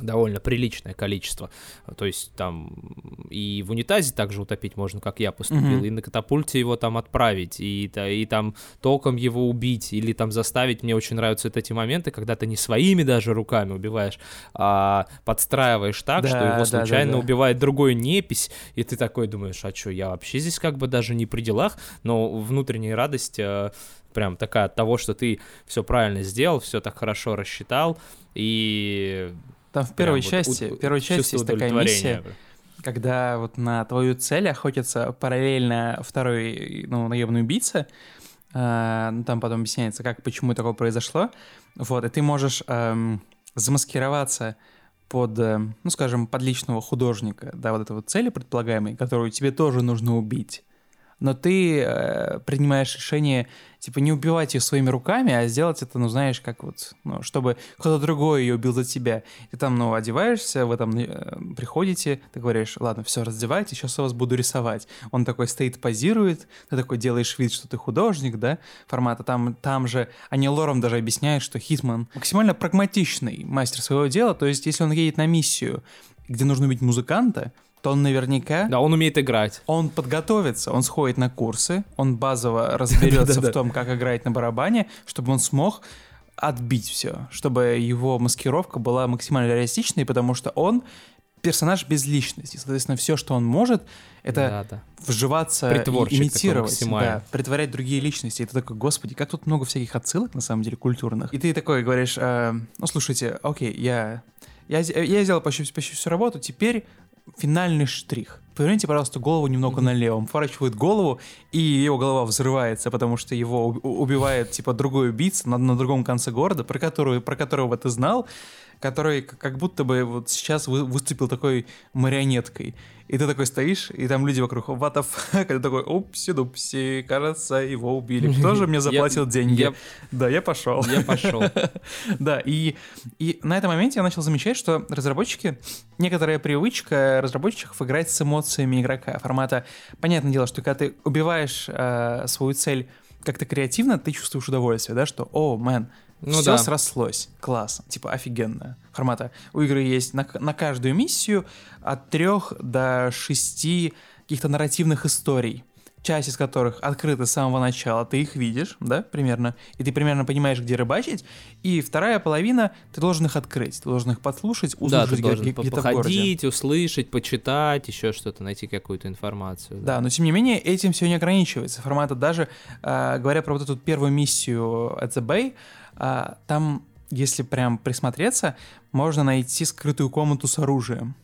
Speaker 3: довольно приличное количество. То есть там и в унитазе также утопить можно, как я поступил,
Speaker 1: Мгм.
Speaker 3: и на катапульте его там отправить, и, и там током его убить, или там заставить. Мне очень нравятся вот эти моменты, когда ты не своими даже руками убиваешь, а подстраиваешь так,
Speaker 1: Да,
Speaker 3: что его
Speaker 1: да, да,
Speaker 3: случайно
Speaker 1: да.
Speaker 3: убивает другой непись, и ты такой думаешь, а что, я вообще здесь как бы даже не при делах, но внутренняя радость э, прям такая от того, что ты все правильно сделал, все так хорошо рассчитал, и
Speaker 1: Там в первой
Speaker 3: прям вот
Speaker 1: части,
Speaker 3: у-
Speaker 1: в первой части есть такая миссия, когда вот на твою цель охотится параллельно второй, ну, наемный убийца. А, ну, там потом объясняется, как, почему такое произошло. Вот, и ты можешь эм, замаскироваться под, э, ну, скажем, под личного художника, да, вот этой вот цели предполагаемой, которую тебе тоже нужно убить. Но ты э, принимаешь решение, типа, не убивать ее своими руками, а сделать это, ну, знаешь, как вот, ну, чтобы кто-то другой ее убил за тебя. Ты там, ну, одеваешься, вы там э, приходите, ты говоришь, ладно, все, раздевайте, сейчас я вас буду рисовать. Он такой стоит, позирует, ты такой делаешь вид, что ты художник, да, формата. Там, там же, они лором даже объясняют, что Хитман максимально прагматичный мастер своего дела, то есть если он едет на миссию, где нужно убить музыканта, то он наверняка
Speaker 3: Да, он умеет играть.
Speaker 1: он подготовится, он сходит на курсы, он базово разберется в том, как играть на барабане, чтобы он смог отбить все, чтобы его маскировка была максимально реалистичной, потому что он персонаж без личности. Соответственно, все, что он может, это
Speaker 3: Да, да.
Speaker 1: вживаться и имитировать, да, притворять другие личности. И ты такой, господи, как тут много всяких отсылок, на самом деле, культурных. И ты такой говоришь, э, ну, слушайте, окей, я, я, я сделал почти, почти всю работу, теперь финальный штрих. Поверните, пожалуйста, голову немного налево. Он поворачивает голову, и его голова взрывается, потому что его убивает, типа, другой убийца на, на другом конце города, про, которую, про которого ты знал, который как будто бы вот сейчас вы- выступил такой марионеткой. И ты такой стоишь, и там люди вокруг, what the fuck, ты такой, упси-дупси, кажется, его убили. Кто же мне заплатил деньги? Да, я пошел.
Speaker 3: Я пошел.
Speaker 1: Да, и, и на этом моменте я начал замечать, что разработчики, некоторая привычка разработчиков играть с эмоциями игрока. Формата, понятное дело, что когда ты убиваешь э, свою цель как-то креативно, ты чувствуешь удовольствие, да, что, о, мэн,
Speaker 3: Ну
Speaker 1: все
Speaker 3: да.
Speaker 1: срослось, класс, типа офигенно. Формата, у игры есть на, на каждую миссию от трех до шести каких-то нарративных историй часть из которых открыта с самого начала, ты их видишь, да, примерно, и ты примерно понимаешь, где рыбачить, и вторая половина, ты должен их открыть, ты должен их подслушать,
Speaker 3: Да, ты
Speaker 1: услышать
Speaker 3: должен
Speaker 1: где-то в городе.
Speaker 3: походить, услышать, почитать, еще что-то, найти какую-то информацию.
Speaker 1: Да, но тем не менее этим все не ограничивается. Формата даже, а, говоря про вот эту первую миссию at the Bay, там, если прям присмотреться, можно найти скрытую комнату с оружием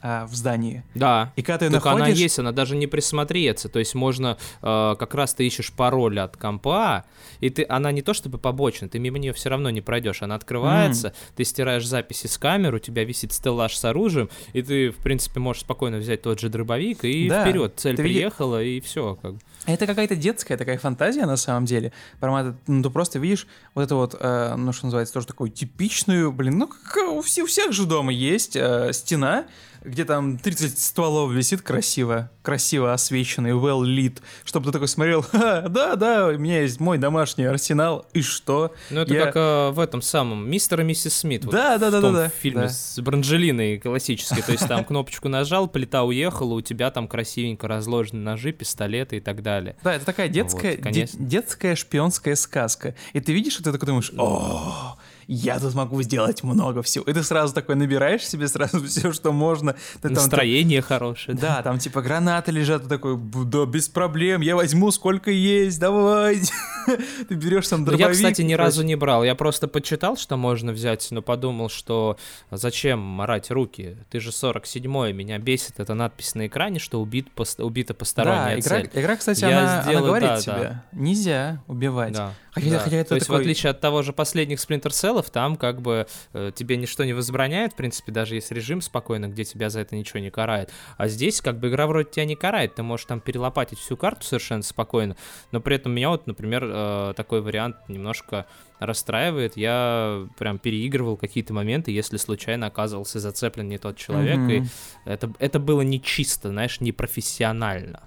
Speaker 1: а, в здании.
Speaker 3: Да.
Speaker 1: И когда ты
Speaker 3: она
Speaker 1: находишь...
Speaker 3: есть, она даже не присмотреться. То есть можно, э, как раз ты ищешь пароль от компа, и ты, она не то чтобы побочная, ты мимо нее все равно не пройдешь. Она открывается, ты стираешь записи с камер, у тебя висит стеллаж с оружием, и ты, в принципе, можешь спокойно взять тот же дробовик и
Speaker 1: Да,
Speaker 3: вперед. Цель
Speaker 1: ты види-
Speaker 3: приехала, и все. Как.
Speaker 1: Это какая-то детская такая фантазия на самом деле. Формат, ну, ты просто видишь вот это вот, э, ну, что называется, тоже такую типичную, блин, ну, как у, все- у всех же дома есть э, стена, где там 30 стволов висит красиво, красиво освещенный, well lit, чтобы ты такой смотрел, «Ха, да, да, у меня есть мой домашний арсенал, и что?
Speaker 3: Ну, это
Speaker 1: Я-
Speaker 3: как э, в этом самом «Мистер и миссис Смит». вот
Speaker 1: Да, да, да,
Speaker 3: в
Speaker 1: да, да.
Speaker 3: фильме
Speaker 1: да.
Speaker 3: с Бранжелиной классический. То есть там кнопочку нажал, плита уехала, у тебя там красивенько разложены ножи, пистолеты и так далее.
Speaker 1: Да, это такая детская,
Speaker 3: Вот, конечно.
Speaker 1: де- детская шпионская сказка. И ты видишь, и ты такой думаешь, о, я тут могу сделать много всего. И ты сразу такой набираешь себе сразу все, что можно. Ты там-
Speaker 3: Настроение хорошее.
Speaker 1: да, там типа гранаты лежат, ты такой, «Б- да без проблем, я возьму сколько есть, давай. ты берешь там
Speaker 3: Ну,
Speaker 1: дробовик.
Speaker 3: Я, кстати, ни разу не брал. Я просто почитал, что можно взять, но подумал, что зачем морать руки? Ты же 47-й, меня бесит эта надпись на экране, что убит, пос- убита
Speaker 1: Да,
Speaker 3: посторонняя
Speaker 1: игра,
Speaker 3: цель.
Speaker 1: игра, кстати,
Speaker 3: Я
Speaker 1: она, она
Speaker 3: сделаю,
Speaker 1: говорит
Speaker 3: да,
Speaker 1: тебе,
Speaker 3: да.
Speaker 1: нельзя убивать.
Speaker 3: Да.
Speaker 1: Хотя-
Speaker 3: да.
Speaker 1: хотя это
Speaker 3: То есть,
Speaker 1: такой-
Speaker 3: в отличие от того же последних Splinter Cell, там как бы э, тебе ничто не возбраняет, в принципе, даже есть режим спокойно, где тебя за это ничего не карает. А здесь как бы игра вроде тебя не карает, ты можешь там перелопатить всю карту совершенно спокойно, но при этом меня вот, например, э, такой вариант немножко расстраивает. Я прям переигрывал какие-то моменты, если случайно оказывался зацеплен не тот человек, и
Speaker 1: Мгм.
Speaker 3: это, это было не чисто, знаешь, не профессионально.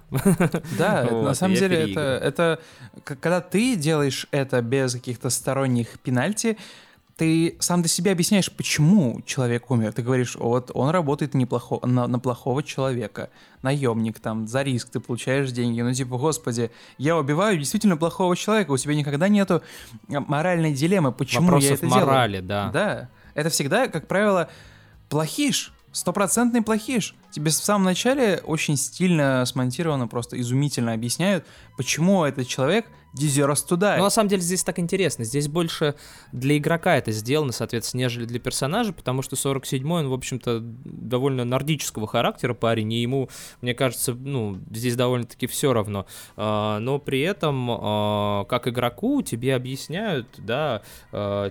Speaker 1: Да,
Speaker 3: Вот,
Speaker 1: на самом деле это, это когда ты делаешь это без каких-то сторонних пенальти, ты сам для себя объясняешь, почему человек умер. Ты говоришь, вот он работает неплохо, на, на плохого человека, наемник там, за риск ты получаешь деньги. Ну типа, господи, я убиваю действительно плохого человека, у тебя никогда нету моральной дилеммы, почему я
Speaker 3: Вопросов
Speaker 1: это делаю.
Speaker 3: морали, да.
Speaker 1: Да, это всегда, как правило, плохиш. Стопроцентный плохиш. Тебе в самом начале очень стильно смонтировано, просто изумительно объясняют, почему этот человек deserves to die.
Speaker 3: Ну, на самом деле, здесь так интересно. Здесь больше для игрока это сделано, соответственно, нежели для персонажа, потому что 47-й, он, в общем-то, довольно нордического характера парень, и ему, мне кажется, ну, здесь довольно-таки все равно. А, но при этом, а, как игроку, тебе объясняют, да,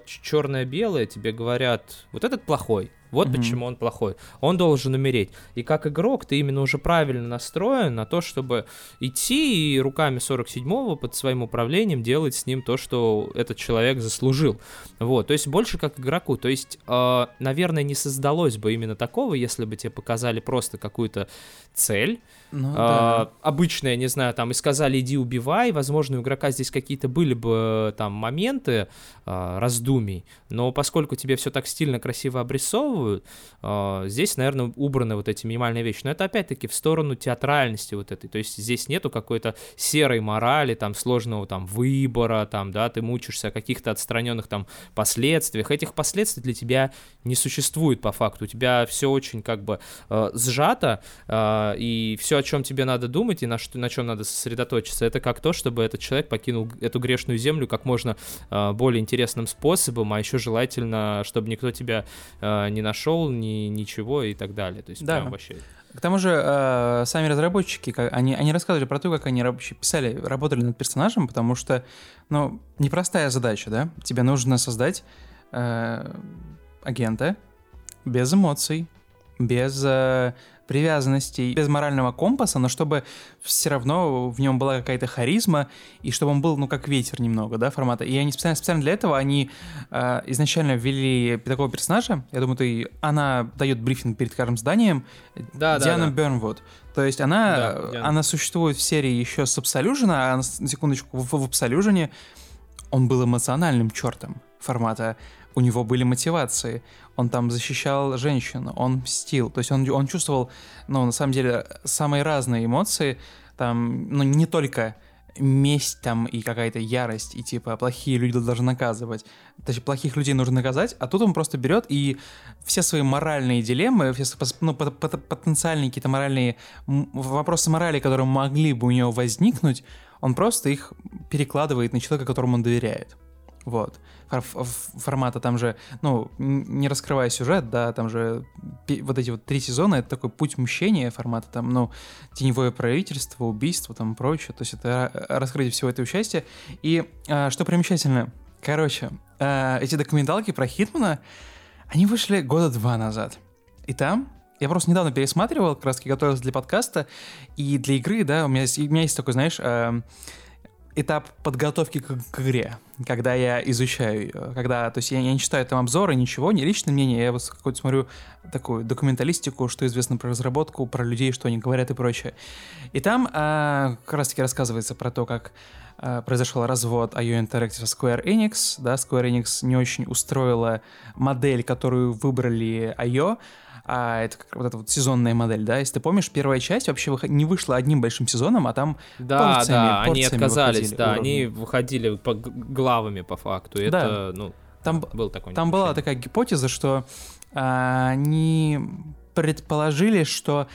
Speaker 3: черное-белое, тебе говорят, вот этот плохой, вот
Speaker 1: Мгм.
Speaker 3: почему он плохой. Он должен умереть. И как игрок ты именно уже правильно настроен на то, чтобы идти и руками 47-го под своим управлением делать с ним то, что этот человек заслужил. Вот, то есть больше как игроку. То есть, э, наверное, не создалось бы именно такого, если бы тебе показали просто какую-то цель,
Speaker 1: Ну,
Speaker 3: а,
Speaker 1: да.
Speaker 3: обычно, я не знаю, там и сказали иди убивай, возможно, у игрока здесь какие-то были бы там моменты а, раздумий, но поскольку тебе все так стильно, красиво обрисовывают, а, здесь, наверное, убраны вот эти минимальные вещи, но это опять-таки в сторону театральности вот этой, то есть здесь нету какой-то серой морали, там, сложного там выбора, там, да, ты мучишься о каких-то отстраненных там последствиях, этих последствий для тебя не существует по факту, у тебя все очень как бы э, сжато, э, и все, о чем тебе надо думать и на, что, на чем надо сосредоточиться, это как то, чтобы этот человек покинул эту грешную землю как можно э, более интересным способом, а еще желательно, чтобы никто тебя э, не нашел, ни, ничего и так далее. То есть
Speaker 1: Да.
Speaker 3: прям вообще...
Speaker 1: К тому же, э, сами разработчики, как- они, они рассказывали про то, как они рабочие писали, работали над персонажем, потому что, ну, непростая задача, да? Тебе нужно создать э, агента без эмоций, без э, привязанностей, без морального компаса, но чтобы все равно в нем была какая-то харизма, и чтобы он был, ну, как ветер немного, да, формата. И они специально, специально для этого, они э, изначально ввели такого персонажа, я думаю, ты, она дает брифинг перед каждым зданием,
Speaker 3: Да, да,
Speaker 1: Диана
Speaker 3: да.
Speaker 1: Бернвуд. То есть она,
Speaker 3: Да, Диана.
Speaker 1: она существует в серии еще с Absolution, а на секундочку, в, в Absolution он был эмоциональным чертом формата. У него были мотивации. Он там защищал женщин, он мстил. То есть он, он чувствовал, ну, на самом деле, самые разные эмоции. Там, ну, не только месть там и какая-то ярость, и типа плохие люди должны наказывать. Точнее, плохих людей нужно наказать, а тут он просто берет и все свои моральные дилеммы, все ну, пот- пот- потенциальные какие-то моральные вопросы морали, которые могли бы у него возникнуть, он просто их перекладывает на человека, которому он доверяет. Вот. Формата там же, ну, не раскрывая сюжет, да, там же вот эти вот три сезона, это такой путь мщения формата, там, ну, теневое правительство, убийство, там, прочее, то есть это ра- раскрытие всего этого счастья. И а, что примечательно, короче, а, эти документалки про Хитмана, они вышли года два назад. И там я просто недавно пересматривал, как раз готовился для подкаста, и для игры, да, у меня есть, у меня есть такой, знаешь, эм, этап подготовки к, к игре, когда я изучаю ее, когда, то есть я, я не читаю там обзоры, ничего, не личное мнение, я вот какой-то смотрю такую документалистику, что известно про разработку, про людей, что они говорят и прочее. И там а, как раз-таки рассказывается про то, как а, произошел развод IO Interactive Square Enix, да, Square Enix не очень устроила модель, которую выбрали IO, а это как вот эта вот сезонная модель, да, если ты помнишь, первая часть вообще выход- не вышла одним большим сезоном, а там
Speaker 3: Да,
Speaker 1: порциями-
Speaker 3: да, они
Speaker 1: порциями
Speaker 3: отказались,
Speaker 1: выходили
Speaker 3: да,
Speaker 1: уровни.
Speaker 3: они выходили по главами по факту. Это, ну,
Speaker 1: там,
Speaker 3: был такой
Speaker 1: Там была такая гипотеза, что а, они предположили, что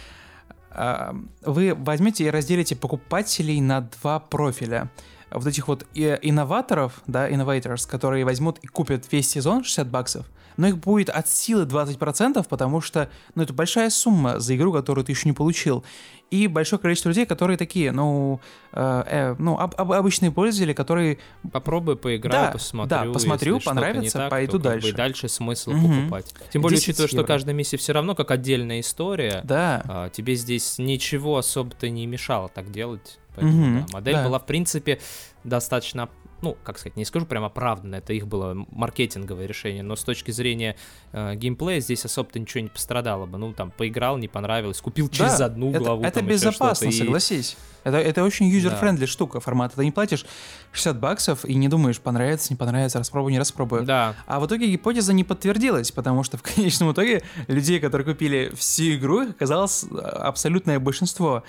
Speaker 1: а, вы возьмете и разделите покупателей на два профиля. вот этих вот инноваторов, да, innovators, которые возьмут и купят весь сезон 60 баксов, но их будет от силы 20%, потому что, ну, это большая сумма за игру, которую ты еще не получил. И большое количество людей, которые такие, ну, э, э, ну, об- об- обычные пользователи, которые
Speaker 3: Попробую поиграю,
Speaker 1: Да,
Speaker 3: посмотрю.
Speaker 1: да, посмотрю, понравится,
Speaker 3: так,
Speaker 1: пойду
Speaker 3: то как бы
Speaker 1: дальше.
Speaker 3: дальше смысл
Speaker 1: Мгм.
Speaker 3: покупать. Тем более,
Speaker 1: 10
Speaker 3: учитывая, что каждая миссия все равно как отдельная история.
Speaker 1: да,
Speaker 3: а, тебе здесь ничего особо-то не мешало так делать. Поэтому,
Speaker 1: Мгм,
Speaker 3: да, модель
Speaker 1: да.
Speaker 3: была, в принципе, достаточно, ну, как сказать, не скажу прям оправданно, это их было маркетинговое решение, но с точки зрения э, геймплея здесь особо-то ничего не пострадало бы. Ну, там, поиграл, не понравилось, купил через
Speaker 1: Да,
Speaker 3: одну
Speaker 1: это,
Speaker 3: главу.
Speaker 1: это
Speaker 3: там,
Speaker 1: безопасно,
Speaker 3: и-
Speaker 1: согласись. Это, это очень user-friendly штука, формат. Ты не платишь 60 баксов и не думаешь, понравится, не понравится, распробую, не распробую.
Speaker 3: Да,
Speaker 1: А в итоге гипотеза не подтвердилась, потому что в конечном итоге людей, которые купили всю игру, оказалось э, абсолютное большинство.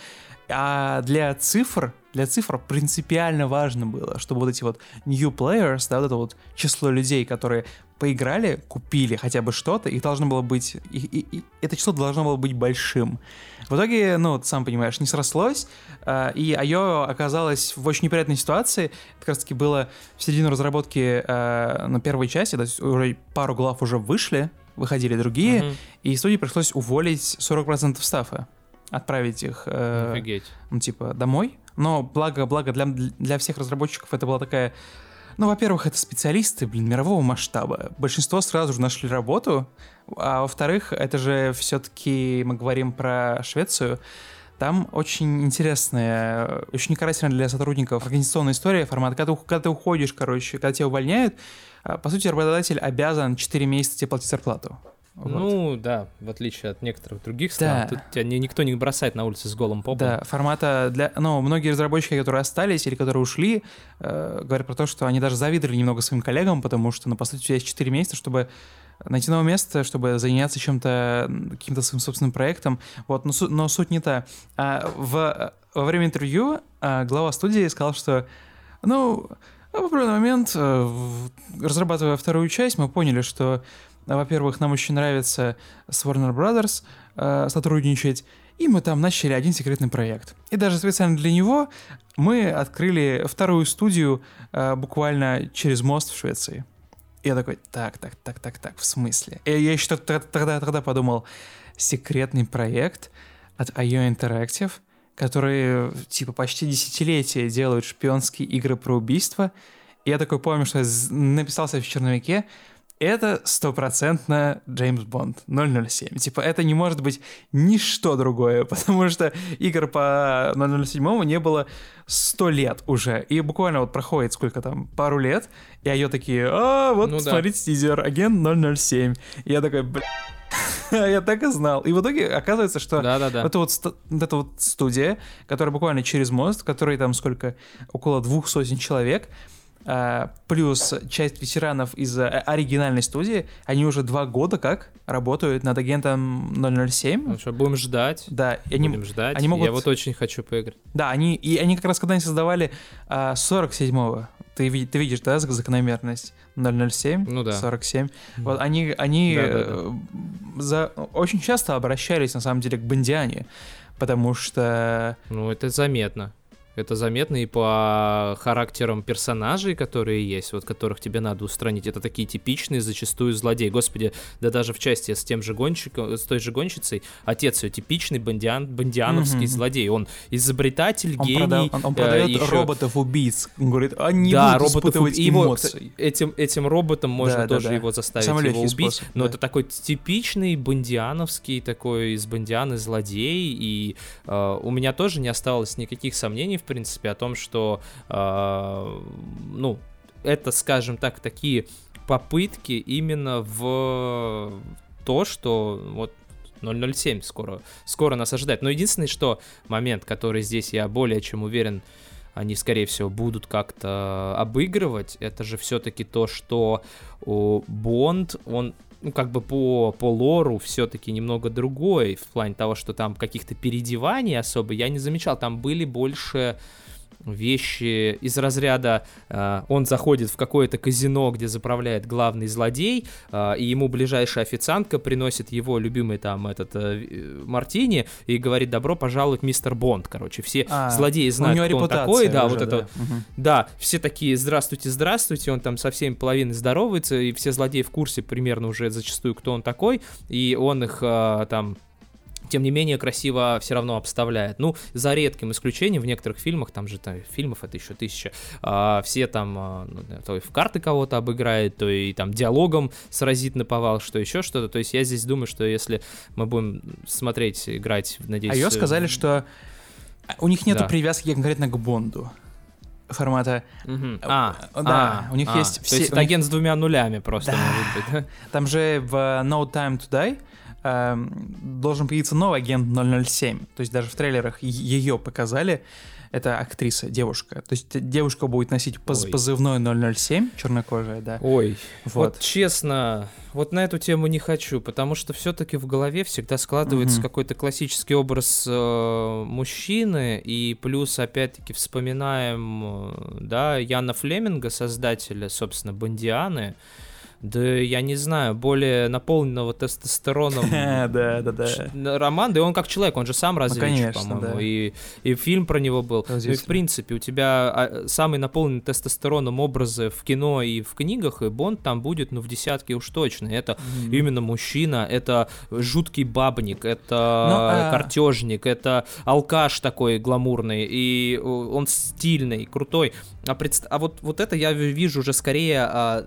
Speaker 1: А для цифр, для цифр принципиально важно было, чтобы вот эти вот new players, да, вот это вот число людей, которые поиграли, купили хотя бы что-то, их должно было быть, и, и- и это число должно было быть большим. В итоге, ну, сам понимаешь, не срослось, а, и Айо оказалась в очень неприятной ситуации. Это как раз таки было в середину разработки а, на первой части, то есть уже пару глав уже вышли, выходили другие,
Speaker 3: Мгм.
Speaker 1: и студии пришлось уволить 40% стафа, отправить их, э,
Speaker 3: офигеть.
Speaker 1: ну, типа, домой. Но благо, благо для, для всех разработчиков это была такая... Ну, во-первых, это специалисты, блин, мирового масштаба. Большинство сразу же нашли работу, а во-вторых, это же все-таки мы говорим про Швецию. Там очень интересная, очень карательная для сотрудников организационная история, формат, когда ты, когда ты уходишь, короче, когда тебя увольняют, а, по сути, работодатель обязан 4 месяца тебе платить зарплату. Вот.
Speaker 3: Ну, да, в отличие от некоторых других стран,
Speaker 1: Да.
Speaker 3: тут тебя ни- никто не бросает на улице с голым попом.
Speaker 1: Да, формата для... Ну, многие разработчики, которые остались или которые ушли, э, говорят про то, что они даже завидовали немного своим коллегам, потому что, ну, по сути, у тебя есть 4 месяца, чтобы найти новое место, чтобы заняться чем-то, каким-то своим собственным проектом. Вот, но, су- но суть не та. А, в, во время интервью а, глава студии сказал, что, ну, в определенный момент, э, разрабатывая вторую часть, мы поняли, что, во-первых, нам очень нравится с Warner Brothers э, сотрудничать, и мы там начали один секретный проект. И даже специально для него мы открыли вторую студию э, буквально через мост в Швеции. Я такой, так, так, так, так, так, в смысле? И я еще тогда, тогда подумал, секретный проект от IO Interactive, которые типа почти десятилетия делают шпионские игры про убийство. И я такой помню, что я написался в черновике, это стопроцентно Джеймс Бонд 007. Типа, это не может быть ничто другое, потому что игр по 007 не было сто лет уже. И буквально вот проходит сколько там, пару лет, и ее такие, а, вот,
Speaker 3: Ну да.
Speaker 1: смотрите, тизер, агент 007. И я такой, бля, я так и знал. И в итоге оказывается, что
Speaker 3: Да-да-да.
Speaker 1: это вот, ст- вот эта вот студия, которая буквально через мост, в которой там сколько, около двух сотен человек, плюс часть ветеранов из э, оригинальной студии, они уже два года как работают над агентом 007.
Speaker 3: Ну что, будем ждать.
Speaker 1: Да, и они,
Speaker 3: Будем ждать.
Speaker 1: они могут-
Speaker 3: Я вот очень хочу поиграть.
Speaker 1: да, они, и они как раз когда они создавали а, 47-го, ты, ты видишь, да, зак- закономерность 007,
Speaker 3: Ну да.
Speaker 1: 47. Вот они, они
Speaker 3: Да-да-да.
Speaker 1: э, за, очень часто обращались, на самом деле, к Бондиане, потому что
Speaker 3: Ну, это заметно. Это заметно и по характерам персонажей, которые есть, вот которых тебе надо устранить. Это такие типичные зачастую злодеи. Господи, да даже в части с тем же гонщиком, с той же гонщицей, отец ее типичный бандиан, бандиановский
Speaker 1: Мгм.
Speaker 3: злодей. Он изобретатель,
Speaker 1: он,
Speaker 3: гений.
Speaker 1: прода- он- он
Speaker 3: э,
Speaker 1: продает
Speaker 3: ещё-
Speaker 1: роботов-убийц. Он говорит, они
Speaker 3: да,
Speaker 1: будут
Speaker 3: роботов
Speaker 1: испытывать
Speaker 3: его,
Speaker 1: эмоции.
Speaker 3: этим, этим роботом можно
Speaker 1: Да, да,
Speaker 3: тоже
Speaker 1: да.
Speaker 3: его заставить
Speaker 1: Самый
Speaker 3: его убить.
Speaker 1: способ,
Speaker 3: но
Speaker 1: да.
Speaker 3: это такой типичный бандиановский, такой из бандианы злодей. И э, у меня тоже не осталось никаких сомнений, в принципе, о том, что, э, ну, это, скажем так, такие попытки именно в то, что вот 007 скоро, скоро нас ожидает. Но единственный, что момент, который здесь я более чем уверен, они, скорее всего, будут как-то обыгрывать, это же все-таки то, что Бонд, он ну, как бы по, по лору все-таки немного другой, в плане того, что там каких-то переодеваний особо я не замечал, там были больше вещи из разряда э, он заходит в какое-то казино, где заправляет главный злодей, э, и ему ближайшая официантка приносит его любимый там этот э, э мартини и говорит добро пожаловать мистер Бонд, короче, все а, злодеи знают, кто он такой, да, уже, вот это, угу. да, все такие здравствуйте, здравствуйте, он там со всеми половиной здоровается, и все злодеи в курсе примерно уже зачастую, кто он такой, и он их э, там тем не менее красиво все равно обставляет. Ну, за редким исключением в некоторых фильмах, там же там, фильмов это еще тысяча, а, все там а, ну, то и в карты кого-то обыграет, то и там диалогом сразит на повал, что еще что-то. То есть я здесь думаю, что если мы будем смотреть, играть, надеюсь...
Speaker 1: А ее сказали, что у них нет да. привязки конкретно к Бонду формата.
Speaker 3: Угу. А, да, а, у них а, есть все. То есть это агент с двумя нулями просто да. может быть.
Speaker 1: Там же в No Time to Die Эм, должен появиться новый агент 007. То есть даже в трейлерах ее показали. Это актриса, девушка. То есть девушка будет носить поз Ой. позывной 007, чернокожая, да.
Speaker 3: Ой, вот. вот честно, вот на эту тему не хочу, потому что все-таки в голове всегда складывается угу. какой-то классический образ э, мужчины, и плюс, опять-таки, вспоминаем, э, да, Яна Флеминга, создателя, собственно, Бондианы, да я не знаю, более наполненного тестостероном
Speaker 1: да, да, да.
Speaker 3: роман, да и он как человек, он же сам ну, разведчик, ну, по-моему, да. и, и фильм про него был. Ну и в принципе, у тебя а, самый наполненный тестостероном образы в кино и в книгах, и Бонд там будет, ну, в десятке уж точно. Это mm-hmm. именно мужчина, это жуткий бабник, это ну, а... картежник, это алкаш такой гламурный, и он стильный, крутой. А, предст... а вот, вот это я вижу уже скорее а,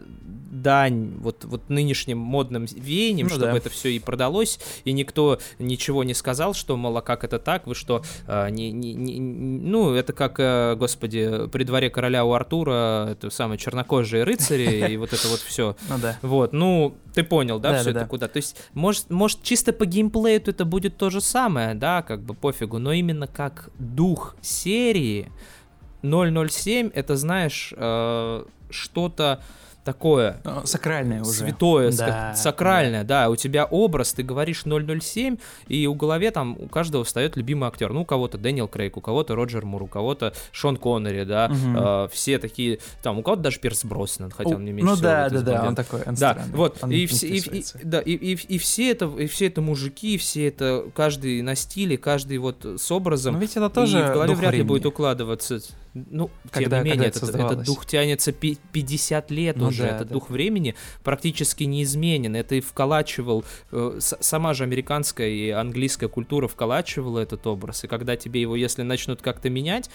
Speaker 3: дань вот, вот нынешним модным веяниям, ну, чтобы да. это все и продалось, и никто ничего не сказал, что, мол, а как это так, вы что, а, не, не, не, ну, это как, а, господи, при дворе короля у Артура, это самые чернокожие рыцари, и вот это вот все.
Speaker 1: Ну да.
Speaker 3: Вот, ну, ты понял, да, все это куда? То есть, может, может, чисто по геймплею это будет то же самое, да, как бы пофигу, но именно как дух серии 007, это, знаешь, э, что-то такое...
Speaker 1: Э, сакральное уже.
Speaker 3: Святое, да, сакральное, да. да. У тебя образ, ты говоришь 007, и у голове там у каждого встает любимый актер. Ну, у кого-то Дэниел Крейг, у кого-то Роджер Мур, у кого-то Шон Коннери, да. Угу. Э, все такие, там, у кого-то даже Пирс Броснан, хотя он не меньше
Speaker 1: Ну да, да, да, он такой, он
Speaker 3: Да, странный. вот, он и, все, и, и, да, и, и, и, все это, и все это мужики, все это, каждый на стиле, каждый вот с образом.
Speaker 1: Но ведь это тоже
Speaker 3: и в голове вряд ли будет укладываться. Ну, когда, тем не менее, это, этот дух тянется 50 лет ну, уже, да, этот да. дух времени практически неизменен. Это и вколачивал, э, сама же американская и английская культура вколачивала этот образ. И когда тебе его, если начнут как-то менять,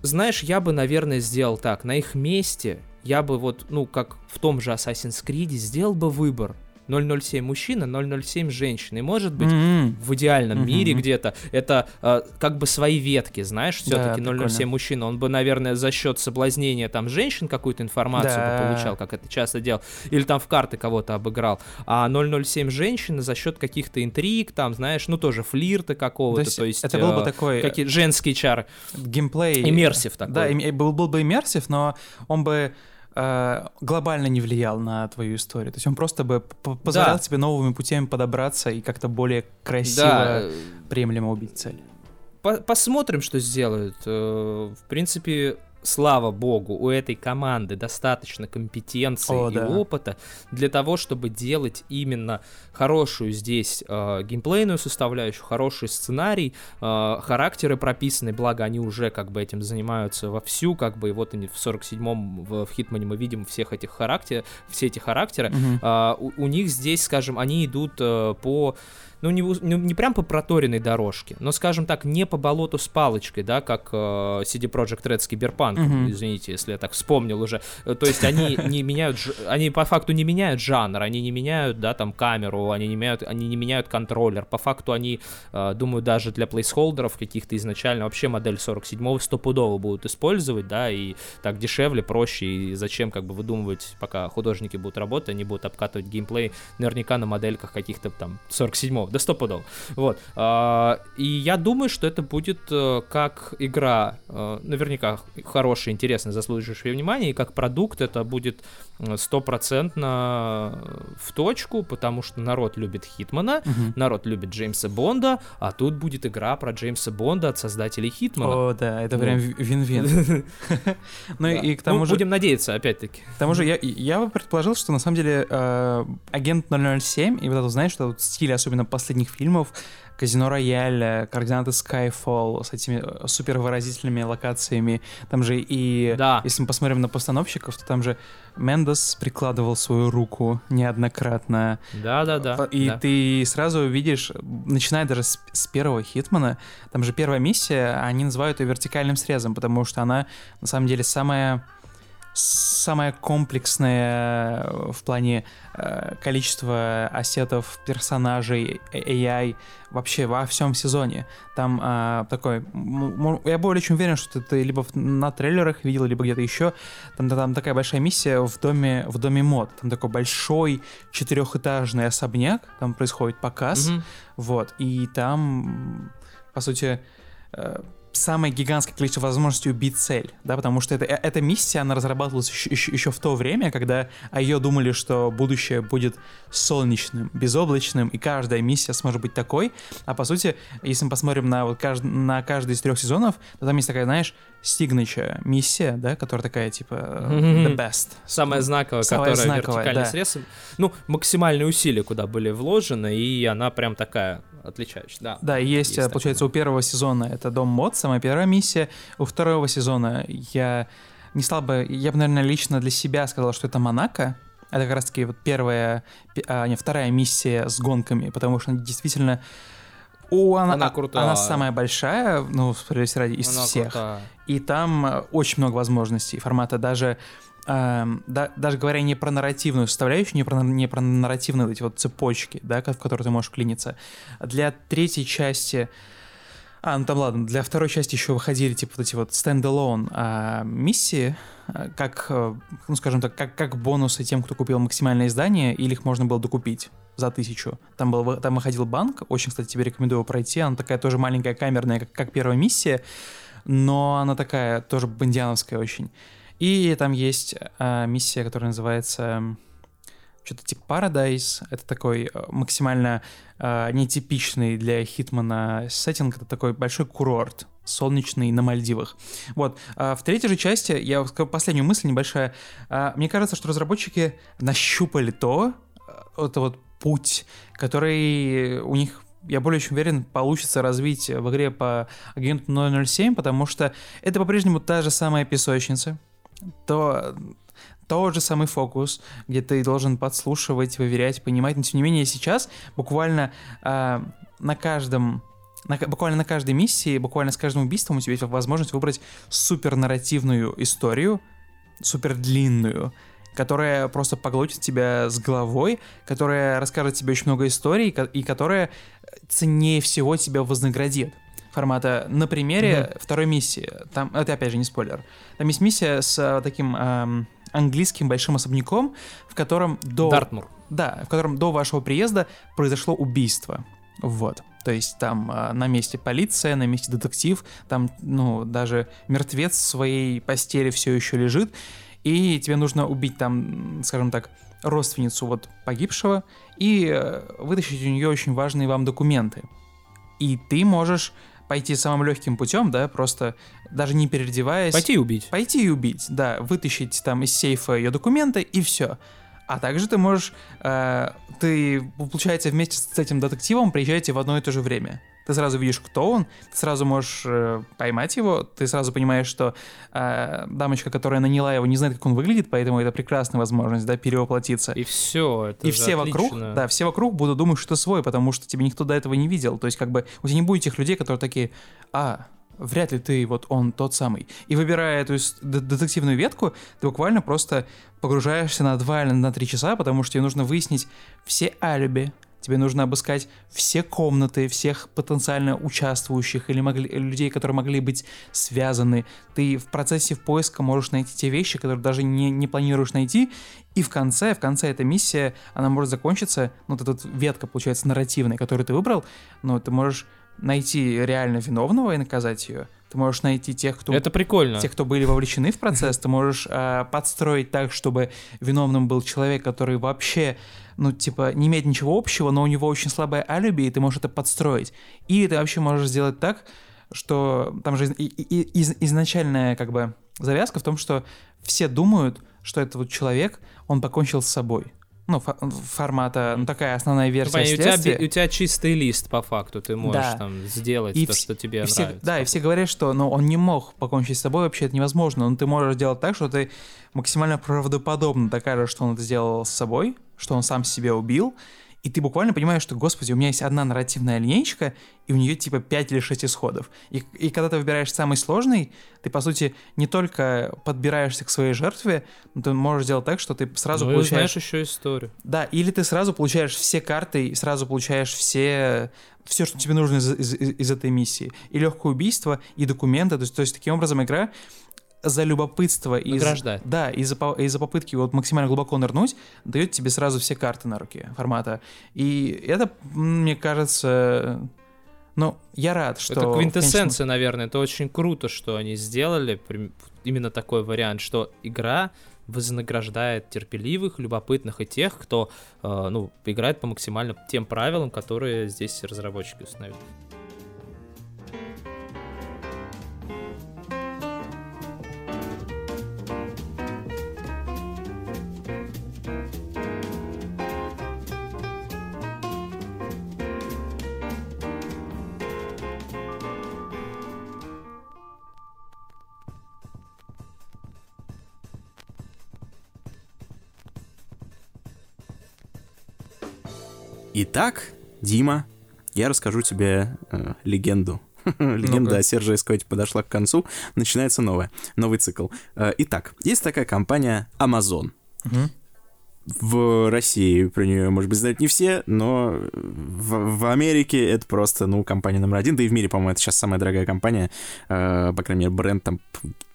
Speaker 3: знаешь, я бы, наверное, сделал так. На их месте я бы вот, ну, как в том же Assassin's Creed, сделал бы выбор. 007 мужчина, 007 женщина. И может быть mm-hmm. в идеальном mm-hmm. мире где-то это э, как бы свои ветки, знаешь, все-таки да, 007 прикольно. мужчина. Он бы, наверное, за счет соблазнения там женщин какую-то информацию да. бы получал, как это часто делал. Или там в карты кого-то обыграл. А 007 женщина за счет каких-то интриг, там, знаешь, ну тоже флирта какого-то. То есть, то есть
Speaker 1: это был бы э, такой...
Speaker 3: Какие, женский чар.
Speaker 1: Геймплей.
Speaker 3: Иммерсив такой.
Speaker 1: Да, был, был бы иммерсив, но он бы Э, глобально не влиял на твою историю. То есть он просто бы позволял да. тебе новыми путями подобраться и как-то более красиво, да. приемлемо убить цель.
Speaker 3: Посмотрим, что сделают. Э, в принципе, слава богу, у этой команды достаточно компетенции О, и да. опыта для того, чтобы делать именно хорошую здесь э, геймплейную составляющую, хороший сценарий, э, характеры прописаны, благо они уже как бы этим занимаются вовсю, как бы и вот они в 47-м в, в Хитмане мы видим всех этих характеров, все эти характеры. Угу. Э, у, у них здесь, скажем, они идут э, по ну, не, не, не прям по проторенной дорожке, но, скажем так, не по болоту с палочкой, да, как э, CD Projekt Red с Киберпанком, mm-hmm. извините, если я так вспомнил уже. Э, то есть они не меняют, они по факту не меняют жанр, они не меняют, да, там, камеру, они не меняют, они не меняют контроллер. По факту они, э, думаю, даже для плейсхолдеров каких-то изначально вообще модель 47-го стопудово будут использовать, да, и так дешевле, проще, и зачем как бы выдумывать, пока художники будут работать, они будут обкатывать геймплей наверняка на модельках каких-то там 47-го стопудово, да стопудово. Вот. А, и я думаю, что это будет э, как игра, э, наверняка хорошая, интересная, заслуживающая внимания, и как продукт это будет э, стопроцентно в точку, потому что народ любит Хитмана,
Speaker 1: Мгм.
Speaker 3: народ любит Джеймса Бонда, а тут будет игра про Джеймса Бонда от создателей Хитмана.
Speaker 1: О, да, это прям ви- вин-вин. Ну и к тому
Speaker 3: Ну,
Speaker 1: же...
Speaker 3: Будем надеяться, опять-таки.
Speaker 1: К тому же я, бы предположил, что на самом деле э, агент 007 и вот это, знаешь, что стиль, особенно последних фильмов, Казино Рояль, э, координаты Skyfall с этими э, супер выразительными локациями. Там же и,
Speaker 3: Да.
Speaker 1: если мы посмотрим на постановщиков, то там же Мендес прикладывал свою руку неоднократно.
Speaker 3: Да-да-да.
Speaker 1: И
Speaker 3: да.
Speaker 1: ты сразу видишь, начиная даже с, с первого Хитмана, там же первая миссия, они называют ее вертикальным срезом, потому что она на самом деле самая самая комплексная э, в плане э, количества ассетов, персонажей, э- AI вообще во всем сезоне. Там а, такой, я более чем уверен, что ты либо на трейлерах видел, либо где-то еще. Там, там такая большая миссия в доме, в доме мод. Там такой большой четырехэтажный особняк, там происходит показ.
Speaker 3: Мгм.
Speaker 1: Вот, и там, по сути, э, самое гигантское количество возможностей убить цель, да, потому что это, э- эта миссия, она разрабатывалась еще, еще- еще в то время, когда о ее думали, что будущее будет солнечным, безоблачным, и каждая миссия сможет быть такой, а по сути, если мы посмотрим на, вот кажд- на каждый из трех сезонов, то там есть такая, знаешь, signature миссия, да, которая такая, типа, the best.
Speaker 3: Самая знаковая,
Speaker 1: Самая
Speaker 3: которая
Speaker 1: знаковая,
Speaker 3: вертикальный
Speaker 1: да.
Speaker 3: срез. Ну, максимальные усилия, куда были вложены, и она прям такая отличающая. Да.
Speaker 1: Да, есть,
Speaker 3: Есть
Speaker 1: э,
Speaker 3: такое.
Speaker 1: получается, у первого сезона это Дом Мод, самая первая миссия. У второго сезона я не стал бы, я бы, наверное, лично для себя сказал, что это Монако. Это как раз-таки вот первая, пе- а, не, вторая миссия с гонками, потому что она действительно... О, она,
Speaker 3: Она крутая.
Speaker 1: Она самая большая, ну, справедливости ради, из
Speaker 3: Она
Speaker 1: всех.
Speaker 3: крутая.
Speaker 1: И там э, очень много возможностей формата, даже, эм, да- даже говоря не про нарративную составляющую, не про, не про нарративные вот эти вот цепочки, да, в которые ты можешь клиниться. Для третьей части... А, ну там ладно, для второй части еще выходили, типа, вот эти вот стендалон а, миссии, а, как, э, ну, скажем так, как, как бонусы тем, кто купил максимальное издание, или их можно было докупить за тысячу. Там, был, там выходил банк, очень, кстати, тебе рекомендую пройти, она такая тоже маленькая камерная, как, как первая миссия, но она такая тоже бандиановская очень. И там есть а, миссия, которая называется что-то типа Paradise. Это такой э, максимально э, нетипичный для Хитмана сеттинг. Это такой большой курорт солнечный на Мальдивах. Вот. А в третьей же части, я скажу последнюю мысль небольшая. А, Мне кажется, что разработчики нащупали то, э, это вот путь, который у них я более чем уверен, получится развить в игре по агенту 007, потому что это по-прежнему та же самая песочница, то тот же самый фокус, где ты должен подслушивать, выверять, понимать. Но тем не менее сейчас буквально а, на каждом на, буквально на каждой миссии, буквально с каждым убийством у тебя есть возможность выбрать супер нарративную историю, супер длинную, которая просто поглотит тебя с головой, которая расскажет тебе очень много историй и которая ценнее всего тебя вознаградит. Формата на примере второй миссии. Там, это опять же не спойлер. Там есть миссия с э, таким эм, английским большим особняком, в котором до...
Speaker 3: Дартмур.
Speaker 1: Да, в котором до вашего приезда произошло убийство. Вот. То есть там а, на месте полиция, на месте детектив, там, ну, даже мертвец в своей постели все еще лежит, и тебе нужно убить там, скажем так, родственницу вот погибшего и э, вытащить у нее очень важные вам документы. И ты можешь пойти самым легким путем, да, просто даже не переодеваясь.
Speaker 3: Пойти и убить.
Speaker 1: Пойти и убить, да, вытащить там из сейфа ее документы и все. А также ты можешь, э, ты, получается, вместе с этим детективом приезжаете в одно и то же время. Ты сразу видишь, кто он, ты сразу можешь э, поймать его, ты сразу понимаешь, что э, дамочка, которая наняла его, не знает, как он выглядит, поэтому это прекрасная возможность, да, перевоплотиться.
Speaker 3: И все. Это
Speaker 1: И все вокруг,
Speaker 3: отлично.
Speaker 1: да, все вокруг будут думать, что ты свой, потому что тебе никто до этого не видел. То есть, как бы, у тебя не будет тех людей, которые такие, а, вряд ли ты вот он тот самый. И выбирая эту детективную ветку, ты буквально просто погружаешься на два или на три часа, потому что тебе нужно выяснить все алиби, Тебе нужно обыскать все комнаты, всех потенциально участвующих или могли, людей, которые могли быть связаны. Ты в процессе поиска можешь найти те вещи, которые даже не, не планируешь найти. И в конце, в конце эта миссия, она может закончиться, ну, вот эта вот ветка, получается, нарративная, которую ты выбрал, но ты можешь найти реально виновного и наказать ее. Ты можешь найти тех, кто...
Speaker 3: Это прикольно.
Speaker 1: Тех, кто были вовлечены в процесс. Ты можешь э, подстроить так, чтобы виновным был человек, который вообще, ну, типа, не имеет ничего общего, но у него очень слабое алиби, и ты можешь это подстроить. Или ты вообще можешь сделать так, что там же и, и, из, изначальная, как бы, завязка в том, что все думают, что этот вот человек, он покончил с собой ну, формата, ну, такая основная версия ну,
Speaker 3: у, тебя, у тебя чистый лист, по факту, ты можешь да. там сделать и то, вс- что тебе
Speaker 1: и
Speaker 3: нравится.
Speaker 1: Все, да, и все говорят, что ну, он не мог покончить с собой, вообще это невозможно, но ты можешь сделать так, что ты максимально правдоподобно докажешь, что он это сделал с собой, что он сам себя убил, и ты буквально понимаешь, что, господи, у меня есть одна нарративная линейка, и у нее типа 5 или 6 исходов. И, и когда ты выбираешь самый сложный, ты, по сути, не только подбираешься к своей жертве, но ты можешь сделать так, что ты сразу
Speaker 3: ну,
Speaker 1: получаешь...
Speaker 3: знаешь еще историю.
Speaker 1: Да, или ты сразу получаешь все карты, и сразу получаешь все все, что тебе нужно из, из, из этой миссии. И легкое убийство, и документы. То есть, то есть таким образом игра за любопытство и за, да, и за, и за попытки вот максимально глубоко нырнуть, дает тебе сразу все карты на руке формата. И это, мне кажется, ну, я рад, что...
Speaker 3: Это квинтэссенция, конечно... наверное. Это очень круто, что они сделали именно такой вариант, что игра вознаграждает терпеливых, любопытных и тех, кто, э, ну, играет по максимально тем правилам, которые здесь разработчики установили.
Speaker 2: Итак, Дима, я расскажу тебе э, легенду. Легенда ну о Серже Эскоте подошла к концу, начинается новая, новый цикл. Э, итак, есть такая компания Amazon. Угу. В России про нее, может быть, знают не все, но в, в Америке это просто, ну, компания номер один, да и в мире, по-моему, это сейчас самая дорогая компания, э, по крайней мере, бренд там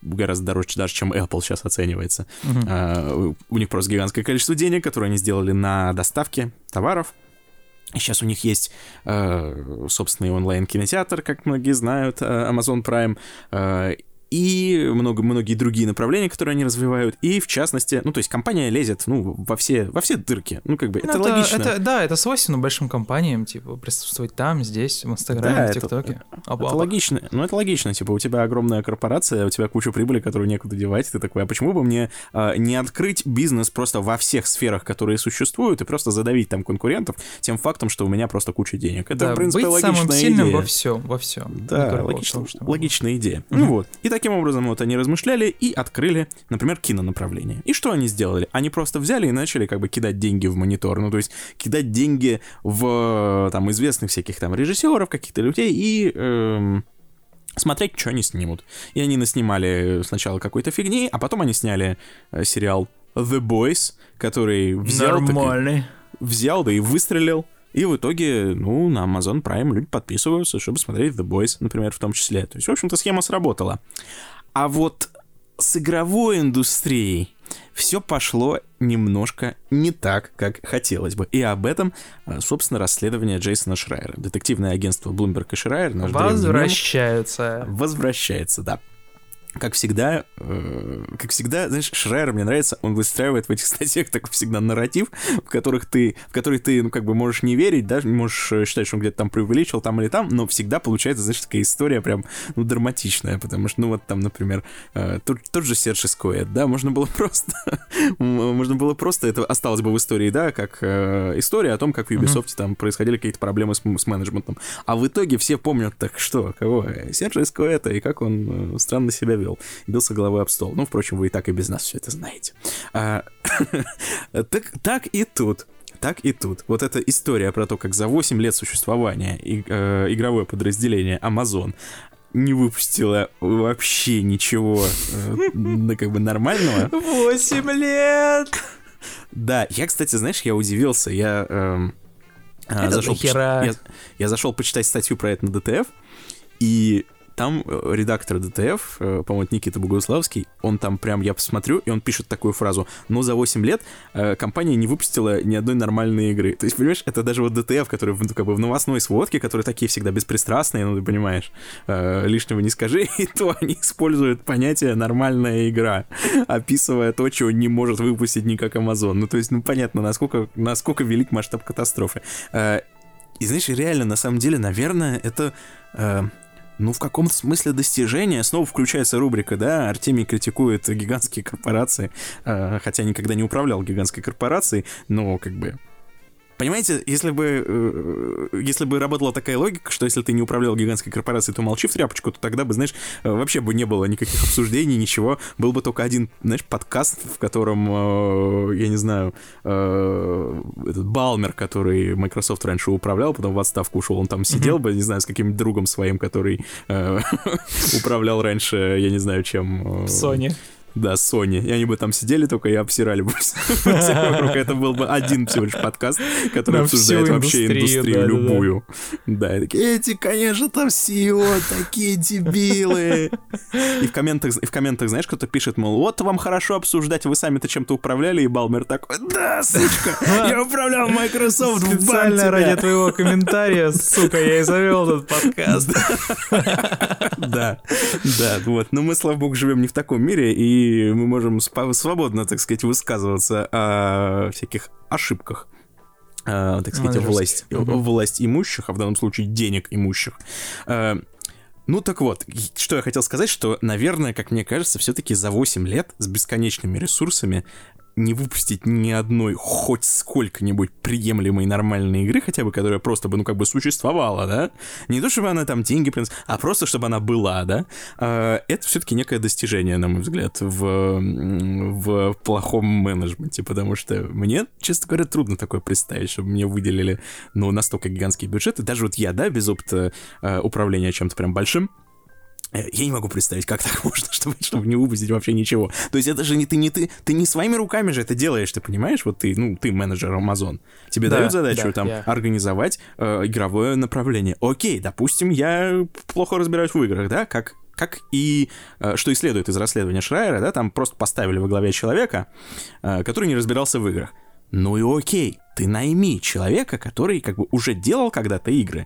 Speaker 2: гораздо дороже даже, чем Apple сейчас оценивается. Uh-huh. Э, у них просто гигантское количество денег, которые они сделали на доставке товаров, Сейчас у них есть э, собственный онлайн-кинотеатр, как многие знают, э, Amazon Prime. Э, и много, многие другие направления, которые они развивают, и в частности, ну, то есть компания лезет, ну, во все, во все дырки, ну, как бы, ну, это, это логично.
Speaker 1: Это, да, это свойственно большим компаниям, типа, присутствовать там, здесь, в Инстаграме, да, в ТикТоке.
Speaker 2: Это, это логично, ну, это логично, типа, у тебя огромная корпорация, у тебя куча прибыли, которую некуда девать, ты такой, а почему бы мне а, не открыть бизнес просто во всех сферах, которые существуют, и просто задавить там конкурентов тем фактом, что у меня просто куча денег. Это, да, в принципе, быть логичная самым сильным идея.
Speaker 1: во всем, во всем.
Speaker 2: Да, логично, логичная идея. Mm-hmm. Ну вот, и таким образом вот они размышляли и открыли, например, кинонаправление. И что они сделали? Они просто взяли и начали как бы кидать деньги в монитор, ну то есть кидать деньги в там известных всяких там режиссеров, каких-то людей и эм, смотреть, что они снимут. И они наснимали сначала какой-то фигни, а потом они сняли э, сериал The Boys, который взял...
Speaker 1: Нормальный. Так,
Speaker 2: взял, да и выстрелил. И в итоге, ну, на Amazon Prime люди подписываются, чтобы смотреть The Boys, например, в том числе. То есть, в общем-то, схема сработала. А вот с игровой индустрией все пошло немножко не так, как хотелось бы. И об этом, э, собственно, расследование Джейсона Шрайера. Детективное агентство Bloomberg и Шрайер.
Speaker 1: Возвращаются.
Speaker 2: Возвращается, да как всегда, э, как всегда, знаешь, Шрайер мне нравится, он выстраивает в этих статьях такой всегда нарратив, в которых ты, в который ты, ну, как бы можешь не верить, даже можешь э, считать, что он где-то там преувеличил, там или там, но всегда получается, знаешь, такая история прям, ну, драматичная, потому что, ну, вот там, например, э, тот, тот же Серж Искоэт, да, можно было просто, можно было просто, это осталось бы в истории, да, как э, история о том, как в Ubisoft mm-hmm. там происходили какие-то проблемы с, с менеджментом, а в итоге все помнят, так что, кого? Серж Искоэта, и как он э, странно себя вел. Бился головой об стол. Ну, впрочем, вы и так и без нас все это знаете. А, так, так и тут так и тут. Вот эта история про то, как за 8 лет существования и, э, игровое подразделение Amazon не выпустила вообще ничего э, как бы нормального.
Speaker 1: 8 лет!
Speaker 2: Да, я, кстати, знаешь, я удивился, я... Э, А,
Speaker 1: Это
Speaker 2: зашел почит- я, я зашел почитать статью про это на DTF, и там э, редактор DTF, э, по-моему, Никита Богуславский, он там прям, я посмотрю, и он пишет такую фразу, но за 8 лет э, компания не выпустила ни одной нормальной игры. То есть, понимаешь, это даже вот ДТФ, который ну, как бы в новостной сводке, которые такие всегда беспристрастные, ну, ты понимаешь, лишнего не скажи, и то они используют понятие «нормальная игра», описывая то, чего не может выпустить никак Amazon. Ну, то есть, ну, понятно, насколько, насколько велик масштаб катастрофы. И знаешь, реально, на самом деле, наверное, это... э, ну, в каком-то смысле достижение. Снова включается рубрика, да, Артемий критикует гигантские корпорации, э, хотя никогда не управлял гигантской корпорацией, но как бы... Понимаете, если бы, э, если бы работала такая логика, что если ты не управлял гигантской корпорацией, то молчи в тряпочку, то тогда бы, знаешь, э, вообще бы не было никаких обсуждений, ничего. Был бы только один, знаешь, подкаст, в котором, э, я не знаю, этот Балмер, который Microsoft раньше управлял, потом в отставку ушел, он там сидел бы, не знаю, с каким-нибудь другом своим, который управлял раньше, я не знаю, чем...
Speaker 1: Sony.
Speaker 2: Да, Sony. И они бы там сидели только и обсирали бы вокруг. Это был бы один всего лишь подкаст, который обсуждает вообще
Speaker 1: индустрию,
Speaker 2: любую. Да, и такие, эти, конечно, там CEO, такие дебилы. И в комментах, и в комментах, знаешь, кто-то пишет, мол, вот вам хорошо обсуждать, вы сами-то чем-то управляли, и Балмер такой, да, сучка, я управлял Microsoft в
Speaker 1: Специально
Speaker 2: тебя».
Speaker 1: ради твоего комментария, сука, я и завел этот подкаст.
Speaker 2: Да, да, вот. Но мы, слава богу, живем не в таком мире, и мы можем свободно, так сказать, высказываться о всяких ошибках. а, так сказать,
Speaker 1: Менеджерских.
Speaker 2: власть,
Speaker 1: Мгм.
Speaker 2: власть имущих, а в данном случае денег имущих. А, ну так вот, что я хотел сказать, что, наверное, как мне кажется, все-таки за 8 лет с бесконечными ресурсами не выпустить ни одной хоть сколько-нибудь приемлемой нормальной игры, хотя бы, которая просто бы, ну, как бы существовала, да? Не то, чтобы она там деньги приносила, а просто, чтобы она была, да? А, Это все-таки некое достижение, на мой взгляд, в, в плохом менеджменте, потому что мне, честно говоря, трудно такое представить, чтобы мне выделили, ну, настолько гигантские бюджеты. Даже вот я, да, без опыта э, управления чем-то прям большим, Я не могу представить, как так можно, чтобы, чтобы не выпустить вообще ничего. То есть это же не ты, не ты, ты не своими руками же это делаешь, ты понимаешь? Вот ты, ну, ты менеджер Amazon. Тебе
Speaker 1: Да,
Speaker 2: дают задачу
Speaker 3: да,
Speaker 2: там
Speaker 3: я-
Speaker 2: организовать э, игровое направление. Окей, допустим, я плохо разбираюсь в играх, да, как как и э, что и следует из расследования Шрайера, да, там просто поставили во главе человека, э, который не разбирался в играх. Ну и окей, ты найми человека, который как бы уже делал когда-то игры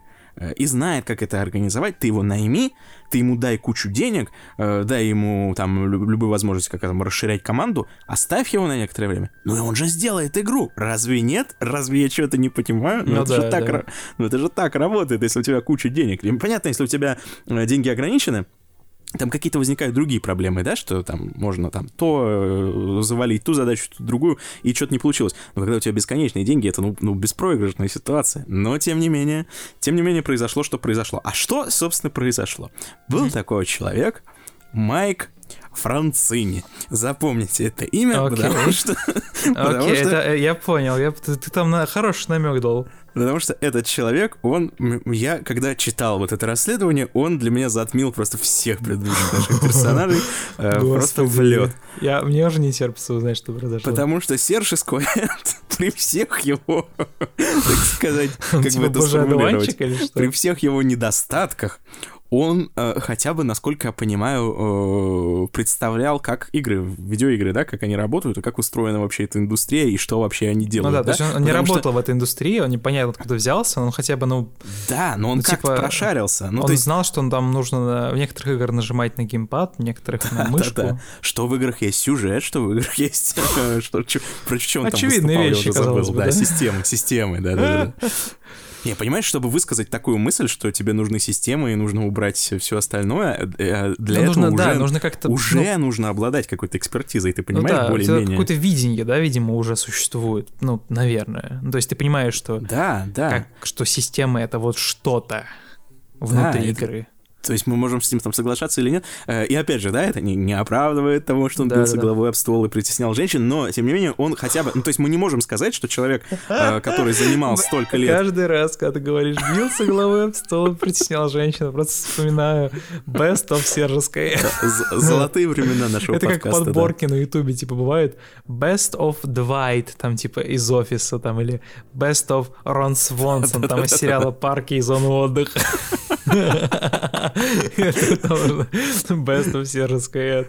Speaker 2: и знает, как это организовать, ты его найми, ты ему дай кучу денег, э, дай ему там лю- любую возможность как там расширять команду, оставь его на некоторое время. Ну и он же сделает игру. Разве нет? Разве я что-то не понимаю?
Speaker 1: Ну
Speaker 2: это же
Speaker 1: да,
Speaker 2: так,
Speaker 1: да.
Speaker 2: ну это же так работает, если у тебя куча денег. Понятно, если у тебя э, деньги ограничены, там какие-то возникают другие проблемы, да, что там можно там то э, завалить ту задачу, то другую, и что-то не получилось. Но когда у тебя бесконечные деньги, это, ну, ну, беспроигрышная ситуация. Но, тем не менее, тем не менее, произошло, что произошло. А что, собственно, произошло? Был такой человек, Майк Францини. Запомните это имя,
Speaker 1: Окей.
Speaker 2: потому что...
Speaker 1: Окей,
Speaker 2: что-
Speaker 1: э, я понял. Я, ты, ты там на хороший намек дал.
Speaker 2: Потому что этот человек, он, я, когда читал вот это расследование, он для меня затмил просто всех предыдущих наших персонажей э, просто в лед.
Speaker 1: Я, мне уже не терпится узнать, что произошло.
Speaker 2: Потому что Серж Эскоэнд при всех его, так сказать, как
Speaker 1: типа
Speaker 2: бы это
Speaker 1: божий
Speaker 2: сформулировать, при всех его недостатках, он э, хотя бы, насколько я понимаю, э, представлял, как игры, видеоигры, да, как они работают, и как устроена вообще эта индустрия, и что вообще они
Speaker 1: Ну
Speaker 2: делают.
Speaker 1: да, то есть он, он не
Speaker 2: Потому что-
Speaker 1: работал в этой индустрии, он непонятно откуда взялся, он хотя бы, ну,
Speaker 2: Да, но он
Speaker 1: Ну,
Speaker 2: как-то
Speaker 1: типа,
Speaker 2: прошарился. Ну,
Speaker 1: он
Speaker 2: есть
Speaker 1: знал, что он там нужно в некоторых играх нажимать на геймпад, в некоторых на мышку.
Speaker 2: Да-да. Что в играх есть сюжет, что в играх есть... что, чё- про чё он там выступал, я
Speaker 1: вещи,
Speaker 2: уже забыл. Да,
Speaker 1: да?
Speaker 2: системы, системы, да-да-да. Не, понимаешь, чтобы высказать такую мысль, что тебе нужны системы и нужно убрать все остальное, э, для
Speaker 1: Ну,
Speaker 2: этого
Speaker 1: нужно,
Speaker 2: уже,
Speaker 1: да, нужно как-то...
Speaker 2: уже
Speaker 1: ну,
Speaker 2: нужно обладать какой-то экспертизой, ты
Speaker 1: ну
Speaker 2: понимаешь,
Speaker 1: да, у тебя
Speaker 2: более-менее.
Speaker 1: какое-то видение, да, видимо, уже существует. Ну, наверное. Ну, то есть ты понимаешь, что,
Speaker 2: Да, да.
Speaker 1: как, что система — это вот что-то внутри
Speaker 2: это-
Speaker 1: игры.
Speaker 2: То есть мы можем с ним там соглашаться или нет. Э, и опять же, да, это не, не оправдывает того, что он
Speaker 3: Да,
Speaker 2: бился
Speaker 3: да,
Speaker 2: головой об ствол и притеснял женщин, но, тем не менее, он хотя бы... Ну, то есть мы не можем сказать, что человек, э, который занимал столько лет...
Speaker 1: Каждый раз, когда ты говоришь, бился головой об стол и притеснял женщину, просто вспоминаю Best of Сержеская.
Speaker 2: з- Золотые времена нашего
Speaker 1: Это как подборки на Ютубе, типа, бывает Best of Dwight, там, типа, из офиса, там, или Best of Рон Свонсон, там, из сериала «Парки и зоны отдыха». Это Best of Сержеская.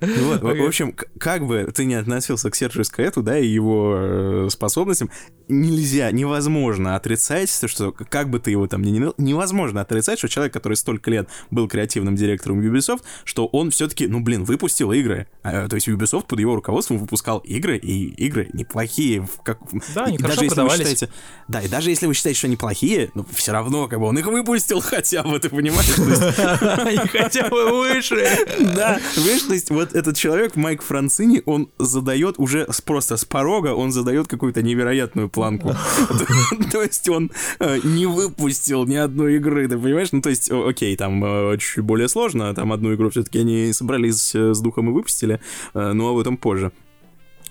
Speaker 2: Ну вот, в- в общем, как бы ты не относился к Сержу Скаэту, да, и его э, способностям, нельзя, невозможно отрицать, то, что как бы ты его там ни не невозможно отрицать, что человек, который столько лет был креативным директором Ubisoft, что он все-таки, ну, блин, выпустил игры. А, то есть Ubisoft под его руководством выпускал игры, и игры неплохие. Как,
Speaker 1: Да, они
Speaker 2: и даже если вы считаете, да, и даже если вы считаете, что они плохие, ну, все равно, как бы, он их выпустил хотя бы, ты понимаешь?
Speaker 1: Они хотя бы выше.
Speaker 2: да, понимаешь, то есть вот этот человек, Майк Францини, он задает уже с- просто с порога, он задает какую-то невероятную планку. То есть он э, не выпустил ни одной игры, ты понимаешь? Ну, то есть, окей, там э, чуть более сложно, там одну игру все-таки они собрались э, с духом и выпустили, но об этом позже.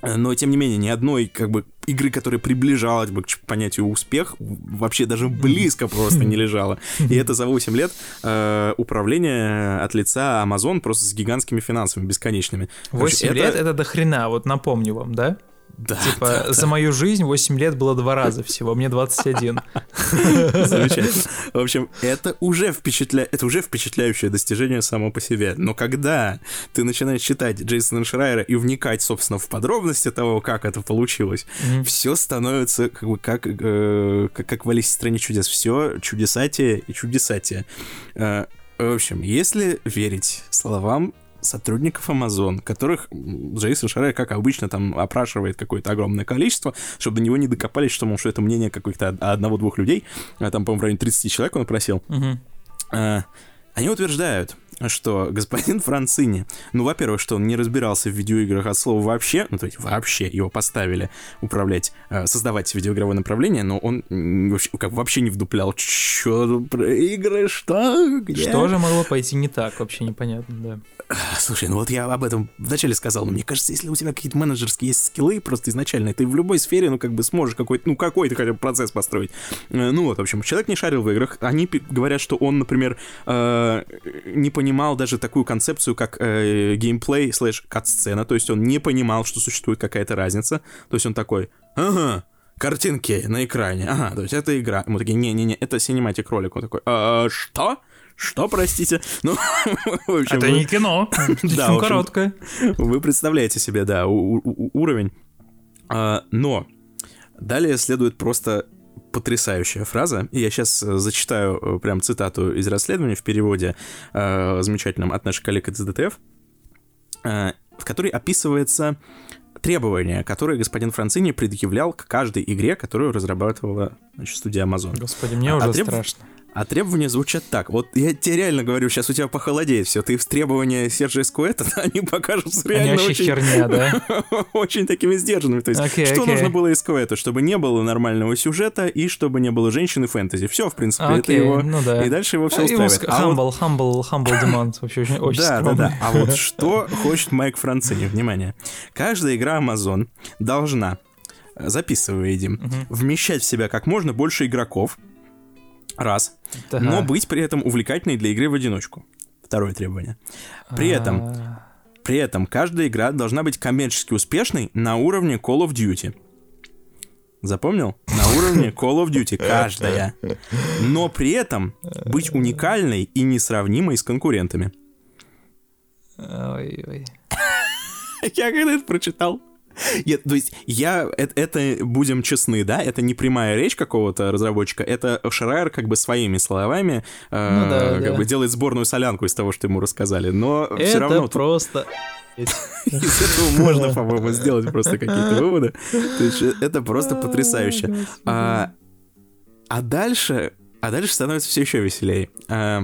Speaker 2: Но, тем не менее, ни одной, как бы, игры, которая приближалась бы к понятию успех, вообще даже близко просто не лежала. И это за 8 лет э, управления от лица Amazon просто с гигантскими финансами бесконечными. Короче,
Speaker 1: 8 лет — это до хрена, вот напомню вам, да?
Speaker 2: Да,
Speaker 1: Типа,
Speaker 2: да, да.
Speaker 1: за мою жизнь 8 лет было два раза всего, мне 21.
Speaker 2: Замечательно. В общем, это уже, впечатля... это уже впечатляющее достижение само по себе. Но когда ты начинаешь читать Джейсона Шрайера и вникать, собственно, в подробности того, как это получилось,
Speaker 1: Мгм.
Speaker 2: все становится как бы как, э, как, как в Алисе в стране чудес. Все чудесатие и чудесатие. Э, в общем, если верить словам сотрудников Amazon, которых Джейсон Шарер, как обычно, там опрашивает какое-то огромное количество, чтобы до него не докопались, что, мол, что это мнение каких-то од- одного-двух людей, а там, по-моему, в районе 30 человек он опросил,
Speaker 1: Мгм.
Speaker 2: а, они утверждают, что господин Францини, ну, во-первых, что он не разбирался в видеоиграх от слова вообще, ну, то есть вообще его поставили управлять, э, создавать видеоигровое направление, но он вообще, как вообще не вдуплял, тут про игры, что, где?
Speaker 1: Что же могло пойти не так, вообще непонятно, да.
Speaker 2: Слушай, ну вот я об этом вначале сказал, но мне кажется, если у тебя какие-то менеджерские есть скиллы просто изначально, ты в любой сфере, ну, как бы сможешь какой-то, ну, какой-то хотя бы процесс построить. Э, Ну вот, в общем, человек не шарил в играх. Они говорят, что он, например, э, не понимал даже такую концепцию, как э, геймплей slash кат-сцена, то есть он не понимал, что существует какая-то разница. То есть он такой, ага, картинки на экране, ага, то есть это игра. Мы такие, не-не-не, это cinematic ролик. Он такой, «А, что? Что, простите? Ну, в общем,
Speaker 1: Это
Speaker 2: вы-
Speaker 1: не кино,
Speaker 2: Да, общем,
Speaker 1: короткое.
Speaker 2: вы представляете себе, да, уровень. А, но далее следует просто потрясающая фраза. И я сейчас зачитаю э, прям цитату из расследования в переводе э, замечательном от наших коллег из ДТФ, э, в которой описывается требования, которые господин Францини предъявлял к каждой игре, которую разрабатывала значит, студия Amazon.
Speaker 1: Господи, мне
Speaker 2: А
Speaker 1: уже
Speaker 2: треб-
Speaker 1: страшно.
Speaker 2: А требования звучат так. Вот я тебе реально говорю, сейчас у тебя похолодеет все. Ты в требования Сержа Эскуэта, они покажутся
Speaker 1: Они
Speaker 2: реально
Speaker 1: вообще
Speaker 2: очень,
Speaker 1: херня, да?
Speaker 2: очень такими сдержанными. То есть,
Speaker 1: Окей,
Speaker 2: что
Speaker 1: окей.
Speaker 2: нужно было Эскуэту? Чтобы не было нормального сюжета и чтобы не было женщины фэнтези. Все, в принципе, это
Speaker 1: Окей,
Speaker 2: его...
Speaker 1: ну да.
Speaker 2: И дальше его все
Speaker 1: А, его
Speaker 2: устраивает.
Speaker 1: ск-
Speaker 2: А вот-
Speaker 1: Humble, humble, humble demand. Вообще очень, очень
Speaker 2: да, да,
Speaker 1: скромный.
Speaker 2: да. А вот что хочет Майк Францини? Внимание. Каждая игра Amazon должна, э, записывая Дим, вмещать в себя как можно больше игроков. Раз.
Speaker 1: Да.
Speaker 2: но быть при этом увлекательной для игры в одиночку. Второе требование. При этом,
Speaker 1: А,
Speaker 2: при этом каждая игра должна быть коммерчески успешной на уровне Call of Duty. Запомнил? На уровне Call of Duty каждая. Но при этом быть уникальной и несравнимой с конкурентами.
Speaker 1: Ой-ой.
Speaker 2: Я когда это прочитал, я, то есть я, это, это, будем честны, да, это не прямая речь какого-то разработчика, это Шрайер как бы своими словами э,
Speaker 1: Ну да,
Speaker 2: как
Speaker 1: да.
Speaker 2: бы делает сборную солянку из того, что ему рассказали, но все
Speaker 1: Это
Speaker 2: равно тут
Speaker 1: просто...
Speaker 2: из этого можно, по-моему, сделать просто какие-то выводы. То есть э, это просто потрясающе. А, а дальше, а дальше становится все еще веселее. А,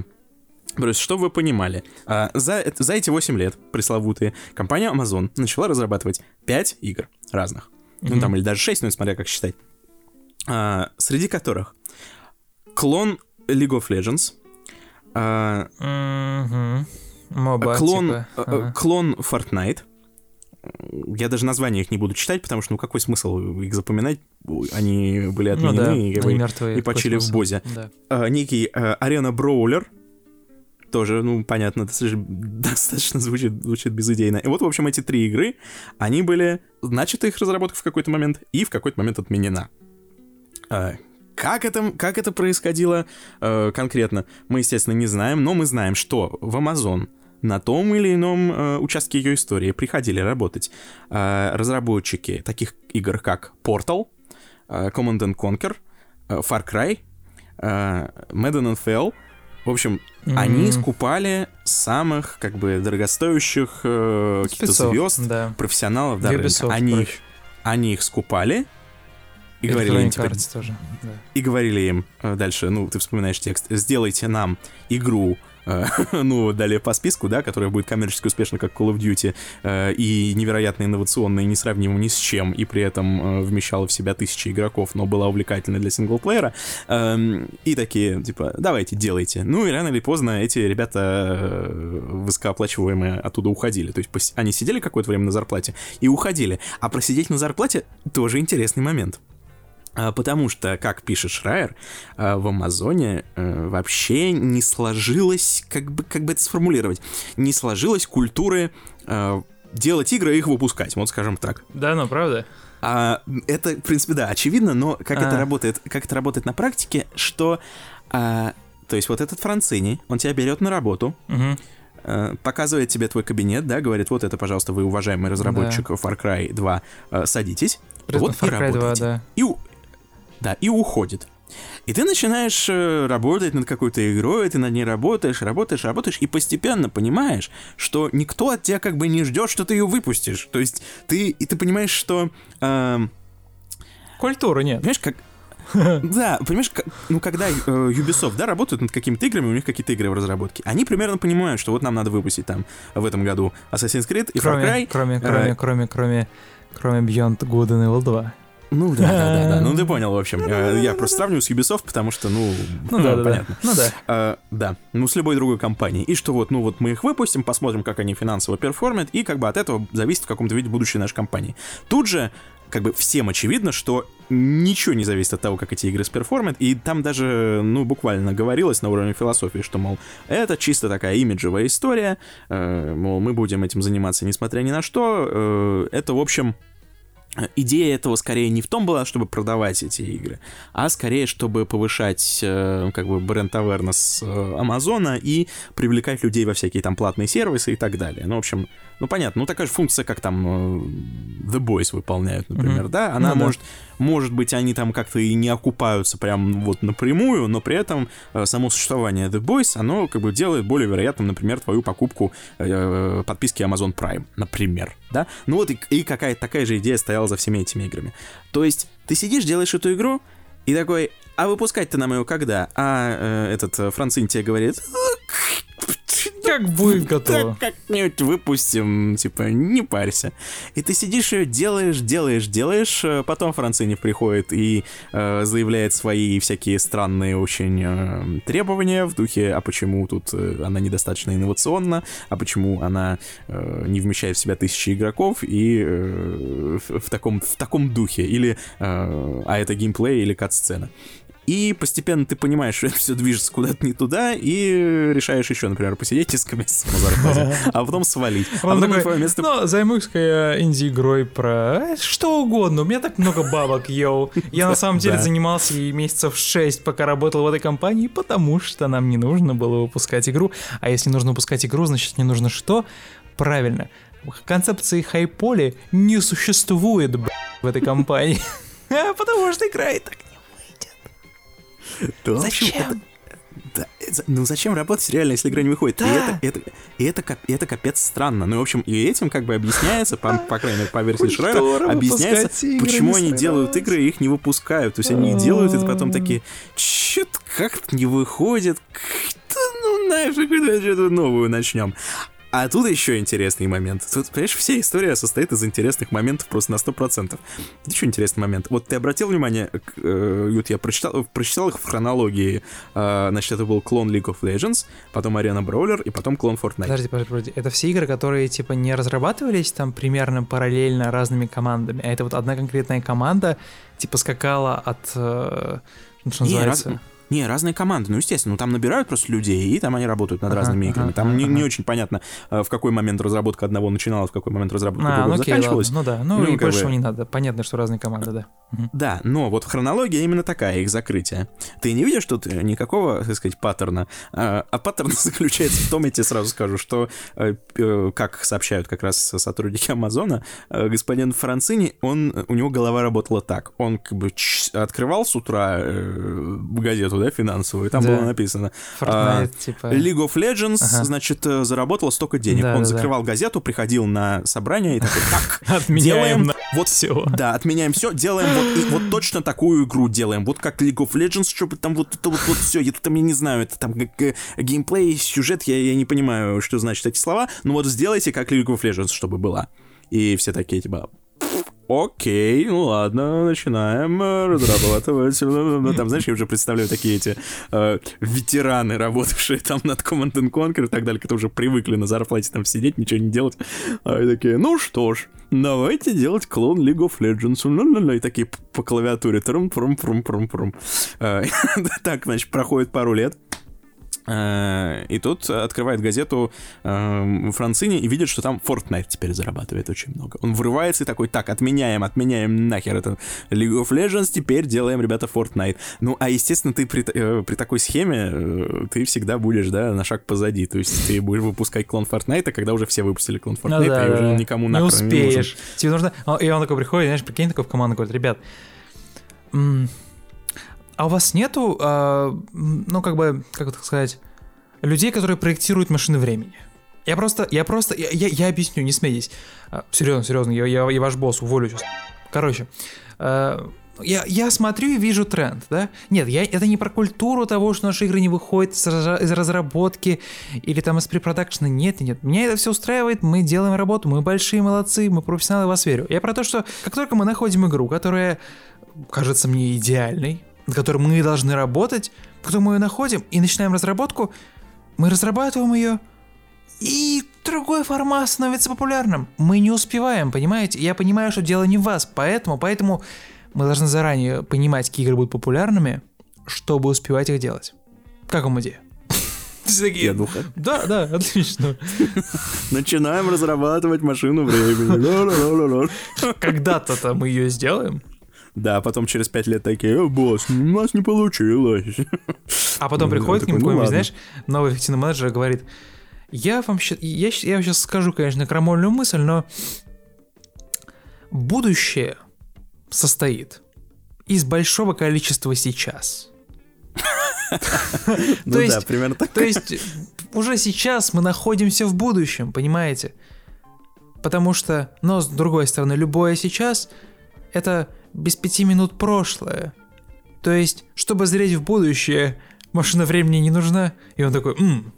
Speaker 2: чтобы вы понимали, а, за, это- за эти 8 лет пресловутые компания Amazon начала разрабатывать 5 игр разных. Ну, там, или даже 6, ну, смотря как считать. А, среди которых клон League of Legends, А,
Speaker 1: Мгм. Моба,
Speaker 2: клон,
Speaker 1: типа.
Speaker 2: э,
Speaker 1: Ага.
Speaker 2: клон Fortnite. Я даже названия их не буду читать, потому что ну какой смысл их запоминать? Они были
Speaker 1: Ну
Speaker 2: отменены
Speaker 1: да,
Speaker 2: и,
Speaker 1: они мертвые.
Speaker 2: и почили в. Бозе.
Speaker 1: Да.
Speaker 2: А, некий э, Арена Броулер. Тоже, ну, понятно, достаточно, звучит, звучит безыдейно. И вот, в общем, эти три игры, они были начаты их разработка в какой-то момент и в какой-то момент отменена. А, Как это, как это происходило э, конкретно, мы, естественно, не знаем, но мы знаем, что в Amazon на том или ином э, участке ее истории приходили работать э, разработчики таких игр, как Portal, э, Command and Conquer, э, Far Cry, э, Madden NFL. В общем, они
Speaker 1: М.
Speaker 2: скупали самых, как бы, дорогостоящих э,
Speaker 1: Спецов,
Speaker 2: звезд,
Speaker 1: Да.
Speaker 2: профессионалов, да, Они,
Speaker 1: короче.
Speaker 2: они их скупали и говорили им,
Speaker 1: Arts тоже. да.
Speaker 2: и говорили им э, дальше, ну, ты вспоминаешь текст, сделайте нам игру, ну, далее по списку, да, которая будет коммерчески успешна, как Call of Duty, э, и невероятно инновационная, и несравнима ни с чем, и при этом э, вмещала в себя тысячи игроков, но была увлекательной для синглплеера, эм, и такие, типа, давайте, делайте. Ну, и рано или поздно эти ребята э, высокооплачиваемые оттуда уходили, то есть они сидели какое-то время на зарплате и уходили, а просидеть на зарплате тоже интересный момент. А, Потому что, как пишет Шрайер, а, в Амазоне э, вообще не сложилось, как бы, как бы это сформулировать, не сложилась культуры э, делать игры и их выпускать, вот скажем так.
Speaker 1: Да, ну правда.
Speaker 2: А, это, в принципе, да, очевидно, но как это
Speaker 1: А.
Speaker 2: работает, как это работает на практике, что, а, то есть вот этот Францини, он тебя берет на работу, э, показывает тебе твой кабинет, да, говорит, вот это, пожалуйста, вы, уважаемый разработчик Far Cry 2, э, садитесь, вот и
Speaker 1: Far Cry 2,
Speaker 2: работайте.
Speaker 1: да.
Speaker 2: и, да, и уходит. И ты начинаешь э, работать над какой-то игрой, ты над ней работаешь, работаешь, работаешь, и постепенно понимаешь, что никто от тебя как бы не ждет, что ты ее выпустишь. То есть ты, и ты понимаешь, что... эм,
Speaker 1: Культуры нет.
Speaker 2: Понимаешь, как... Да, понимаешь, ну когда э, Ubisoft, да, работают над какими-то играми, у них какие-то игры в разработке, они примерно понимают, что вот нам надо выпустить там в этом году Assassin's Creed и Far
Speaker 1: Кроме,
Speaker 2: Cry.
Speaker 1: кроме,
Speaker 2: э,
Speaker 1: кроме, кроме, кроме, кроме Beyond Good and Evil 2.
Speaker 2: Ну да, да, да, да, ну ты понял, в общем. Э, Я просто сравниваю с Ubisoft, потому что, ну,
Speaker 1: Ну да.
Speaker 2: понятно.
Speaker 1: Ну да.
Speaker 2: А, да, ну с любой другой компанией. И что вот, ну вот мы их выпустим, посмотрим, как они финансово перформят, и как бы от этого зависит в каком-то виде будущее нашей компании. Тут же, как бы всем очевидно, что ничего не зависит от того, как эти игры сперформят, и там даже, ну, буквально говорилось на уровне философии, что, мол, это чисто такая имиджевая история, э, мол, мы будем этим заниматься несмотря ни на что, э, это, в общем, Идея этого скорее не в том была, чтобы продавать эти игры, а скорее, чтобы повышать э, как бы бренд awareness э, Амазона и привлекать людей во всякие там платные сервисы и так далее. Ну, в общем, ну понятно, ну такая же функция, как там э, The Boys выполняют, например,
Speaker 1: Мгм.
Speaker 2: да, она
Speaker 1: Ну да.
Speaker 2: может, может быть, они там как-то и не окупаются прям вот напрямую, но при этом э, само существование The Boys, оно как бы делает более вероятным, например, твою покупку э, подписки Amazon Prime, например, да? Ну вот и, и какая-то такая же идея стояла за всеми этими играми. То есть ты сидишь, делаешь эту игру, и такой, а выпускать-то нам ее когда? А э, этот э, Францин тебе говорит,
Speaker 1: Как будет готово.
Speaker 2: как-нибудь выпустим, типа, не парься. И ты сидишь ее делаешь, делаешь, делаешь, э, потом Францини приходит и э, заявляет свои всякие странные очень э, требования в духе, а почему тут э, она недостаточно инновационна, а почему она э, не вмещает в себя тысячи игроков и э, в, в таком, в таком духе, или э, а это геймплей или кат-сцена. И постепенно ты понимаешь, что это все движется куда-то не туда, и решаешь еще, например, посидеть несколько месяцев на зарплате, а потом свалить. А потом
Speaker 1: такой,
Speaker 2: твое место...
Speaker 1: ну, займусь-ка я инди-игрой про э, что угодно. У меня так много бабок, йоу. Я на самом деле занимался ей месяцев 6, пока работал в этой компании, потому что нам не нужно было выпускать игру. А если нужно выпускать игру, значит, не нужно что? Правильно. Концепции хайполи не существует, в этой компании. Потому что игра и так
Speaker 2: Общем,
Speaker 1: Зачем?
Speaker 2: это- да, это- ну зачем работать реально, если игра не выходит? И,
Speaker 1: Да.
Speaker 2: это, это, и, это, кап- и это капец странно. Ну, в общем, и этим как бы объясняется, по, по крайней мере, по версии Шрайера, объясняется, почему они делают игры и их не выпускают. То есть они делают, и потом такие, чё-то как-то не выходит, ну нафиг, давайте что-то новую начнем. А тут еще интересный момент. Тут, понимаешь, вся история состоит из интересных моментов просто на 100%. Это еще интересный момент. Вот ты обратил внимание, э, Ют, я прочитал, прочитал их в хронологии. Э, значит, это был клон League of Legends, потом Arena Brawler и потом клон Fortnite.
Speaker 1: Подожди, подожди, подожди. Это все игры, которые, типа, не разрабатывались там примерно параллельно разными командами, а это вот одна конкретная команда, типа, скакала от... Э, что
Speaker 2: Не,
Speaker 1: называется?
Speaker 2: раз- Не, разные команды, ну, естественно, ну, там набирают просто людей, и там они работают над
Speaker 1: Ага,
Speaker 2: разными
Speaker 1: ага,
Speaker 2: играми. Там не,
Speaker 1: ага.
Speaker 2: не очень понятно, э, в какой момент разработка одного начиналась, в какой момент разработка
Speaker 1: А,
Speaker 2: другого
Speaker 1: ну окей,
Speaker 2: заканчивалась.
Speaker 1: ладно, ну да, ну,
Speaker 2: Ну,
Speaker 1: и
Speaker 2: как
Speaker 1: больше
Speaker 2: бы-
Speaker 1: не надо. Понятно, что разные команды, да.
Speaker 2: Да, но вот хронология именно такая, их закрытие. Ты не видишь тут э, никакого, так сказать, паттерна. А, а паттерн заключается в том, я тебе сразу скажу, что, э, как сообщают как раз сотрудники Амазона, господин Францини, он, у него голова работала так. Он как бы открывал с утра э, газету, да, финансовую, и там
Speaker 1: Да.
Speaker 2: было написано
Speaker 1: Fortnite,
Speaker 2: А,
Speaker 1: типа...
Speaker 2: League of Legends,
Speaker 1: Ага.
Speaker 2: значит, э, заработала столько денег.
Speaker 1: Да,
Speaker 2: он
Speaker 1: да, да.
Speaker 2: закрывал газету, приходил на собрание и такой, так,
Speaker 1: Отменяем
Speaker 2: делаем вот
Speaker 1: всё.
Speaker 2: Да, отменяем все, делаем вот, и вот точно такую игру делаем. Вот как League of Legends, чтобы там вот это вот, вот все. Я там, я не знаю, это там как, геймплей, сюжет, я, я не понимаю, что значат эти слова. Но вот сделайте как League of Legends, чтобы была. И все такие, типа, Окей, ну ладно, начинаем э, разрабатывать. Ну, Там, знаешь, я уже представляю такие эти э, ветераны, работавшие там над Command and Conquer и так далее, которые уже привыкли на зарплате там сидеть, ничего не делать. А они такие, ну что ж, давайте делать клон League of Legends. Ла-ла-ла, И такие по клавиатуре. трум прум прум прум прум Так, значит, проходит пару лет. Э, И тут открывает газету эм, Францини и видит, что там Fortnite теперь зарабатывает очень много. Он врывается и такой, так, отменяем, отменяем нахер это League of Legends, теперь делаем, ребята, Fortnite. Ну, а, естественно, ты при, э, при такой схеме, э, ты всегда будешь, да, на шаг позади. То есть ты будешь выпускать клон Fortnite, когда уже все выпустили клон
Speaker 1: Ну
Speaker 2: Fortnite,
Speaker 1: да,
Speaker 2: и
Speaker 1: да,
Speaker 2: уже
Speaker 1: да.
Speaker 2: никому
Speaker 1: не
Speaker 2: нахрен не нужен.
Speaker 1: успеешь. Тебе нужно... А, И он такой приходит, знаешь, прикинь, такой в команду говорит, ребят, а у вас нету, м, ну, как бы, как это сказать, людей, которые проектируют машины времени? Я просто, я просто, я, я, я объясню, не смейтесь. А, серьезно, серьезно, я, я, я ваш босс, уволю сейчас. Короче, а, я, я смотрю и вижу тренд, да? Нет, я, это не про культуру того, что наши игры не выходят из, из разработки или там из препродакшена. Нет, нет, меня это все устраивает, мы делаем работу, мы большие молодцы, мы профессионалы, вас верю. Я про то, что как только мы находим игру, которая кажется мне идеальной, над которой мы должны работать, потом мы ее находим и начинаем разработку, мы разрабатываем ее, и другой формат становится популярным. Мы не успеваем, понимаете? Я понимаю, что дело не в вас, поэтому, поэтому мы должны заранее понимать, какие игры будут популярными, чтобы успевать их делать. Как вам идея? Все такие,
Speaker 2: Я думаю,
Speaker 1: Да, да, отлично.
Speaker 2: начинаем разрабатывать машину времени.
Speaker 1: Когда-то-то мы ее сделаем,
Speaker 2: Да, потом через пять лет такие, «О, босс, у нас не получилось.
Speaker 1: а потом
Speaker 2: Ну,
Speaker 1: приходит к ним
Speaker 2: ну
Speaker 1: какой-нибудь,
Speaker 2: ладно.
Speaker 1: знаешь, новый эффективный менеджер и говорит, я вам, я, щ- я вам сейчас скажу, конечно, крамольную мысль, но будущее состоит из большого количества сейчас.
Speaker 2: Ну да,
Speaker 1: есть-
Speaker 2: примерно так.
Speaker 1: То есть уже сейчас мы находимся в будущем, понимаете? Потому что, но с другой стороны, любое сейчас это без пяти минут прошлое. То есть, чтобы зреть в будущее, машина времени не нужна. И он такой, «М,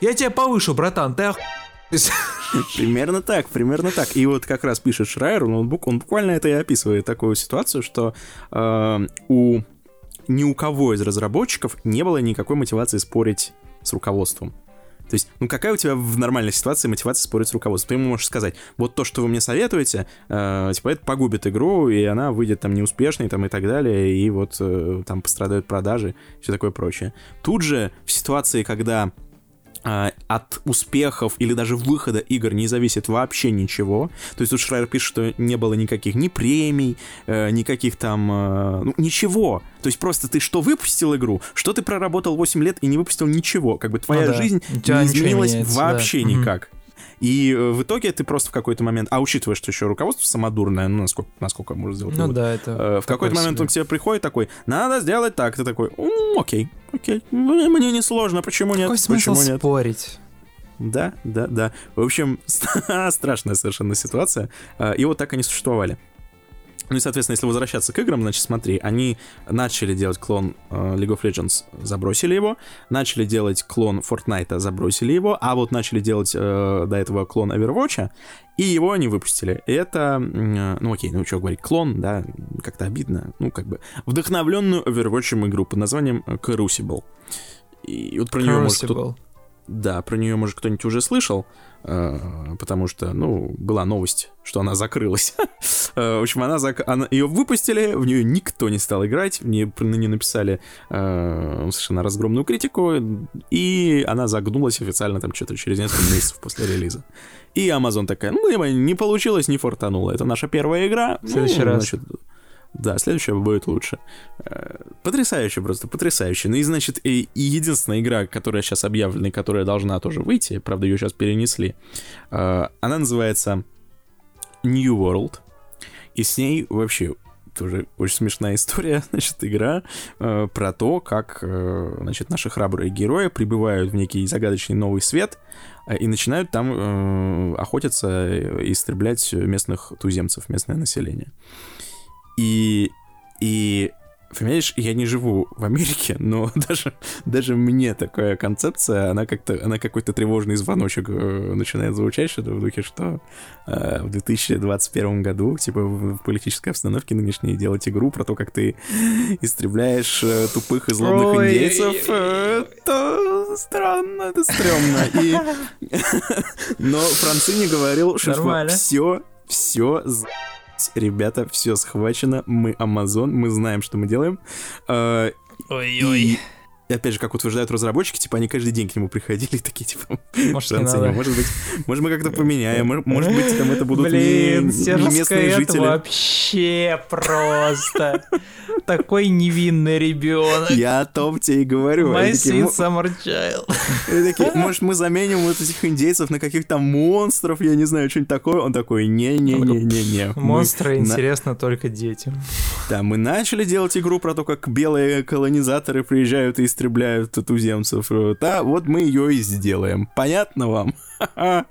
Speaker 1: я тебя повышу, братан, ты ох...
Speaker 2: Примерно так, примерно так. И вот как раз пишет Шрайер, он, бук- он буквально это и описывает, такую ситуацию, что э, у ни у кого из разработчиков не было никакой мотивации спорить с руководством. То есть, ну какая у тебя в нормальной ситуации мотивация спорить с руководством? Ты ему можешь сказать, вот то, что вы мне советуете, э, типа это погубит игру, и она выйдет там неуспешной там и так далее, и вот э, там пострадают продажи, все такое прочее. Тут же в ситуации, когда от успехов или даже выхода игр не зависит вообще ничего. То есть тут Шрайер пишет, что не было никаких ни премий, э, никаких там... э, ну, ничего. То есть просто ты что выпустил игру, что ты проработал 8 лет и не выпустил ничего. Как бы твоя
Speaker 1: Ну да.
Speaker 2: жизнь
Speaker 1: тебя
Speaker 2: не изменилась
Speaker 1: меняется,
Speaker 2: вообще
Speaker 1: да.
Speaker 2: Никак. И э, в итоге ты просто в какой-то момент... А учитывая, что еще руководство самодурное, ну, насколько, насколько можно сделать
Speaker 1: Ну
Speaker 2: вывод,
Speaker 1: да, это...
Speaker 2: Э, В какой-то момент
Speaker 1: себе.
Speaker 2: он к тебе приходит такой, надо сделать так, ты такой, «М, окей, окей, мне не сложно, почему нет,
Speaker 1: Какой смысл
Speaker 2: почему нет?
Speaker 1: спорить?
Speaker 2: Да, да, да. В общем, страшная совершенно ситуация. А, И вот так они существовали. Ну и, соответственно, если возвращаться к играм, значит, смотри, они начали делать клон э, League of Legends, забросили его, начали делать клон Fortnite, забросили его, а вот начали делать э, до этого клон Overwatch, и его они выпустили. Это, э, ну окей, ну что говорить, клон, да, как-то обидно, ну как бы, вдохновленную Overwatch игру под названием Crucible. И вот про нее может кто да, про нее, может, кто-нибудь уже слышал, э, потому что, ну, была новость, что она закрылась. Э, в общем, она, зак... она ее выпустили, в нее никто не стал играть, мне на нее написали э, совершенно разгромную критику, и она загнулась официально там что-то через несколько месяцев после релиза. И Amazon такая, ну, не получилось, не фортануло. Это наша первая игра.
Speaker 1: В следующий ну, раз.
Speaker 2: Значит, да, следующая будет лучше. Э, потрясающе просто, потрясающе. Ну и, значит, и, и единственная игра, которая сейчас объявлена которая должна тоже выйти, правда, ее сейчас перенесли, э, она называется New World. И с ней вообще тоже очень смешная история, значит, игра э, про то, как, э, значит, наши храбрые герои прибывают в некий загадочный новый свет э, и начинают там э, охотиться и истреблять местных туземцев, местное население. И, и Понимаешь, я не живу в Америке, но даже, даже мне такая концепция, она как-то, она какой-то тревожный звоночек э, начинает звучать, что в духе, что э, в 2021 году, типа, в политической обстановке нынешней делать игру про то, как ты истребляешь э, тупых и злобных Ой, индейцев, э, это странно, это стрёмно. И... но Францини говорил, что все, все ребята, все схвачено, мы Amazon, мы знаем, что мы делаем.
Speaker 1: А, Ой-ой.
Speaker 2: И опять же, как утверждают разработчики, типа, они каждый день к нему приходили и такие, типа,
Speaker 1: может, не надо.
Speaker 2: может быть, может, мы как-то поменяем, может быть, там это будут Блин, не, не местные жители.
Speaker 1: вообще просто такой невинный ребенок.
Speaker 2: Я о том тебе и говорю.
Speaker 1: My sweet summer child.
Speaker 2: может, мы заменим вот этих индейцев на каких-то монстров, я не знаю, что-нибудь такое. Он такой, не-не-не-не-не.
Speaker 1: Монстры интересно только детям.
Speaker 2: Да, мы начали делать игру про то, как белые колонизаторы приезжают и истребляют туземцев. Да, вот мы ее и сделаем. Понятно вам?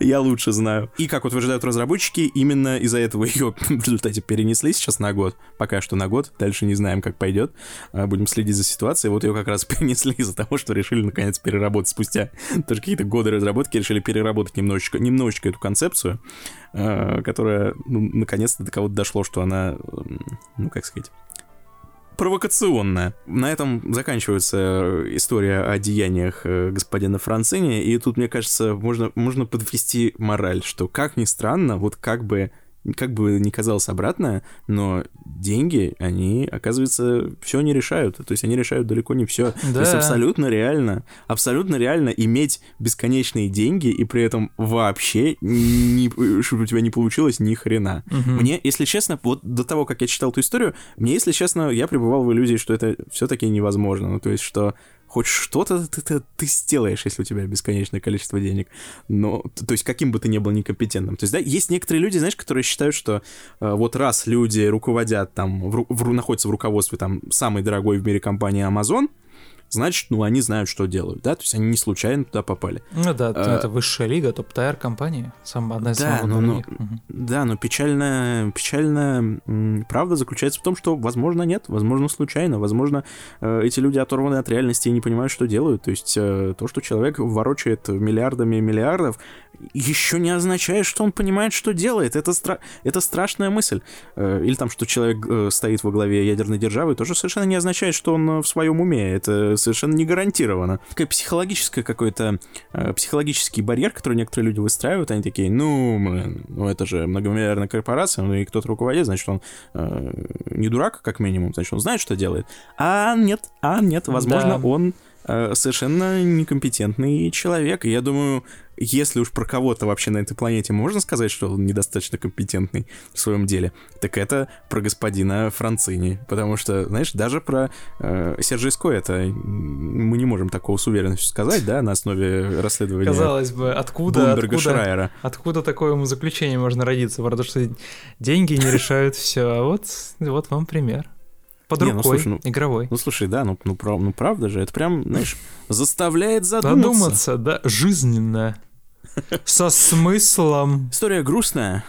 Speaker 2: Я лучше знаю. И, как утверждают разработчики, именно из-за этого ее в результате перенесли сейчас на год. Пока что на год. Дальше не знаем, как пойдет. А, будем следить за ситуацией. Вот ее как раз перенесли из-за того, что решили наконец переработать спустя тоже какие-то годы разработки, решили переработать немножечко, немножечко эту концепцию, которая, ну, наконец-то до кого-то дошло, что она, ну, как сказать, провокационная. На этом заканчивается э, история о деяниях э, господина Францини, и тут, мне кажется, можно, можно подвести мораль, что, как ни странно, вот как бы как бы ни казалось обратное, но деньги, они, оказывается, все не решают. То есть они решают далеко не все. Да. То есть абсолютно реально, абсолютно реально иметь бесконечные деньги и при этом вообще, не, чтобы у тебя не получилось ни хрена. Угу. Мне, если честно, вот до того, как я читал эту историю, мне, если честно, я пребывал в иллюзии, что это все-таки невозможно. Ну, то есть, что хоть что-то ты, ты, ты сделаешь, если у тебя бесконечное количество денег. Но, то есть, каким бы ты ни был некомпетентным. То есть, да, есть некоторые люди, знаешь, которые считают, что э, вот раз люди руководят там, в, в, находятся в руководстве там самой дорогой в мире компании Amazon, значит, ну, они знают, что делают, да, то есть они не случайно туда попали.
Speaker 1: Ну да, а, это высшая лига, топ-тайр компания, сам, одна из да, самых но,
Speaker 2: но, угу. Да, но печальная, печальная правда заключается в том, что, возможно, нет, возможно, случайно, возможно, э, эти люди оторваны от реальности и не понимают, что делают, то есть э, то, что человек ворочает миллиардами миллиардов, еще не означает, что он понимает, что делает, это, стра... это страшная мысль. Э, или там, что человек стоит во главе ядерной державы, тоже совершенно не означает, что он в своем уме, это совершенно не гарантировано. Такая психологическая какой-то, э, психологический барьер, который некоторые люди выстраивают, они такие, ну, блин, ну это же многомиллиардная корпорация, ну и кто-то руководит, значит, он э, не дурак, как минимум, значит, он знает, что делает. А нет, а нет, возможно, да. он э, совершенно некомпетентный человек. И я думаю, если уж про кого-то вообще на этой планете можно сказать, что он недостаточно компетентный в своем деле, так это про господина Францини. Потому что, знаешь, даже про э, Сержиско это мы не можем такого с уверенностью сказать, да, на основе расследования
Speaker 1: Казалось бы, откуда, откуда, Шрайера. откуда такое ему заключение можно родиться? Потому что деньги не решают все. А вот, вот вам пример. Под не, рукой, ну, слушай, ну, игровой.
Speaker 2: Ну, слушай, да, ну, ну, прав, ну правда же, это прям, знаешь, заставляет задуматься.
Speaker 1: Задуматься, да, жизненно. Со смыслом.
Speaker 2: История грустная.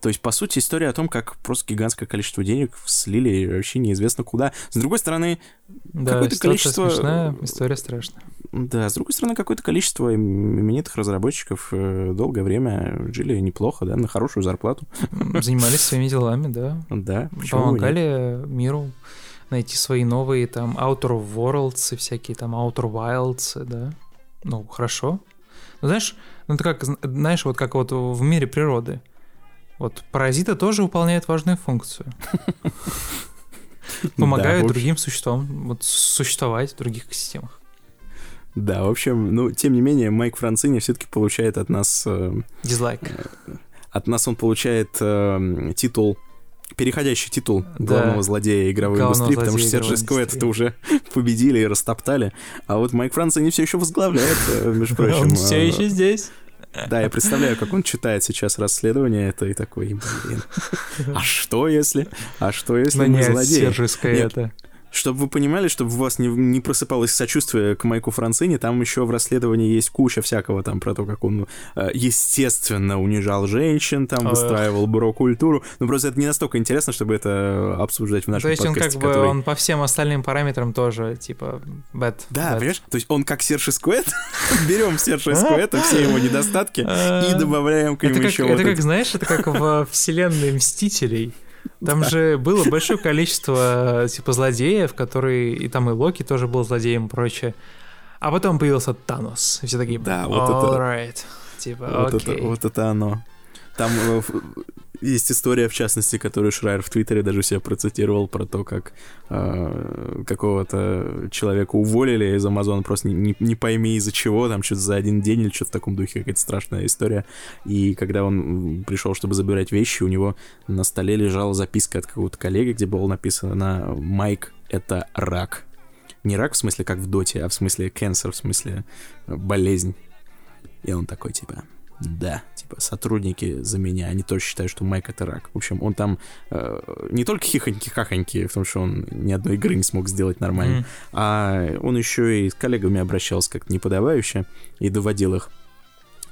Speaker 2: То есть, по сути, история о том, как просто гигантское количество денег слили вообще неизвестно куда. С другой стороны,
Speaker 1: Да,
Speaker 2: какое-то количество...
Speaker 1: смешная, история страшная.
Speaker 2: Да, с другой стороны, какое-то количество именитых разработчиков э, долгое время жили неплохо, да, на хорошую зарплату.
Speaker 1: Занимались своими делами, да.
Speaker 2: Да?
Speaker 1: Помогали миру найти свои новые там Outer Worlds и всякие там Outer Wilds, да. Ну, хорошо. Ну, знаешь, ну, это как, зн- знаешь, вот как вот в мире природы. Вот паразиты тоже выполняют важную функцию. Помогают другим существам вот существовать в других экосистемах.
Speaker 2: Да, в общем, ну, тем не менее, Майк Францини все-таки получает от нас... э,
Speaker 1: Дизлайк.
Speaker 2: от нас он получает э, титул переходящий титул
Speaker 1: Да.
Speaker 2: главного злодея игровой
Speaker 1: Главного
Speaker 2: индустрии, потому что
Speaker 1: игровой
Speaker 2: Сквет это уже победили и растоптали, а вот Майк Францини все еще возглавляет, э, между прочим.
Speaker 1: Он все
Speaker 2: э,
Speaker 1: еще здесь.
Speaker 2: Да, я представляю, как он читает сейчас расследование это и такой, блин, а что если? А что если мы
Speaker 1: Нанять
Speaker 2: злодеи? Нет.
Speaker 1: это.
Speaker 2: Чтобы вы понимали, чтобы у вас не, не просыпалось сочувствие к Майку Францини, там еще в расследовании есть куча всякого там про то, как он, э, естественно, унижал женщин, там,
Speaker 1: Эх.
Speaker 2: выстраивал бюро-культуру. Ну, просто это не настолько интересно, чтобы это обсуждать в нашем
Speaker 1: То есть он
Speaker 2: подкасте,
Speaker 1: как бы,
Speaker 2: который-
Speaker 1: он по всем остальным параметрам тоже, типа, bad.
Speaker 2: Да,
Speaker 1: bad.
Speaker 2: понимаешь? То есть он как Серж Сквет, берем Серж Сквета, все его недостатки, и добавляем к нему
Speaker 1: как,
Speaker 2: еще
Speaker 1: это как, знаешь, это как в вселенной Мстителей. Там же было большое количество, типа, злодеев, которые... И там и Локи тоже был злодеем и прочее. А потом появился Танос. И все такие,
Speaker 2: Да, вот это-
Speaker 1: alright. Типа,
Speaker 2: Вот это,
Speaker 1: окей.
Speaker 2: вот это оно. Там э, есть история, в частности, которую Шрайер в Твиттере даже себя процитировал про то, как э, какого-то человека уволили из Амазона, просто не, не- не пойми из-за чего, там что-то за один день или что-то в таком духе, какая-то страшная история. И когда он пришел, чтобы забирать вещи, у него на столе лежала записка от какого-то коллеги, где было написано «Майк — это рак». Не рак в смысле как в доте, а в смысле cancer, в смысле э, болезнь. И он такой, типа, да, типа, сотрудники за меня, они тоже считают, что Майк это рак. В общем, он там э, не только хихоньки-хахоньки, в том, что он ни одной игры не смог сделать нормально,
Speaker 1: М.
Speaker 2: а он еще и с коллегами обращался как-то неподобающе и доводил их.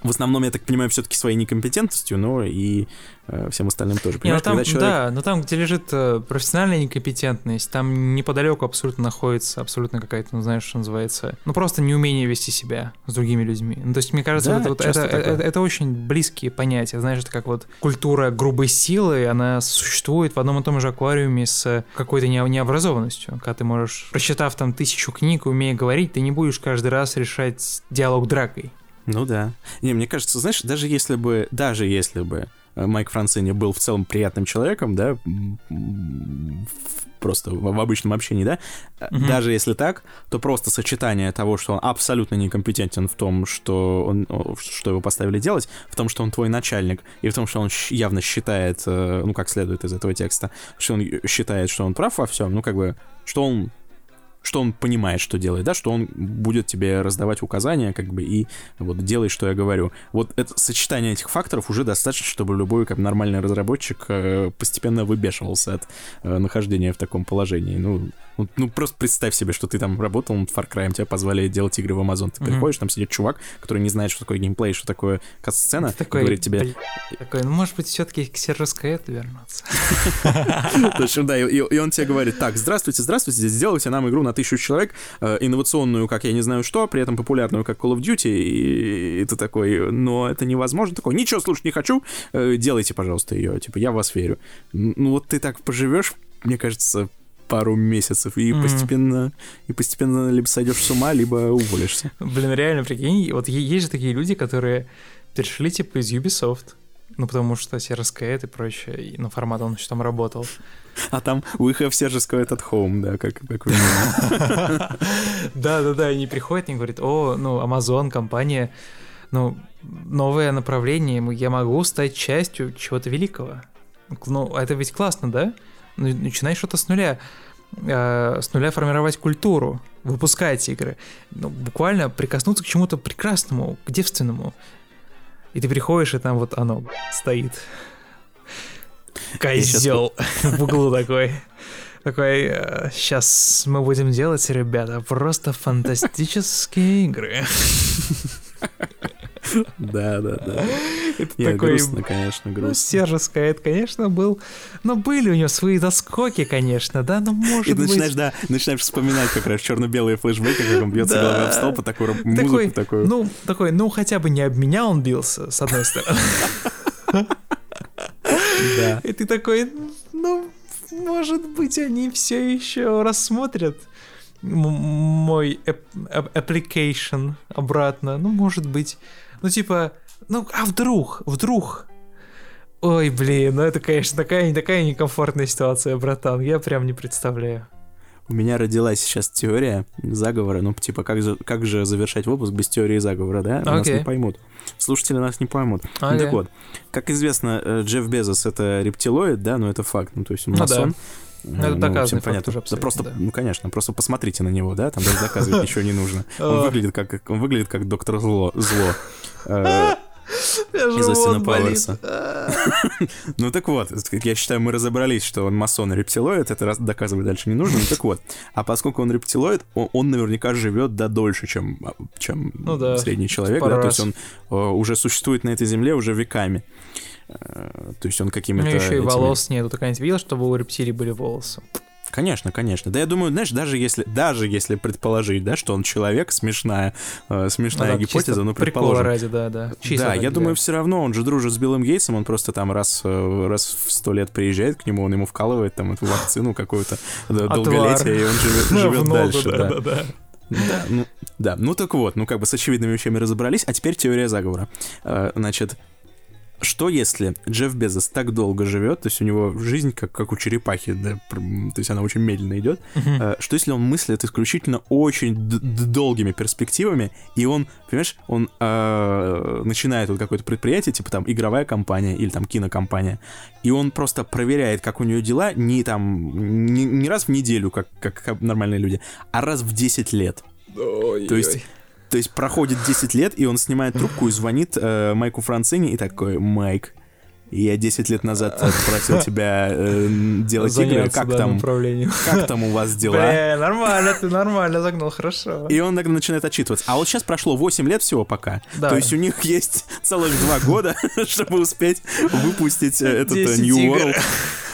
Speaker 2: В основном, я так понимаю, все-таки своей некомпетентностью, но и э, всем остальным тоже.
Speaker 1: Не, ну
Speaker 2: Понимаешь,
Speaker 1: там,
Speaker 2: когда человек...
Speaker 1: Да, но там, где лежит э, профессиональная некомпетентность, там неподалеку абсолютно находится абсолютно какая-то, ну знаешь, что называется, ну просто неумение вести себя с другими людьми. Ну то есть мне кажется,
Speaker 2: Да,
Speaker 1: это, вот это, это- это очень близкие понятия, знаешь, это как вот культура грубой силы, она существует в одном и том же аквариуме с какой-то не- необразованностью, когда ты можешь, прочитав там тысячу книг, умея говорить, ты не будешь каждый раз решать диалог дракой.
Speaker 2: Ну да. Не, мне кажется, знаешь, даже если бы, даже если бы э, Майк Францини был в целом приятным человеком, да, просто в, в обычном общении, да,
Speaker 1: Мгм.
Speaker 2: даже если так, то просто сочетание того, что он абсолютно некомпетентен в том, что, он, что его поставили делать, в том, что он твой начальник, и в том, что он явно считает, э, ну, как следует из этого текста, что он считает, что он прав во всем, ну, как бы, что он что он понимает, что делает, да, что он будет тебе раздавать указания, как бы, и вот делай, что я говорю. Вот это сочетание этих факторов уже достаточно, чтобы любой как нормальный разработчик э, постепенно выбешивался от э, нахождения в таком положении. Ну, ну, ну, просто представь себе, что ты там работал над Far Cry, тебя позвали делать игры в Amazon. Ты приходишь, там сидит чувак, который не знает, что такое геймплей, что такое кат-сцена,
Speaker 1: такой,
Speaker 2: говорит тебе...
Speaker 1: «Блин», такой, ну может быть все-таки к Сержской вернуться.
Speaker 2: В общем, да, и, он тебе говорит, так, здравствуйте, здравствуйте, сделайте нам игру на тысячу человек, э, инновационную, как я не знаю что, при этом популярную, как Call of Duty, и, ты такой, но это невозможно. Такой, ничего слушать не хочу, э, делайте, пожалуйста, ее, типа, я в вас верю. Ну вот ты так поживешь, мне кажется, пару месяцев, и
Speaker 1: Мгм.
Speaker 2: постепенно, и постепенно либо сойдешь с ума, либо уволишься.
Speaker 1: Блин, реально, прикинь, вот есть же такие люди, которые перешли типа из Ubisoft, ну потому что CRSK и прочее, и, ну формат он еще там работал.
Speaker 2: А там we have Serge's at home, да, как, как.
Speaker 1: Да-да-да, они приходят и говорят, о, ну, Amazon, компания, ну, новое направление, я могу стать частью чего-то великого. Ну, это ведь классно, да? Ну, начинай что-то с нуля. э, с нуля формировать культуру, выпускать игры. Ну, буквально прикоснуться к чему-то прекрасному, к девственному. И ты приходишь, и там вот оно стоит. Козел в углу такой. Такой, сейчас мы будем делать, ребята, просто фантастические игры.
Speaker 2: Да, да, да.
Speaker 1: Это
Speaker 2: Нет,
Speaker 1: такой...
Speaker 2: грустно, конечно,
Speaker 1: Ну,
Speaker 2: грустно.
Speaker 1: Сержа Скайт, конечно, был... Но были у него свои доскоки, конечно, да, но
Speaker 2: И
Speaker 1: может
Speaker 2: ты
Speaker 1: быть...
Speaker 2: начинаешь, да, начинаешь вспоминать как раз черно-белые флешбеки, как он бьется
Speaker 1: Да.
Speaker 2: головой об стол, по
Speaker 1: Такой,
Speaker 2: музыку такую.
Speaker 1: ну, такой, ну, хотя бы не об меня он бился, с одной стороны.
Speaker 2: Да.
Speaker 1: И ты такой, ну, может быть, они все еще рассмотрят мой application обратно. Ну, может быть. Ну, типа, ну, а вдруг, вдруг. Ой, блин, ну это, конечно, такая, такая некомфортная ситуация, братан. Я прям не представляю.
Speaker 2: У меня родилась сейчас теория заговора, ну, типа, как же, как же завершать выпуск без теории заговора, да? Нас
Speaker 1: Окей.
Speaker 2: не поймут. Слушатели нас не поймут. Ну,
Speaker 1: Окей.
Speaker 2: так вот, как известно, э, Джефф Безос — это рептилоид, да, ну, это факт, ну, то есть он
Speaker 1: Ну да. Ну, это доказанный факт
Speaker 2: понятно.
Speaker 1: уже
Speaker 2: Да просто,
Speaker 1: да.
Speaker 2: ну, конечно, просто посмотрите на него, да, там даже доказывать ничего не нужно. Он выглядит как, он выглядит как доктор зло. зло. Э, Из Остина Пауэрса. Ну так вот, я считаю, мы разобрались, что он масон и рептилоид, это раз доказывать дальше не нужно. Ну так вот, а поскольку он рептилоид, он, наверняка живет да дольше, чем, чем
Speaker 1: Ну
Speaker 2: средний человек, да, то есть он э, уже существует на этой земле уже веками. Э, То есть он какими-то...
Speaker 1: него еще и
Speaker 2: этими-
Speaker 1: волос нету. Ты когда-нибудь видел, чтобы у рептилий были волосы?
Speaker 2: Конечно, конечно. Да я думаю, знаешь, даже если, даже если предположить, да, что он человек, смешная, э, смешная
Speaker 1: Ну да,
Speaker 2: гипотеза, ну, предположим.
Speaker 1: ради, да, да. Чисто
Speaker 2: да,
Speaker 1: ради,
Speaker 2: я думаю, все равно он же дружит с Биллом Гейтсом, он просто там раз, э, раз в сто лет приезжает к нему, он ему вкалывает там эту вакцину какую-то да,
Speaker 1: Отвар.
Speaker 2: долголетие, и он живет, живет
Speaker 1: ногу,
Speaker 2: дальше.
Speaker 1: да,
Speaker 2: Да,
Speaker 1: да, да.
Speaker 2: Ну, да, ну так вот, ну как бы с очевидными вещами разобрались, а теперь теория заговора. Э, Значит, что если Джефф Безос так долго живет, то есть у него жизнь как, как у черепахи, да, то есть она очень медленно идет. Э, что если он мыслит исключительно очень долгими перспективами, и он, понимаешь, он э, начинает вот какое-то предприятие, типа там игровая компания или там кинокомпания, и он просто проверяет, как у нее дела, не там, не, не раз в неделю, как, как нормальные люди, а раз в 10 лет. То есть, то есть проходит 10 лет, и он снимает трубку и звонит э, Майку Францини и такой, Майк, я 10 лет назад просил тебя э, делать игры, как там, как там у вас дела?
Speaker 1: Бля, нормально, ты нормально загнул, хорошо.
Speaker 2: И он начинает отчитываться. А вот сейчас прошло 8 лет всего пока.
Speaker 1: Да.
Speaker 2: То есть у них есть целых 2 года, чтобы успеть выпустить э, этот э,
Speaker 1: 10
Speaker 2: New. World.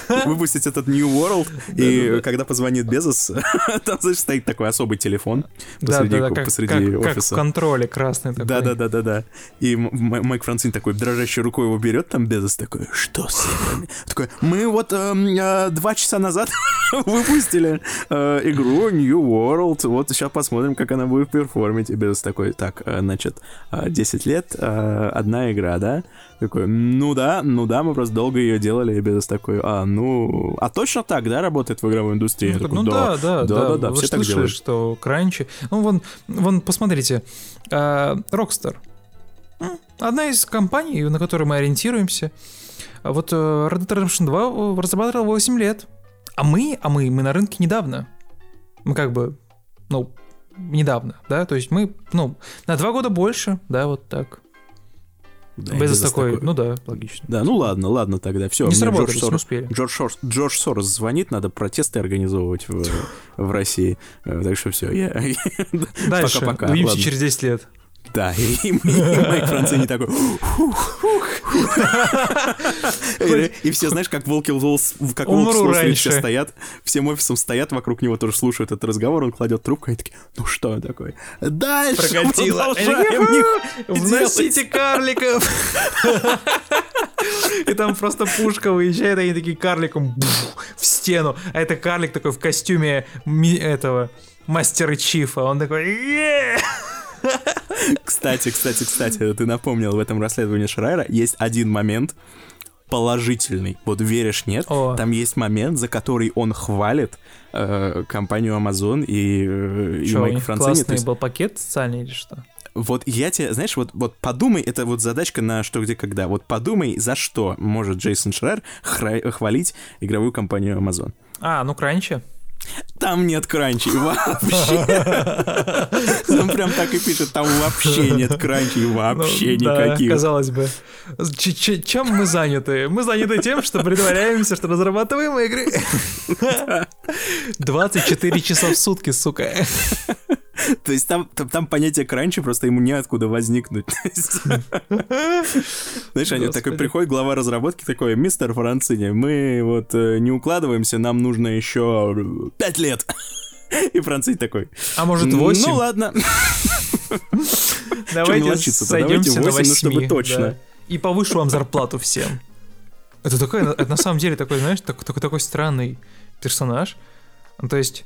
Speaker 2: Выпустить этот New World. И когда позвонит Безос, там, знаешь, стоит такой особый телефон посреди,
Speaker 1: да, да,
Speaker 2: посреди
Speaker 1: как, как в
Speaker 2: офиса.
Speaker 1: контроле красный такой.
Speaker 2: Да, да, да, да, да. И Майк Францин такой дрожащей рукой его берет, там Безос такой, что с играми? Такой, мы вот эм, э, два часа назад выпустили э, игру New World, вот сейчас посмотрим, как она будет перформить. И Безос такой, так, э, значит, э, 10 лет, одна игра, да? Такой, ну да, ну да, мы просто долго ее делали, и Безос такой, а, ну, а точно так, да, работает в игровой индустрии?
Speaker 1: Ну,
Speaker 2: такой,
Speaker 1: ну да, да,
Speaker 2: да, да, да,
Speaker 1: Вы
Speaker 2: все так
Speaker 1: слышали,
Speaker 2: делают.
Speaker 1: что кранчи... Ну, вон, вон посмотрите, а, Rockstar. Одна из компаний, на которую мы ориентируемся. Вот э, Red Dead Redemption 2 разрабатывал 8 лет. А мы, а мы, мы на рынке недавно. Мы как бы, ну, недавно, да, то есть мы, ну, на два года больше, да, вот так.
Speaker 2: Да,
Speaker 1: Безос
Speaker 2: Безос
Speaker 1: такой, ну да, логично.
Speaker 2: Да, ну ладно, ладно тогда, все.
Speaker 1: не сработали, не успели.
Speaker 2: Джордж, Сорос, Джордж Сорос звонит, надо протесты организовывать в, в России. Э, Так что все, я...
Speaker 1: Дальше, увидимся через 10 лет.
Speaker 2: Да, и, и Майк Францини такой... И, и все, знаешь, как волки как волк
Speaker 1: Умру
Speaker 2: с Уолл-стрит, все
Speaker 1: раньше.
Speaker 2: стоят, всем офисом стоят вокруг него, тоже слушают этот разговор, он кладет трубку, и такие, ну что он такой? Дальше
Speaker 1: Прокатило. Вносите карликов. И там просто пушка выезжает, они такие карликом в стену. А это карлик такой в костюме этого мастера Чифа. Он такой!
Speaker 2: Кстати, кстати, кстати, ты напомнил в этом расследовании Шрайера есть один момент положительный. Вот веришь, нет?
Speaker 1: О.
Speaker 2: Там есть момент, за который он хвалит э, компанию Amazon и, э, и
Speaker 1: Чё, у
Speaker 2: Майка Францини.
Speaker 1: Классный
Speaker 2: есть,
Speaker 1: был пакет социальный или что?
Speaker 2: вот я тебе, знаешь, вот, вот подумай, это вот задачка на что, где, когда. Вот подумай, за что может Джейсон Шрайер хра- хвалить игровую компанию Amazon.
Speaker 1: А, ну кранчи.
Speaker 2: Там нет кранчей вообще. Он прям так и пишет, там вообще нет кранчей вообще
Speaker 1: Ну, да,
Speaker 2: никаких.
Speaker 1: казалось бы. Чем мы заняты? Мы заняты тем, что притворяемся, что разрабатываем игры. 24 часа в сутки, сука.
Speaker 2: То есть там, там, там понятие кранча просто ему неоткуда возникнуть. Знаешь, они такой приходит, глава разработки такой, мистер Францини, мы вот э, не укладываемся, нам нужно еще пять лет. И Францини такой.
Speaker 1: А может 8?
Speaker 2: Ну ладно.
Speaker 1: Давайте сойдемся на 8,
Speaker 2: ну чтобы точно.
Speaker 1: И повышу вам зарплату всем. Это такой, это на самом деле такой, знаешь, такой, такой, такой странный персонаж. Ну, то есть,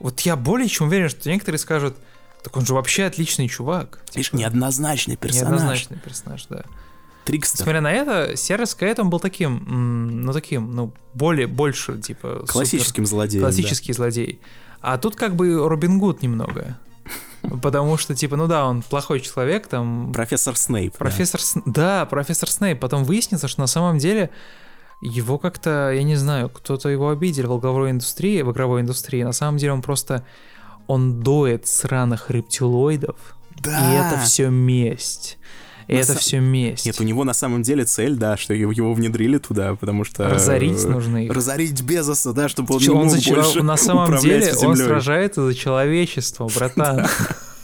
Speaker 1: вот я более чем уверен, что некоторые скажут, так он же вообще отличный чувак.
Speaker 2: Видишь, типа, неоднозначный персонаж.
Speaker 1: Неоднозначный персонаж, да.
Speaker 2: Трикстер.
Speaker 1: Несмотря на это, Сервис Кэт, был таким, ну таким, ну, более, больше, типа...
Speaker 2: Классическим
Speaker 1: супер,
Speaker 2: злодеем,
Speaker 1: Классический
Speaker 2: да.
Speaker 1: злодей. А тут как бы Робин Гуд немного. Потому что, типа, ну да, он плохой человек, там...
Speaker 2: Профессор Снейп.
Speaker 1: Профессор... Да. С... да, профессор Снейп. Потом выяснится, что на самом деле его как-то, я не знаю, кто-то его обидел в игровой индустрии, в игровой индустрии. На самом деле он просто... Он доет сраных рептилоидов.
Speaker 2: Да.
Speaker 1: И это все месть. И на это с... все месть.
Speaker 2: Нет, у него на самом деле цель, да, что его, внедрили туда, потому что...
Speaker 1: Разорить нужно их.
Speaker 2: Разорить Безоса, да, чтобы он
Speaker 1: Че,
Speaker 2: не
Speaker 1: он
Speaker 2: мог
Speaker 1: за...
Speaker 2: больше
Speaker 1: На самом деле
Speaker 2: землей.
Speaker 1: он сражается за человечество, братан.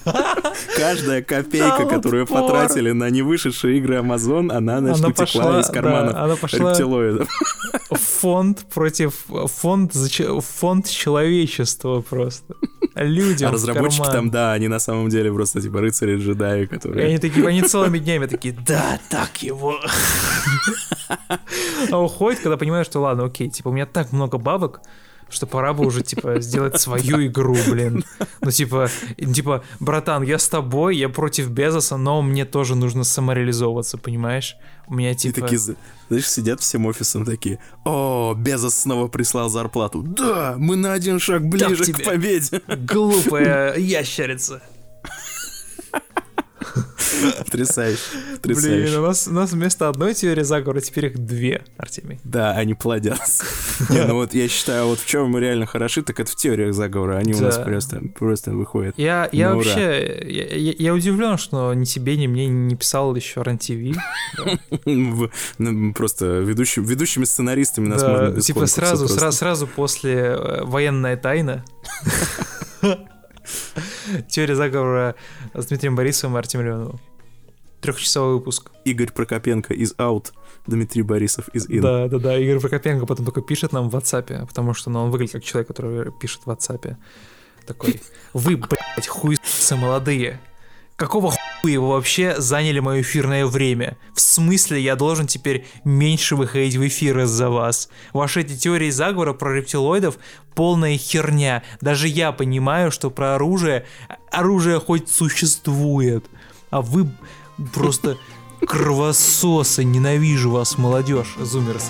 Speaker 2: Каждая копейка, которую потратили на невышедшие игры Amazon, она, значит, утекла из карманов рептилоидов.
Speaker 1: Фонд против... Фонд, фонд человечества просто. Людям
Speaker 2: А разработчики там, да, они на самом деле просто типа рыцари-джедаи, которые...
Speaker 1: И они такие, они целыми днями такие, да, так его. А уходит, когда понимаешь, что ладно, окей, типа у меня так много бабок, что пора бы уже, типа, сделать свою игру, блин. Ну, типа, типа, братан, я с тобой, я против Безоса, но мне тоже нужно самореализовываться, понимаешь? У меня, типа...
Speaker 2: И такие, знаешь, сидят всем офисом такие, о, Безос снова прислал зарплату. Да, мы на один шаг ближе к победе.
Speaker 1: Глупая ящерица.
Speaker 2: Потрясающе, потрясающе.
Speaker 1: Блин, у нас, у нас вместо одной теории заговора теперь их две, Артемий.
Speaker 2: Да, они плодятся. Ну вот я считаю, вот в чем мы реально хороши, так это в теориях заговора. Они у нас просто, просто выходят.
Speaker 1: Я, я вообще, я, удивлен, что ни тебе, ни мне не писал еще Ран ТВ.
Speaker 2: Ну, просто ведущим, ведущими сценаристами нас можно
Speaker 1: Типа сразу, сразу, сразу после военная тайна. Теория заговора с Дмитрием Борисовым и Артемием Леоновым. Трехчасовой выпуск.
Speaker 2: Игорь Прокопенко из out, Дмитрий Борисов из in.
Speaker 1: Да, да, да. Игорь Прокопенко потом только пишет нам в WhatsApp, потому что ну, он выглядит как человек, который пишет в WhatsApp. Такой, вы, блядь, хуйсы молодые. Какого хуя вы вообще заняли мое эфирное время? В смысле я должен теперь меньше выходить в эфир из-за вас? Ваши эти теории заговора про рептилоидов полная херня. Даже я понимаю, что про оружие... Оружие хоть существует. А вы просто кровососы. Ненавижу вас, молодежь. Зумер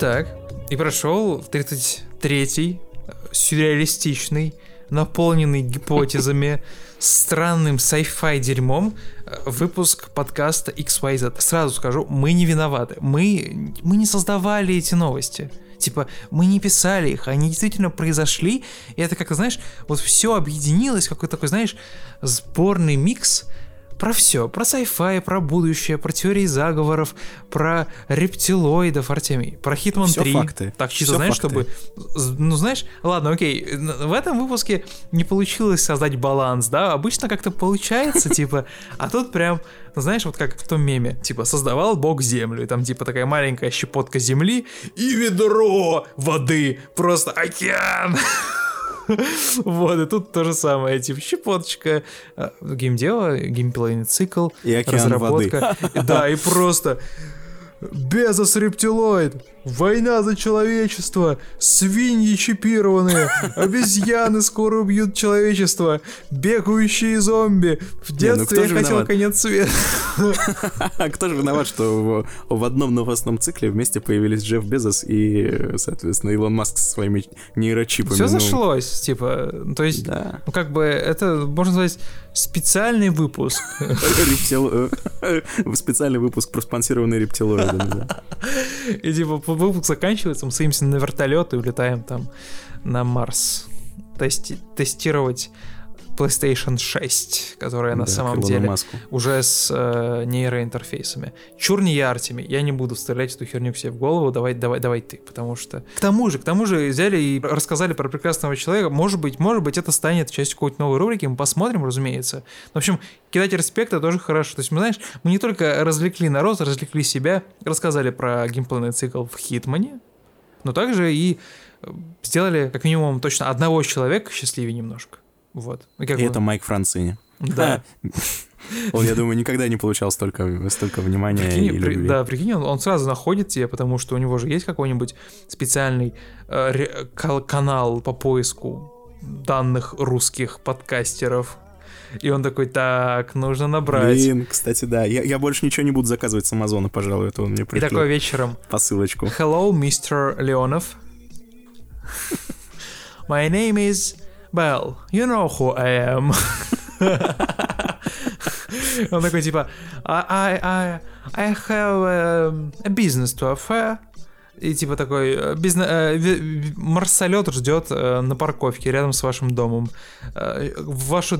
Speaker 1: так. И прошел 33-й сюрреалистичный, наполненный гипотезами, странным sci-fi дерьмом выпуск подкаста XYZ. Сразу скажу, мы не виноваты. Мы, мы не создавали эти новости. Типа, мы не писали их, они действительно произошли, и это как-то, знаешь, вот все объединилось, какой-то такой, знаешь, сборный микс про все, про sci-fi, про будущее, про теории заговоров, про рептилоидов, Артемий, про
Speaker 2: все
Speaker 1: 3.
Speaker 2: факты.
Speaker 1: Так чисто,
Speaker 2: все
Speaker 1: знаешь,
Speaker 2: факты.
Speaker 1: чтобы, ну знаешь, ладно, окей, в этом выпуске не получилось создать баланс, да, обычно как-то получается, типа, а тут прям, знаешь, вот как в том меме, типа, создавал бог землю, и там типа такая маленькая щепотка земли и ведро воды, просто океан. Вот, и тут то же самое, типа щепоточка, а, геймдева, геймплейный цикл,
Speaker 2: и
Speaker 1: разработка.
Speaker 2: Воды.
Speaker 1: Да, и просто Безос рептилоид, война за человечество, свиньи чипированные, обезьяны скоро убьют человечество, бегающие зомби. В детстве
Speaker 2: ну
Speaker 1: я хотел конец света.
Speaker 2: А кто же виноват, что в, в одном новостном цикле вместе появились Джефф Безос и, соответственно, Илон Маск со своими нейрочипами?
Speaker 1: Все
Speaker 2: ну...
Speaker 1: зашлось, типа, то есть,
Speaker 2: да.
Speaker 1: ну как бы это, можно сказать, специальный выпуск.
Speaker 2: Рептил- Специальный выпуск, проспонсированный рептилоидами. да.
Speaker 1: И типа выпуск заканчивается, мы садимся на вертолет и улетаем там на Марс. Тести- тестировать PlayStation 6, которая на
Speaker 2: Да,
Speaker 1: самом
Speaker 2: к Илону
Speaker 1: деле
Speaker 2: Маску.
Speaker 1: уже с э, нейроинтерфейсами. Чур не я, Артемий, я не буду вставлять эту херню себе в голову, давай, давай, давай ты, потому что... К тому же, к тому же взяли и рассказали про прекрасного человека, может быть, может быть, это станет частью какой-то новой рубрики, мы посмотрим, разумеется. В общем, кидать респект это тоже хорошо. То есть, мы, знаешь, мы не только развлекли народ, развлекли себя, рассказали про геймплейный цикл в Хитмане, но также и э, сделали, как минимум, точно одного человека счастливее немножко. Вот. Ну, как
Speaker 2: И это Майк Францини.
Speaker 1: Да.
Speaker 2: Он, я думаю, никогда не получал столько, столько внимания
Speaker 1: Прикинь,
Speaker 2: и
Speaker 1: при-
Speaker 2: любви.
Speaker 1: да, прикинь, он, он сразу находит тебя, потому что у него же есть какой-нибудь специальный э, ре- канал по поиску данных русских подкастеров. И он такой, так, нужно набрать.
Speaker 2: Блин, кстати, да. Я, я больше ничего не буду заказывать с Амазона, пожалуй, это он мне
Speaker 1: И
Speaker 2: пришлет
Speaker 1: такой вечером,
Speaker 2: посылочку.
Speaker 1: hello, мистер Леонов. My name is Bell. You know who I am. Он такой типа, I, I, I, I have um, a business to offer. И типа такой, э, бизнес, э, ви- марсолет ждет э, на парковке рядом с вашим домом. Э, вашу,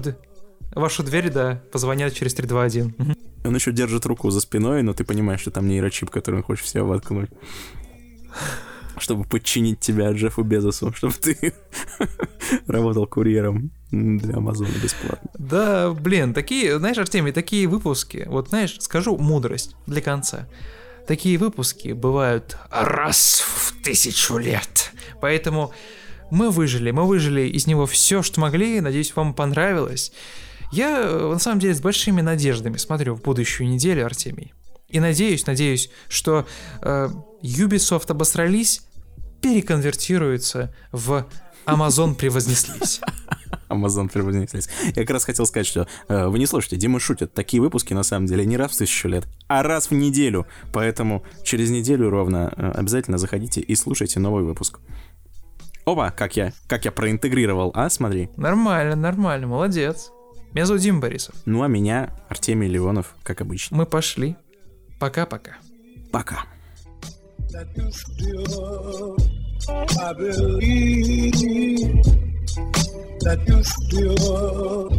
Speaker 1: вашу дверь, да, позвонят через 321. Мгм.
Speaker 2: Он еще держит руку за спиной, но ты понимаешь, что там нейрочип, который он хочет себя воткнуть. Чтобы подчинить тебя Джеффу Безосу, чтобы ты работал курьером для Амазона бесплатно.
Speaker 1: Да, блин, такие, знаешь, Артемий, такие выпуски, вот знаешь, скажу мудрость для конца. Такие выпуски бывают раз в тысячу лет. Поэтому мы выжили, мы выжили из него все, что могли. Надеюсь, вам понравилось. Я, э, на самом деле, с большими надеждами смотрю в будущую неделю, Артемий. И надеюсь, надеюсь, что э, Ubisoft обосрались, переконвертируются в Amazon превознеслись.
Speaker 2: Амазон превознеслись. Я как раз хотел сказать, что э, вы не слушайте, Дима шутит. Такие выпуски, на самом деле, не раз в тысячу лет, а раз в неделю. Поэтому через неделю ровно э, обязательно заходите и слушайте новый выпуск. Опа, как я, как я проинтегрировал, а, смотри.
Speaker 1: Нормально, нормально, молодец. Меня зовут Дима Борисов.
Speaker 2: Ну а меня Артемий Леонов, как обычно.
Speaker 1: Мы пошли. Пока-пока.
Speaker 2: Пока.
Speaker 4: That you still, I believe. That you still,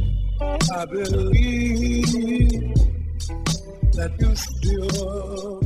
Speaker 4: I believe. That you still